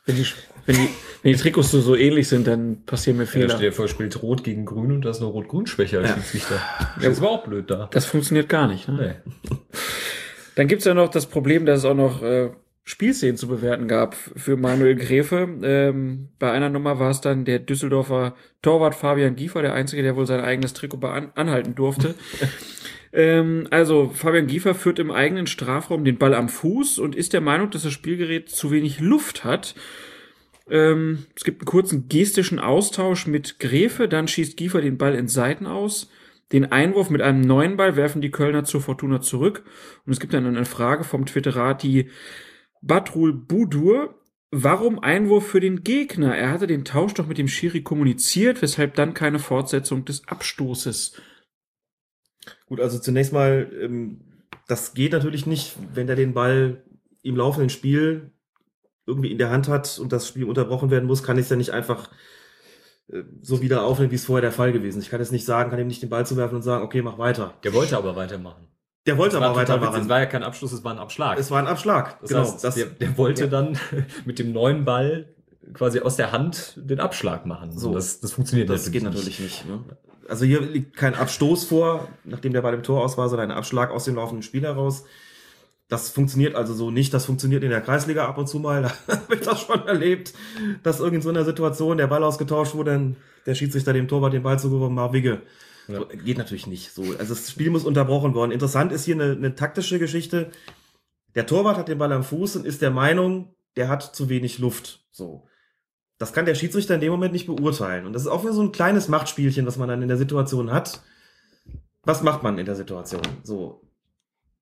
Wenn die, wenn die, wenn die Trikots so, so ähnlich sind, dann passieren mir Ja, Fehler. stell dir vor, spielt Rot gegen Grün und da ist eine Rot-Grün-Schwäche als Ja. Schiedsrichter. Das war auch blöd da. Das funktioniert gar nicht. Ne? Nee. Dann gibt's ja noch das Problem, dass es auch noch äh, Spielszenen zu bewerten gab für Manuel Gräfe. Ähm, bei einer Nummer war es dann der Düsseldorfer Torwart Fabian Giefer, der Einzige, der wohl sein eigenes Trikot bean anhalten durfte. ähm, also Fabian Giefer führt im eigenen Strafraum den Ball am Fuß und ist der Meinung, dass das Spielgerät zu wenig Luft hat. Ähm, es gibt einen kurzen gestischen Austausch mit Gräfe, dann schießt Giefer den Ball in Seiten aus. Den Einwurf mit einem neuen Ball werfen die Kölner zur Fortuna zurück. Und es gibt dann eine Frage vom Twitterati Batrul Budur. Warum Einwurf für den Gegner? Er hatte den Tausch doch mit dem Schiri kommuniziert, weshalb dann keine Fortsetzung des Abstoßes. Gut, also zunächst mal, ähm, das geht natürlich nicht, wenn der den Ball im laufenden Spiel irgendwie in der Hand hat und das Spiel unterbrochen werden muss, kann ich es ja nicht einfach äh, so wieder aufnehmen, wie es vorher der Fall gewesen ist. Ich kann jetzt nicht sagen, kann ihm nicht den Ball zuwerfen und sagen, okay, mach weiter. Der wollte aber weitermachen. Der wollte Das war aber weitermachen. Es war ja kein Abschluss, es war ein Abschlag. Es war ein Abschlag. Das genau. heißt, das, der, der wollte ja. dann mit dem neuen Ball quasi aus der Hand den Abschlag machen. So. das, das funktioniert Das geht natürlich nicht. Ne? Also hier liegt kein Abstoß vor, nachdem der Ball im Tor aus war, sondern ein Abschlag aus dem laufenden Spiel heraus. Das funktioniert also so nicht. Das funktioniert in der Kreisliga ab und zu mal. Da habe ich das schon erlebt, dass irgend so in einer Situation der Ball ausgetauscht wurde, dann der Schiedsrichter dem Torwart den Ball zugeworfen hat, Wigge. So, geht natürlich nicht. So, also das Spiel muss unterbrochen worden. Interessant ist hier eine, eine taktische Geschichte. Der Torwart hat den Ball am Fuß und ist der Meinung, der hat zu wenig Luft. So. Das kann der Schiedsrichter in dem Moment nicht beurteilen. Und das ist auch wieder so ein kleines Machtspielchen, was man dann in der Situation hat. Was macht man in der Situation? So.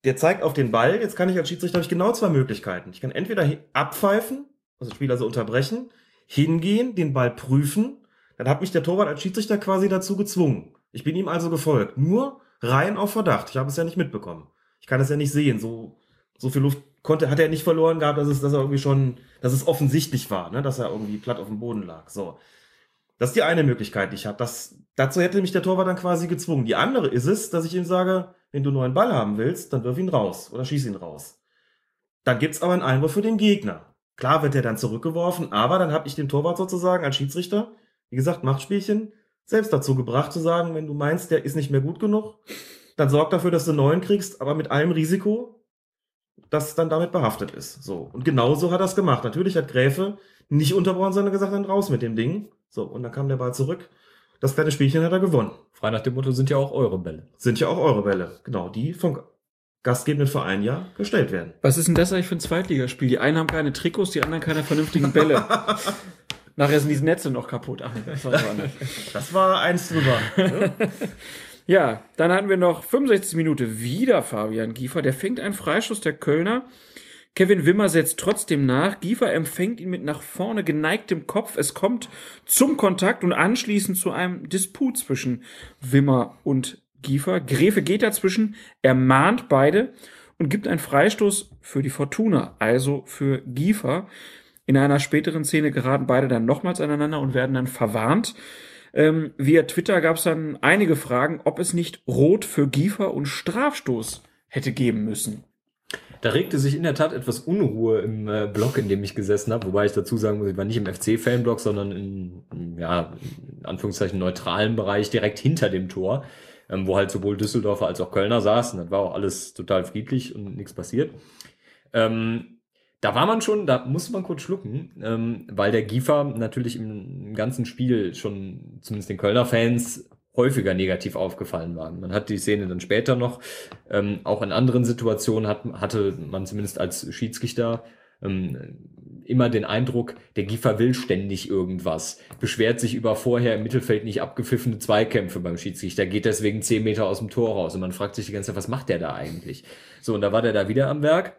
Der zeigt auf den Ball. Jetzt kann ich als Schiedsrichter ich genau zwei Möglichkeiten. Ich kann entweder abpfeifen, also das Spiel also unterbrechen, hingehen, den Ball prüfen. Dann hat mich der Torwart als Schiedsrichter quasi dazu gezwungen. Ich bin ihm also gefolgt. Nur rein auf Verdacht. Ich habe es ja nicht mitbekommen. Ich kann es ja nicht sehen. So, so viel Luft konnte, hat er nicht verloren gehabt, dass es, dass er irgendwie schon, dass es offensichtlich war, ne, dass er irgendwie platt auf dem Boden lag. So. Das ist die eine Möglichkeit, die ich habe. Dazu hätte mich der Torwart dann quasi gezwungen. Die andere ist es, dass ich ihm sage, wenn du einen neuen Ball haben willst, dann wirf ihn raus oder schieß ihn raus. Dann gibt's aber einen Einwurf für den Gegner. Klar wird er dann zurückgeworfen, aber dann habe ich den Torwart sozusagen als Schiedsrichter, wie gesagt, Machtspielchen, selbst dazu gebracht zu sagen, wenn du meinst, der ist nicht mehr gut genug, dann sorg dafür, dass du einen neuen kriegst, aber mit allem Risiko, das dann damit behaftet ist. So. Und genauso hat er es gemacht. Natürlich hat Gräfe nicht unterbrochen, sondern gesagt, dann raus mit dem Ding. So, und dann kam der Ball zurück. Das kleine Spielchen hat er gewonnen. Frei nach dem Motto sind ja auch eure Bälle. Sind ja auch eure Bälle. Genau, die vom gastgebenden Verein ja gestellt werden. Was ist denn das eigentlich für ein Zweitligaspiel? Die einen haben keine Trikots, die anderen keine vernünftigen Bälle. Nachher sind diese Netze noch kaputt. Ach das war. Das war eins drüber. ne? Ja, dann hatten wir noch 65 Minute wieder Fabian Giefer. Der fängt einen Freischuss der Kölner. Kevin Wimmer setzt trotzdem nach. Giefer empfängt ihn mit nach vorne geneigtem Kopf. Es kommt zum Kontakt und anschließend zu einem Disput zwischen Wimmer und Giefer. Gräfe geht dazwischen, ermahnt beide und gibt einen Freistoß für die Fortuna, also für Giefer. In einer späteren Szene geraten beide dann nochmals aneinander und werden dann verwarnt. Ähm, via Twitter gab es dann einige Fragen, ob es nicht Rot für Giefer und Strafstoß hätte geben müssen. Da regte sich in der Tat etwas Unruhe im äh, Blog, in dem ich gesessen habe, wobei ich dazu sagen muss, ich war nicht im FC-Fanblog, sondern in, ja, in Anführungszeichen neutralen Bereich direkt hinter dem Tor, ähm, wo halt sowohl Düsseldorfer als auch Kölner saßen. Das war auch alles total friedlich und nichts passiert. Ähm, da war man schon, da musste man kurz schlucken, ähm, weil der Giefer natürlich im, ganzen Spiel schon, zumindest den Kölner Fans, häufiger negativ aufgefallen waren. Man hat die Szene dann später noch, ähm, auch in anderen Situationen hat, hatte man zumindest als Schiedsrichter ähm, immer den Eindruck, der Giefer will ständig irgendwas, beschwert sich über vorher im Mittelfeld nicht abgepfiffene Zweikämpfe beim Schiedsrichter, geht deswegen zehn Meter aus dem Tor raus und man fragt sich die ganze Zeit, was macht der da eigentlich? So, und da war der da wieder am Werk,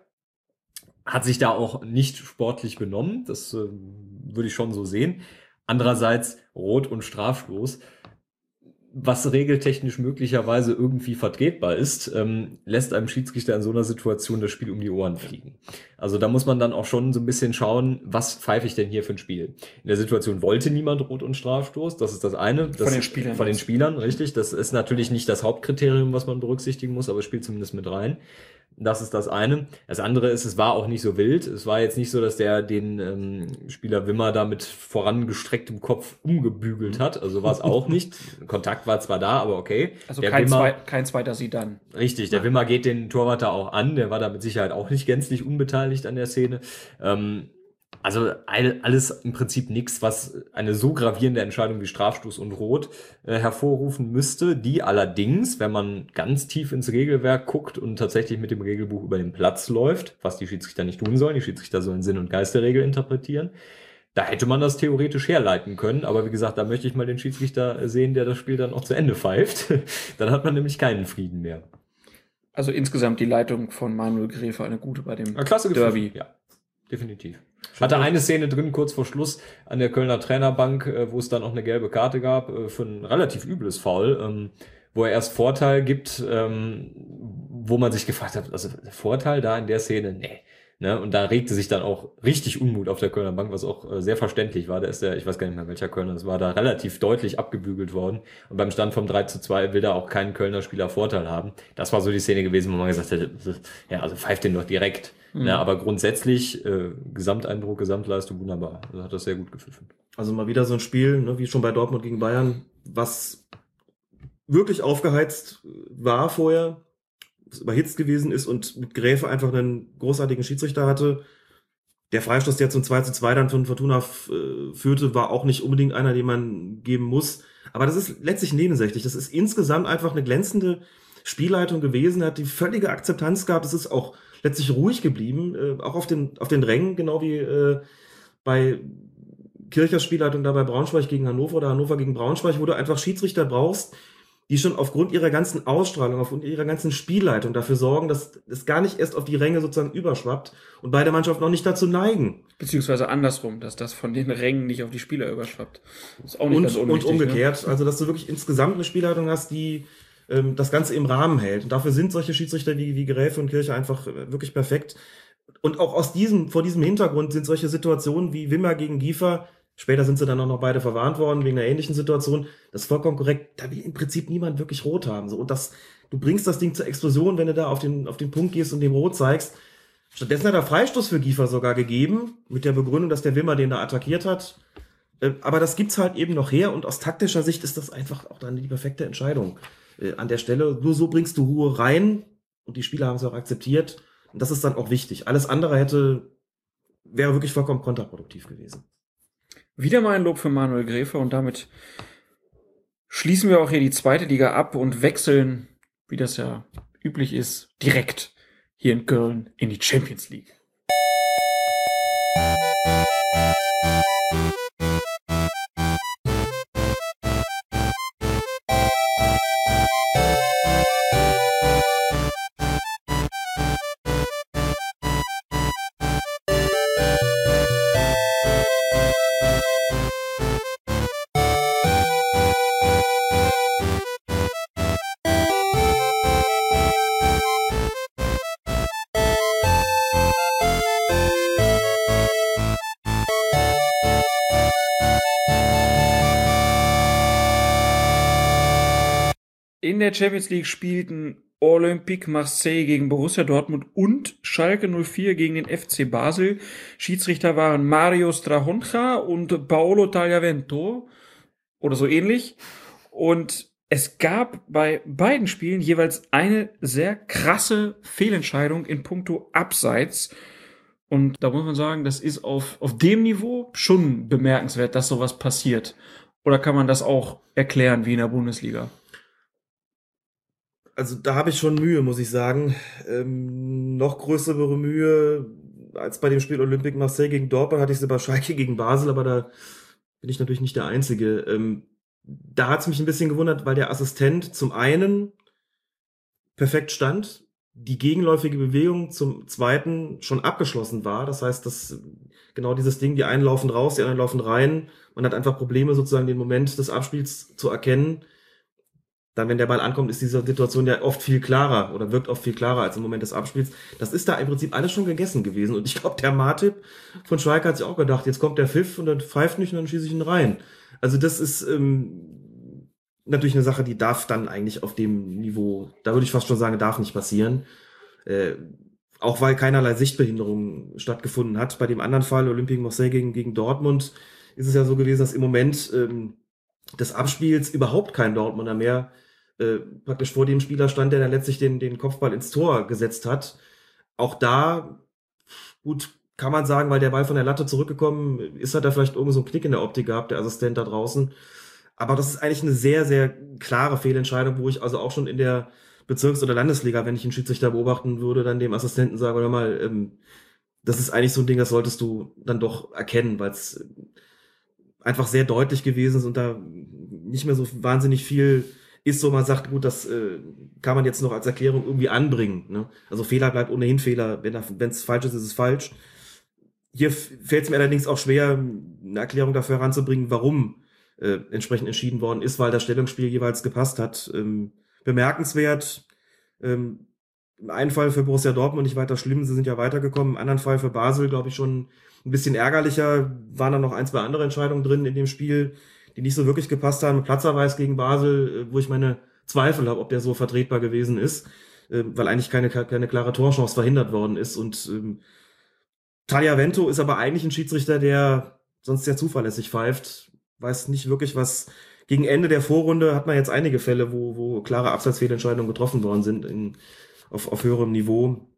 hat sich da auch nicht sportlich benommen, das äh, würde ich schon so sehen. Andererseits Rot und Strafstoß was regeltechnisch möglicherweise irgendwie vertretbar ist, ähm, lässt einem Schiedsrichter in so einer Situation das Spiel um die Ohren fliegen. Also da muss man dann auch schon so ein bisschen schauen, was pfeife ich denn hier für ein Spiel? In der Situation wollte niemand Rot- und Strafstoß, das ist das eine. Das Von den Spielern. Von den Spielern, richtig. Das ist natürlich nicht das Hauptkriterium, was man berücksichtigen muss, aber spielt zumindest mit rein. Das ist das eine. Das andere ist, es war auch nicht so wild. Es war jetzt nicht so, dass der den ähm, Spieler Wimmer da mit vorangestrecktem Kopf umgebügelt hat. Also war es auch nicht. Kontakt war zwar da, aber okay. Also der kein, Wimmer, zwei, kein zweiter sie dann. Richtig, der Wimmer geht den Torwart da auch an. Der war da mit Sicherheit auch nicht gänzlich unbeteiligt an der Szene. Ähm, also all- alles im Prinzip nichts, was eine so gravierende Entscheidung wie Strafstoß und Rot äh, hervorrufen müsste, die allerdings, wenn man ganz tief ins Regelwerk guckt und tatsächlich mit dem Regelbuch über den Platz läuft, was die Schiedsrichter nicht tun sollen, die Schiedsrichter sollen Sinn und Geist der Regel interpretieren, da hätte man das theoretisch herleiten können, aber wie gesagt, da möchte ich mal den Schiedsrichter sehen, der das Spiel dann auch zu Ende pfeift. dann hat man nämlich keinen Frieden mehr. Also insgesamt die Leitung von Manuel Gräfe eine gute bei dem Ja, klasse Derby. Derby. Ja, definitiv. Hatte eine Szene drin, kurz vor Schluss, an der Kölner Trainerbank, äh, wo es dann auch eine gelbe Karte gab, äh, für ein relativ übles Foul, ähm, wo er erst Vorteil gibt, ähm, wo man sich gefragt hat, also Vorteil da in der Szene, nee. Ne? Und da regte sich dann auch richtig Unmut auf der Kölner Bank, was auch äh, sehr verständlich war. Da ist der, ich weiß gar nicht mehr welcher Kölner, das war da relativ deutlich abgebügelt worden. Und beim Stand vom 3 zu 2 will da auch kein Kölner Spieler Vorteil haben. Das war so die Szene gewesen, wo man gesagt hätte, ja, also pfeift den doch direkt. Mhm. Ne? Aber grundsätzlich, äh, Gesamteindruck, Gesamtleistung wunderbar. Also hat das sehr gut gepfiffen. Also mal wieder so ein Spiel, ne, wie schon bei Dortmund gegen Bayern, was wirklich aufgeheizt war vorher, was überhitzt gewesen ist und mit Gräfe einfach einen großartigen Schiedsrichter hatte. Der Freistoß, der zum 2 zu 2 dann von Fortuna äh, führte, war auch nicht unbedingt einer, den man geben muss. Aber das ist letztlich nebensächlich. Das ist insgesamt einfach eine glänzende Spielleitung gewesen, hat die völlige Akzeptanz gehabt. Es ist auch letztlich ruhig geblieben, äh, auch auf den, auf den Rängen, genau wie äh, bei Kirchers Spielleitung da bei Braunschweig gegen Hannover oder Hannover gegen Braunschweig, wo du einfach Schiedsrichter brauchst, die schon aufgrund ihrer ganzen Ausstrahlung, aufgrund ihrer ganzen Spielleitung dafür sorgen, dass es gar nicht erst auf die Ränge sozusagen überschwappt und beide Mannschaften noch nicht dazu neigen. Beziehungsweise andersrum, dass das von den Rängen nicht auf die Spieler überschwappt. Ist auch nicht und, ganz und unwichtig, umgekehrt, Ne? also dass du wirklich insgesamt eine Spielleitung hast, die ähm, das Ganze im Rahmen hält. Und dafür sind solche Schiedsrichter wie, wie Gräfe und Kirche einfach äh, wirklich perfekt. Und auch aus diesem, vor diesem Hintergrund sind solche Situationen wie Wimmer gegen Giefer, später sind sie dann auch noch beide verwarnt worden wegen einer ähnlichen Situation, das ist vollkommen korrekt, da will im Prinzip niemand wirklich rot haben. So, und das, du bringst das Ding zur Explosion, wenn du da auf den, auf den Punkt gehst und dem rot zeigst. Stattdessen hat er Freistoß für Giefer sogar gegeben, mit der Begründung, dass der Wimmer den da attackiert hat. Äh, Aber das gibt's halt eben noch her und aus taktischer Sicht ist das einfach auch dann die perfekte Entscheidung äh, an der Stelle. Nur so bringst du Ruhe rein und die Spieler haben es auch akzeptiert. Und das ist dann auch wichtig. Alles andere hätte, wäre wirklich vollkommen kontraproduktiv gewesen. Wieder mal ein Lob für Manuel Gräfe und damit schließen wir auch hier die zweite Liga ab und wechseln, wie das ja üblich ist, direkt hier in Köln in die Champions League. Der Champions League spielten Olympique Marseille gegen Borussia Dortmund und Schalke 04 gegen den FC Basel. Schiedsrichter waren Mario Strahonja und Paolo Tagliavento oder so ähnlich. Und es gab bei beiden Spielen jeweils eine sehr krasse Fehlentscheidung in puncto Abseits. Und da muss man sagen, das ist auf, auf dem Niveau schon bemerkenswert, dass sowas passiert. Oder kann man das auch erklären wie in der Bundesliga? Also da habe ich schon Mühe, muss ich sagen. Ähm, noch größere Mühe als bei dem Spiel Olympique Marseille gegen Dortmund hatte ich sie bei Schalke gegen Basel, aber da bin ich natürlich nicht der Einzige. Ähm, da hat es mich ein bisschen gewundert, weil der Assistent zum einen perfekt stand, die gegenläufige Bewegung zum zweiten schon abgeschlossen war. Das heißt, dass genau dieses Ding, die einen laufen raus, die anderen laufen rein. Man hat einfach Probleme, sozusagen den Moment des Abspiels zu erkennen dann, wenn der Ball ankommt, ist diese Situation ja oft viel klarer oder wirkt oft viel klarer als im Moment des Abspiels. Das ist da im Prinzip alles schon gegessen gewesen. Und ich glaube, der Martip von Schalke hat sich auch gedacht, jetzt kommt der Pfiff und dann pfeift nicht und dann schieße ich ihn rein. Also das ist ähm, natürlich eine Sache, die darf dann eigentlich auf dem Niveau, da würde ich fast schon sagen, darf nicht passieren. Äh, auch weil keinerlei Sichtbehinderung stattgefunden hat. Bei dem anderen Fall, Olympique Marseille gegen, gegen Dortmund, ist es ja so gewesen, dass im Moment ähm, des Abspiels überhaupt kein Dortmunder mehr äh, praktisch vor dem Spieler stand, der dann letztlich den, den Kopfball ins Tor gesetzt hat. Auch da, gut, kann man sagen, weil der Ball von der Latte zurückgekommen ist, hat er vielleicht irgendwo so einen Knick in der Optik gehabt, der Assistent da draußen. Aber das ist eigentlich eine sehr, sehr klare Fehlentscheidung, wo ich also auch schon in der Bezirks- oder Landesliga, wenn ich einen Schiedsrichter beobachten würde, dann dem Assistenten sagen, oder mal, ähm, das ist eigentlich so ein Ding, das solltest du dann doch erkennen, weil es einfach sehr deutlich gewesen ist und da nicht mehr so wahnsinnig viel ist so, man sagt, gut, das äh, kann man jetzt noch als Erklärung irgendwie anbringen. Ne? Also Fehler bleibt ohnehin Fehler. Wenn es falsch ist, ist es falsch. Hier fällt es mir allerdings auch schwer, eine Erklärung dafür heranzubringen, warum äh, entsprechend entschieden worden ist, weil das Stellungsspiel jeweils gepasst hat. Ähm, bemerkenswert. Ähm, Im einen Fall für Borussia Dortmund nicht weiter schlimm, sie sind ja weitergekommen. Im anderen Fall für Basel, glaube ich, schon ein bisschen ärgerlicher. Waren da noch ein, zwei andere Entscheidungen drin in dem Spiel die nicht so wirklich gepasst haben. Platzerweis gegen Basel, äh, wo ich meine Zweifel habe, ob der so vertretbar gewesen ist, äh, weil eigentlich keine, keine klare Torchance verhindert worden ist. Und ähm, Talia Vento ist aber eigentlich ein Schiedsrichter, der sonst sehr zuverlässig pfeift. Weiß nicht wirklich, was gegen Ende der Vorrunde hat man jetzt einige Fälle, wo, wo klare Abseitsfehlentscheidungen getroffen worden sind in, auf, auf höherem Niveau.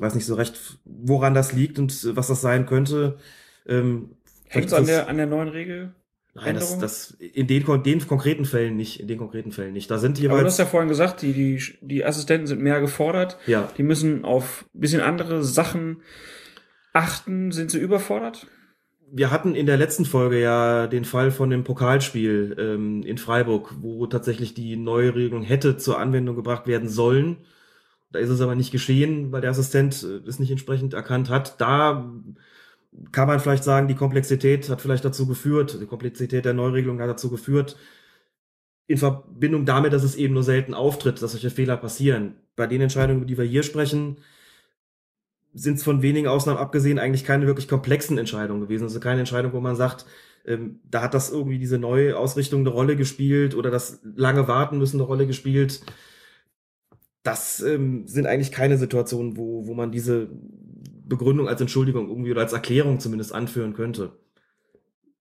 Weiß nicht so recht, woran das liegt und was das sein könnte. Ähm, Hängt es an der, an der neuen Regel? Nein, das, das in den, den konkreten Fällen nicht, in den konkreten Fällen nicht. Da sind jeweils. Aber du hast ja vorhin gesagt, die, die, die Assistenten sind mehr gefordert. Ja. Die müssen auf bisschen andere Sachen achten. Sind sie überfordert? Wir hatten in der letzten Folge ja den Fall von dem Pokalspiel ähm, in Freiburg, wo tatsächlich die neue Regelung hätte zur Anwendung gebracht werden sollen. Da ist es aber nicht geschehen, weil der Assistent äh, es nicht entsprechend erkannt hat. Da kann man vielleicht sagen, die Komplexität hat vielleicht dazu geführt, die Komplexität der Neuregelung hat dazu geführt, in Verbindung damit, dass es eben nur selten auftritt, dass solche Fehler passieren. Bei den Entscheidungen, über die wir hier sprechen, sind es von wenigen Ausnahmen abgesehen eigentlich keine wirklich komplexen Entscheidungen gewesen. Also keine Entscheidung, wo man sagt, ähm, da hat das irgendwie diese neue Ausrichtung eine Rolle gespielt oder das lange Warten müssen eine Rolle gespielt. Das ähm, sind eigentlich keine Situationen, wo, wo man diese Begründung als Entschuldigung irgendwie oder als Erklärung zumindest anführen könnte.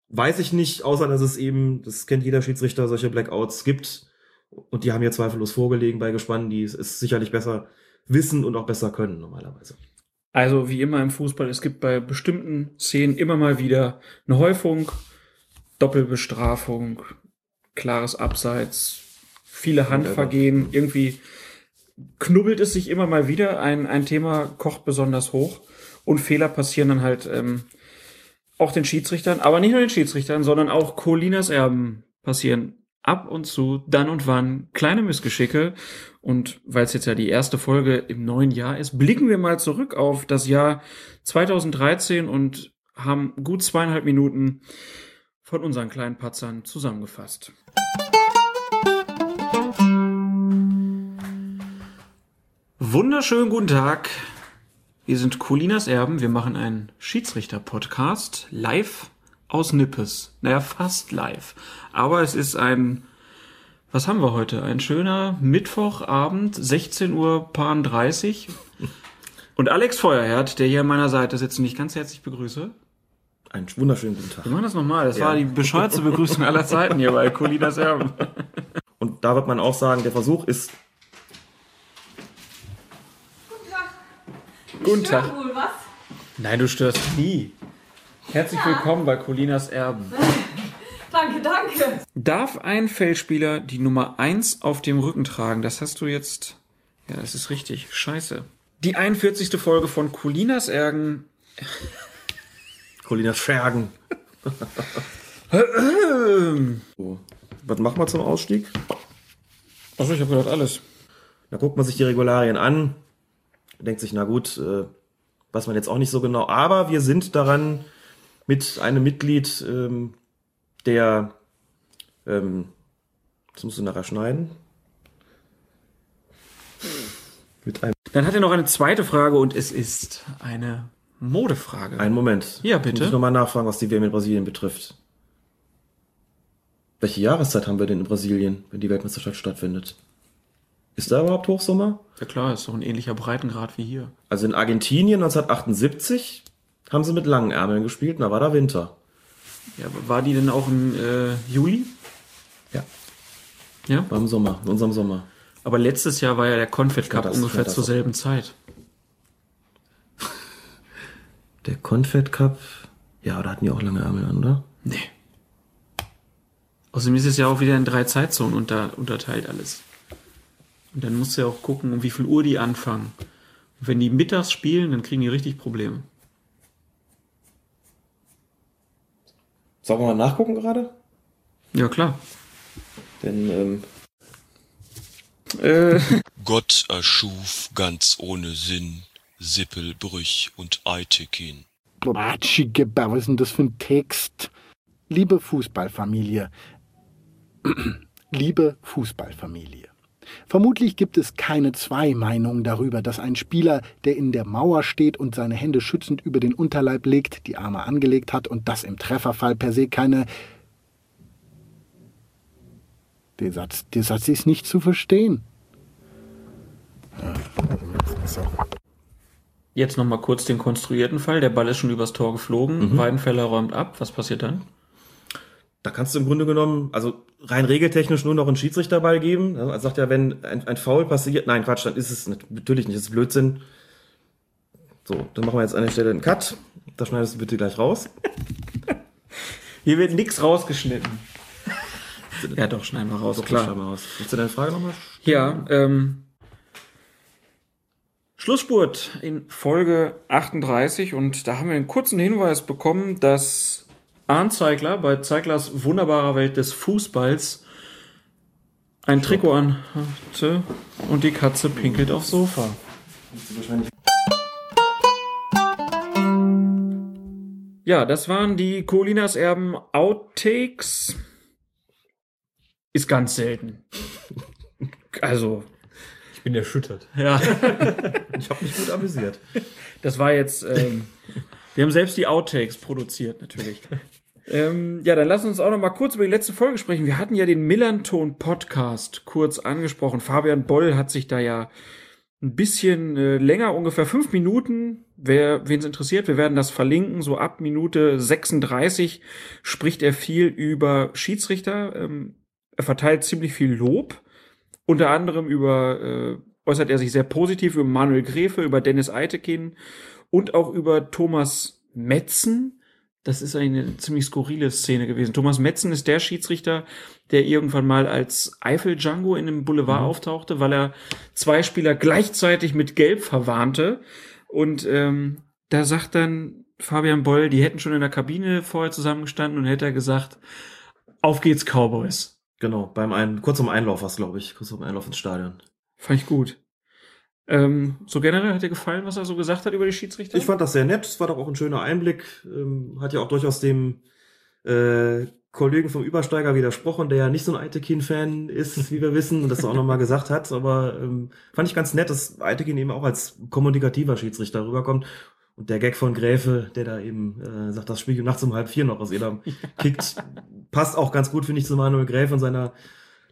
Weiß ich nicht, außer dass es eben, das kennt jeder Schiedsrichter, solche Blackouts gibt. Und die haben ja zweifellos vorgelegen bei Gespannen, die es sicherlich besser wissen und auch besser können normalerweise. Also wie immer im Fußball, es gibt bei bestimmten Szenen immer mal wieder eine Häufung, Doppelbestrafung, klares Abseits, viele Handvergehen, irgendwie knubbelt es sich immer mal wieder. Ein, ein Thema kocht besonders hoch. Und Fehler passieren dann halt ähm, auch den Schiedsrichtern, aber nicht nur den Schiedsrichtern, sondern auch Colinas Erben passieren ab und zu, dann und wann kleine Missgeschicke. Und weil es jetzt ja die erste Folge im neuen Jahr ist, blicken wir mal zurück auf das Jahr 2013 und haben gut zweieinhalb Minuten von unseren kleinen Patzern zusammengefasst. Wunderschönen guten Tag. Wir sind Colinas Erben. Wir machen einen Schiedsrichter-Podcast live aus Nippes. Naja, fast live. Aber es ist ein Was haben wir heute? Ein schöner Mittwochabend, 16 Uhr Pan 30. Und Alex Feuerherd, der hier an meiner Seite sitzt und ich ganz herzlich begrüße. Einen wunderschönen guten Tag. Wir machen das nochmal. Das Ja. war die bescheuertste Begrüßung aller Zeiten hier bei Colinas Erben. Und da wird man auch sagen, der Versuch ist Guten Tag. wohl was? Nein, du störst nie. Herzlich willkommen bei Colinas Erben. Danke, danke. Darf ein Feldspieler die Nummer 1 auf dem Rücken tragen? Das hast du jetzt. Ja, das ist richtig. Scheiße. Die 41. Folge von Colinas Ergen. Colinas Schergen. so. Was machen wir zum Ausstieg? Achso, ich habe gedacht, alles. Da guckt man sich die Regularien an, denkt sich, na gut, äh, weiß man jetzt auch nicht so genau. Aber wir sind daran mit einem Mitglied, ähm, der, ähm, das musst du nachher schneiden. Mit einem, Dann hat er noch eine zweite Frage und es ist eine Modefrage. einen Moment. Ja, Muss bitte. ich nochmal nachfragen, was die WM in Brasilien betrifft. Welche Jahreszeit haben wir denn in Brasilien, wenn die Weltmeisterschaft stattfindet? Ist da überhaupt Hochsommer? Ja klar, ist doch ein ähnlicher Breitengrad wie hier. Also in Argentinien 1978 haben sie mit langen Ärmeln gespielt, da war da Winter. Ja, war die denn auch im äh, Juli? Ja. Ja? War im Sommer, in unserem Sommer. Aber letztes Jahr war ja der Confed Cup das, ungefähr zur selben Zeit. Der Confed Cup, ja, da hatten die auch lange Ärmel an, oder? Nee. Außerdem ist es ja auch wieder in drei Zeitzonen unter, unterteilt alles. Und dann musst du ja auch gucken, um wie viel Uhr die anfangen. Und wenn die mittags spielen, dann kriegen die richtig Probleme. Sollen wir mal nachgucken gerade? Ja, klar. Denn, ähm, Äh, Gott erschuf ganz ohne Sinn Sippel, Brüch und Eitekin. Ratschige, was ist denn das für ein Text? Liebe Fußballfamilie. Liebe Fußballfamilie. Vermutlich gibt es keine zwei Meinungen darüber, dass ein Spieler, der in der Mauer steht und seine Hände schützend über den Unterleib legt, die Arme angelegt hat und das im Trefferfall per se keine. Der Satz, der Satz ist nicht zu verstehen. Jetzt noch mal kurz den konstruierten Fall. Der Ball ist schon übers Tor geflogen. Mhm. Weidenfeller räumt ab. Was passiert dann? Da kannst du im Grunde genommen, also rein regeltechnisch nur noch einen Schiedsrichterball geben. Also er sagt ja, wenn ein, ein Foul passiert, nein, Quatsch, dann ist es nicht- natürlich nicht, das ist Blödsinn. So, dann machen wir jetzt an der Stelle einen Cut. Das schneidest du bitte gleich raus. Hier wird nichts rausgeschnitten. ja, doch, schneiden wir raus, Doch, klar. schneiden wir raus. Willst du deine Frage nochmal? Ja, ähm, Schlussspurt in Folge 38 und da haben wir einen kurzen Hinweis bekommen, dass Arndt Zeigler bei Zeiglers wunderbarer Welt des Fußballs ein Trikot anhatte und die Katze pinkelt aufs Sofa. Ja, das waren die Colinas Erben Outtakes. Ist ganz selten. Also, Ich bin erschüttert. ja. Ich habe mich gut amüsiert. Das war jetzt, ähm, wir haben selbst die Outtakes produziert, natürlich. Ähm, ja, dann lass uns auch noch mal kurz über die letzte Folge sprechen. Wir hatten ja den Millanton Podcast kurz angesprochen. Fabian Boll hat sich da ja ein bisschen äh, länger, ungefähr fünf Minuten. Wer, wen es interessiert, wir werden das verlinken. So ab Minute 36 spricht er viel über Schiedsrichter. Ähm, er verteilt ziemlich viel Lob. Unter anderem über, äh, äußert er sich sehr positiv über Manuel Gräfe, über Dennis Eitekin und auch über Thomas Metzen. Das ist eine ziemlich skurrile Szene gewesen. Thomas Metzen ist der Schiedsrichter, der irgendwann mal als Eifel Django in einem Boulevard auftauchte, weil er zwei Spieler gleichzeitig mit Gelb verwarnte. Und ähm, da sagt dann Fabian Boll, die hätten schon in der Kabine vorher zusammengestanden und hätte er gesagt, auf geht's Cowboys. Genau, beim ein, kurz um Einlauf was, glaube ich. Kurz um Einlauf ins Stadion. Fand ich gut. Ähm, so generell hat dir gefallen, was er so gesagt hat über die Schiedsrichter? Ich fand das sehr nett. Es war doch auch ein schöner Einblick. Ähm, hat ja auch durchaus dem äh, Kollegen vom Übersteiger widersprochen, der ja nicht so ein Eitekin-Fan ist, wie wir wissen, und das auch nochmal gesagt hat. Aber ähm, fand ich ganz nett, dass Eitekin eben auch als kommunikativer Schiedsrichter rüberkommt. Und der Gag von Gräfe, der da eben äh, sagt, das Spiel nachts um halb vier noch aus jeder kickt, passt auch ganz gut, finde ich, zu Manuel Gräfe und seiner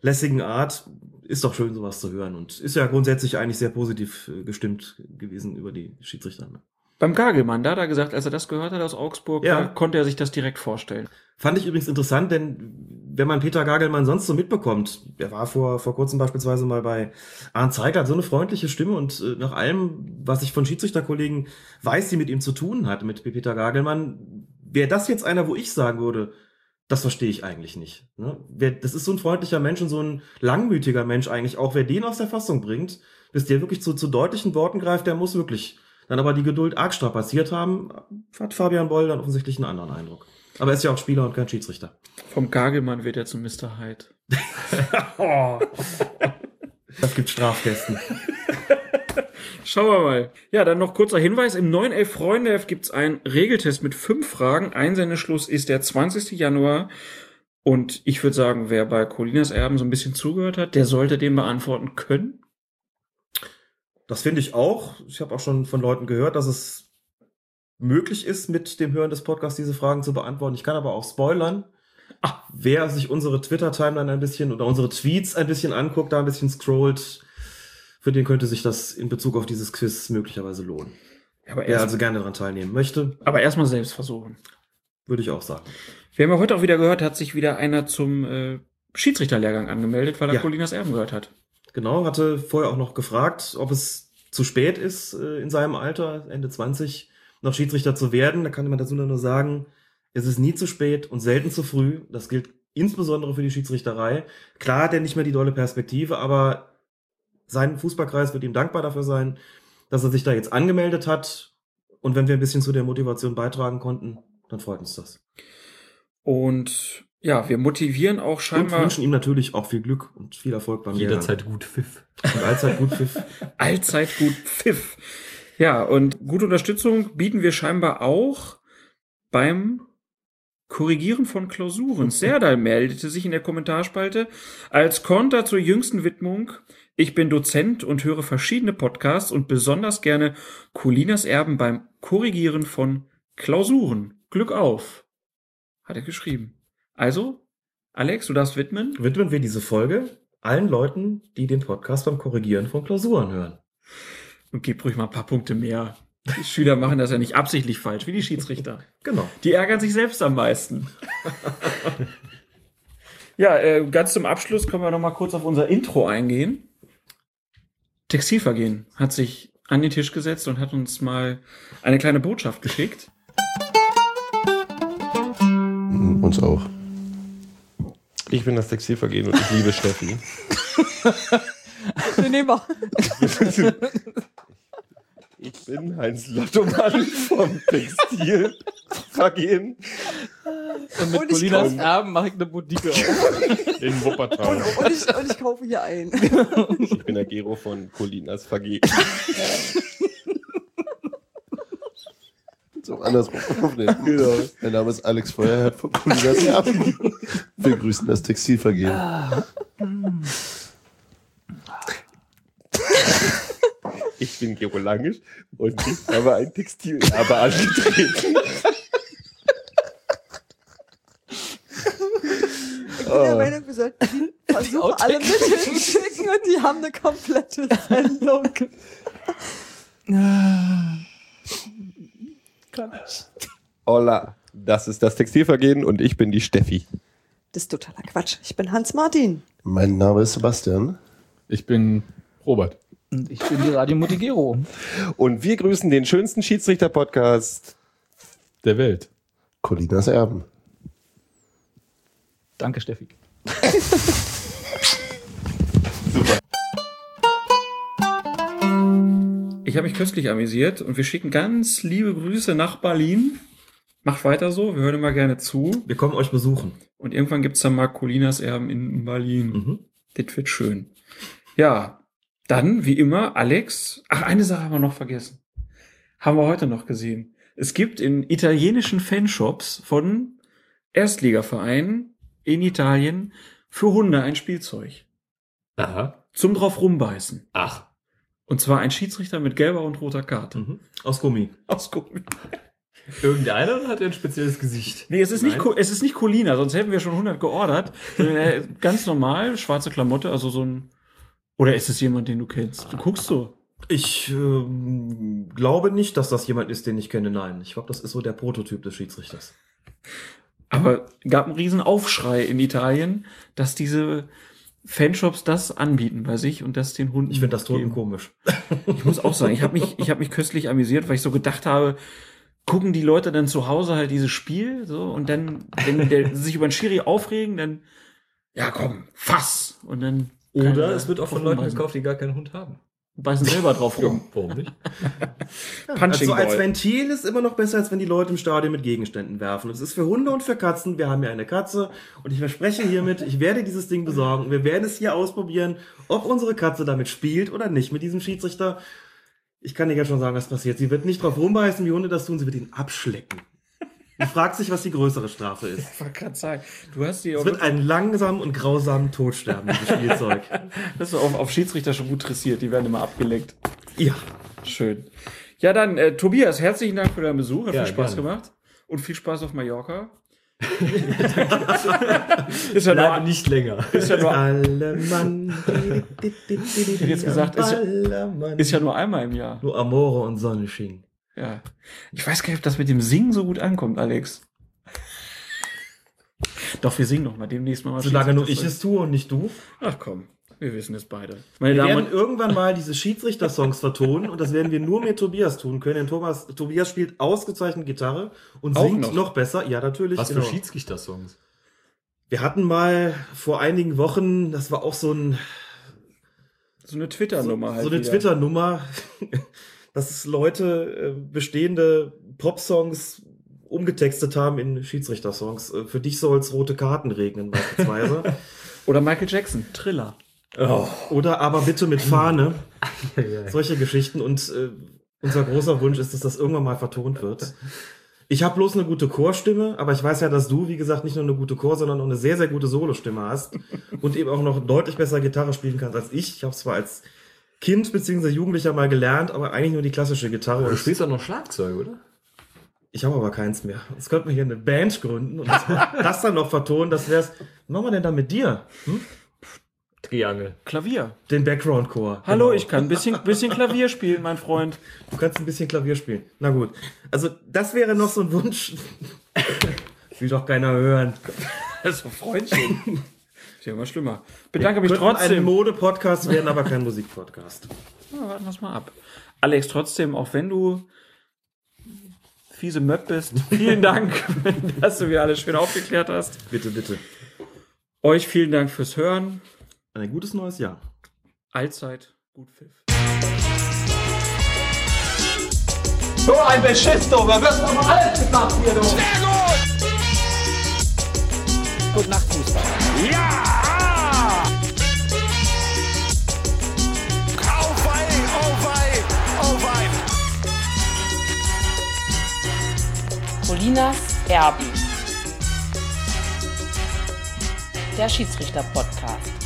lässigen Art. Ist doch schön, sowas zu hören und ist ja grundsätzlich eigentlich sehr positiv äh, gestimmt gewesen über die Schiedsrichter. Ne? Beim Gagelmann, da hat er gesagt, als er das gehört hat aus Augsburg, Ja. konnte er sich das direkt vorstellen. Fand ich übrigens interessant, denn wenn man Peter Gagelmann sonst so mitbekommt, der war vor, vor kurzem beispielsweise mal bei Arndt Zeigler, hat so eine freundliche Stimme und äh, nach allem, was ich von Schiedsrichterkollegen weiß, die mit ihm zu tun hat, mit Peter Gagelmann, wäre das jetzt einer, wo ich sagen würde, das verstehe ich eigentlich nicht. Ne? Wer, das ist so ein freundlicher Mensch und so ein langmütiger Mensch eigentlich, auch wer den aus der Fassung bringt, bis der wirklich zu, zu deutlichen Worten greift, der muss wirklich dann aber die Geduld arg strapaziert haben, hat Fabian Boll dann offensichtlich einen anderen Eindruck. Aber er ist ja auch Spieler und kein Schiedsrichter. Vom Gagelmann wird er zu Mr. Hyde. oh. Das gibt Strafkästen. Schauen wir mal. Ja, dann noch kurzer Hinweis. Im neuen Elf Freunde gibt's einen Regeltest mit fünf Fragen. Einsendeschluss ist der 20. Januar. Und ich würde sagen, wer bei Colinas Erben so ein bisschen zugehört hat, der sollte den beantworten können. Das finde ich auch. Ich habe auch schon von Leuten gehört, dass es möglich ist, mit dem Hören des Podcasts diese Fragen zu beantworten. Ich kann aber auch spoilern. Wer sich unsere Twitter-Timeline ein bisschen oder unsere Tweets ein bisschen anguckt, da ein bisschen scrollt, für den könnte sich das in Bezug auf dieses Quiz möglicherweise lohnen. Aber Wer also gerne daran teilnehmen möchte, Aber erstmal selbst versuchen. würde ich auch sagen. Wir haben ja heute auch wieder gehört, hat sich wieder einer zum äh, Schiedsrichterlehrgang angemeldet, weil er Ja. Colinas Erben gehört hat. Genau, hatte vorher auch noch gefragt, ob es zu spät ist, äh, in seinem Alter, Ende 20, noch Schiedsrichter zu werden. Da kann man dazu nur sagen, es ist nie zu spät und selten zu früh. Das gilt insbesondere für die Schiedsrichterei. Klar hat er nicht mehr die dolle Perspektive, aber sein Fußballkreis wird ihm dankbar dafür sein, dass er sich da jetzt angemeldet hat. Und wenn wir ein bisschen zu der Motivation beitragen konnten, dann freut uns das. Und ja, wir motivieren auch Und scheinbar. wünschen ihm natürlich auch viel Glück und viel Erfolg beim Jederzeit Lehrgang. gut Pfiff. Und allzeit gut Pfiff. Allzeit gut Pfiff. Ja, und gute Unterstützung bieten wir scheinbar auch beim Korrigieren von Klausuren. Serdal meldete sich in der Kommentarspalte als Konter zur jüngsten Widmung. Ich bin Dozent und höre verschiedene Podcasts und besonders gerne Colinas Erben beim Korrigieren von Klausuren. Glück auf. Hat er geschrieben. Also, Alex, du darfst widmen. widmen wir diese Folge allen Leuten, die den Podcast beim Korrigieren von Klausuren hören. Und gib ruhig mal ein paar Punkte mehr. Die Schüler machen das ja nicht absichtlich falsch, wie die Schiedsrichter. Genau. Die ärgern sich selbst am meisten. ja, äh, ganz zum Abschluss können wir noch mal kurz auf unser Intro eingehen. Textilvergehen hat sich an den Tisch gesetzt und hat uns mal eine kleine Botschaft geschickt. Uns auch. Ich bin das Textilvergehen und ich liebe Steffi. Nee, nee, mach. Ich bin Heinz Lottomann vom Textilvergehen. Und mit Und ich Colinas Erben mache ich eine Boutique auf. In Wuppertal. Und ich, und ich kaufe hier ein. Ich bin der Gero von Colinas Vergehen. So andersrum aufnehmen. Genau. Mein Name ist Alex Feuerherd von Colinas Erben. Wir grüßen das Textilvergehen. Ich bin Gero Langisch und ich habe ein Textilerbe angetreten. Ich bin der Meinung, wir sollten die Versuche alle mitschicken und die haben eine komplette Sendung. Hola, das ist das Textilvergehen und ich bin die Steffi. Das ist totaler Quatsch. Ich bin Hans Martin. Mein Name ist Sebastian. Ich bin Robert. Und ich bin die Radio Mutigero. Und wir grüßen den schönsten Schiedsrichter-Podcast der Welt. Colinas Erben. Danke, Steffi. Ich habe mich köstlich amüsiert und wir schicken ganz liebe Grüße nach Berlin. Macht weiter so, wir hören immer gerne zu. Wir kommen euch besuchen. Und irgendwann gibt's dann mal Colinas Erben in Berlin. Das wird schön. Ja, dann, wie immer, Alex. Ach, eine Sache haben wir noch vergessen. Haben wir heute noch gesehen. Es gibt in italienischen Fanshops von Erstligavereinen in Italien für Hunde ein Spielzeug. Aha. Zum drauf rumbeißen. Ach. Und zwar ein Schiedsrichter mit gelber und roter Karte. Aus Gummi. Aus Gummi. Irgendeiner hat er ein spezielles Gesicht? Nee, es ist, nicht, Nein. Es ist nicht Colina, sonst hätten wir schon 100 geordert. Äh, Ganz normal, schwarze Klamotte, also so ein. Oder ist es jemand, den du kennst? Du guckst so. Ich ähm, glaube nicht, dass das jemand ist, den ich kenne. Nein, ich glaube, das ist so der Prototyp des Schiedsrichters. Aber gab einen riesen Aufschrei in Italien, dass diese Fanshops das anbieten bei sich und das den Hunden. Ich finde das total geben. komisch. Ich muss auch sagen, ich habe mich, ich habe mich köstlich amüsiert, weil ich so gedacht habe, gucken die Leute dann zu Hause halt dieses Spiel so und dann, wenn der, sich über den Schiri aufregen, dann ja komm, fass und dann Oder es wird auch von Leuten gekauft, die gar keinen Hund haben. beißen selber drauf rum. Warum nicht? Punching also als Ball. Ventil ist immer noch besser, als wenn die Leute im Stadion mit Gegenständen werfen. Es ist für Hunde und für Katzen. Wir haben ja eine Katze und ich verspreche hiermit, ich werde dieses Ding besorgen. Wir werden es hier ausprobieren, ob unsere Katze damit spielt oder nicht mit diesem Schiedsrichter. Ich kann dir ja schon sagen, was passiert. Sie wird nicht drauf rumbeißen, wie Hunde das tun. Sie wird ihn abschlecken. Und fragt sich, was die größere Strafe ist. Ich wollte gerade sagen, du hast die Es wird einen langsamen und grausamen Tod sterben, dieses Spielzeug. Das ist auf, auf Schiedsrichter schon gut dressiert, die werden immer abgelenkt. Ja. Schön. Ja, dann, äh, Tobias, herzlichen Dank für deinen Besuch. Hat Ja, viel Spaß gerne. gemacht. Und viel Spaß auf Mallorca. ist ja nur, nicht länger. Ist ja nur, hätte jetzt gesagt, ist ja, ist ja nur einmal im Jahr. Nur Amore und Sonne schien. Ja. Ich weiß gar nicht, ob das mit dem Singen so gut ankommt, Alex. Doch, wir singen noch mal demnächst mal. Solange nur ich es tue und nicht du. Ach komm, wir wissen es beide. Meine Wir Damen werden irgendwann mal diese Schiedsrichter-Songs vertonen und das werden wir nur mit Tobias tun können. Denn Thomas, Tobias spielt ausgezeichnet Gitarre und Auch singt noch? noch. besser. Ja, natürlich. Was genau. für Schiedsrichter-Songs? Wir hatten mal vor einigen Wochen, das war auch so ein so eine Twitter-Nummer halt. so eine. Twitter-Nummer, dass es Leute äh, bestehende Pop-Songs umgetextet haben in Schiedsrichter-Songs. Äh, Für dich soll es rote Karten regnen, beispielsweise. Oder Michael Jackson, Triller. Oh. Oder aber bitte mit Fahne. Solche Geschichten. Und äh, unser großer Wunsch ist, dass das irgendwann mal vertont wird. Ich habe bloß eine gute Chorstimme, aber ich weiß ja, dass du, wie gesagt, nicht nur eine gute Chor, sondern auch eine sehr, sehr gute Solostimme hast und eben auch noch deutlich besser Gitarre spielen kannst als ich. Ich habe zwar als Kind bzw. Jugendlicher mal gelernt, aber eigentlich nur die klassische Gitarre. Du spielst auch noch Schlagzeug, oder? ich habe aber keins mehr. Jetzt könnten wir hier eine Band gründen und das, das dann noch vertonen. Das wär's. Was machen wir denn da mit dir? Hm? Triangel. Klavier. Den Background-Chor. Hallo, Genau. ich kann ein bisschen, bisschen Klavier spielen, mein Freund. Du kannst ein bisschen Klavier spielen. Na gut. Also, das wäre noch so ein Wunsch. Will doch keiner hören. Das ist doch Freundchen. Ja immer schlimmer. Bedanke mich trotzdem. ein Mode-Podcast werden, aber kein Musik-Podcast. Ja, warten wir mal ab. Alex, trotzdem, auch wenn du fiese Möb bist, vielen Dank, dass du mir alles schön aufgeklärt hast. Bitte, bitte. Euch vielen Dank fürs Hören. Ein gutes neues Jahr. Allzeit gut Pfiff. So ein Beschiss, du. Wir wirst aber alles gemacht hier, du. Sehr gut. Gute Nacht, Fußball. Ja! Colinas Erben. Der Schiedsrichter-Podcast.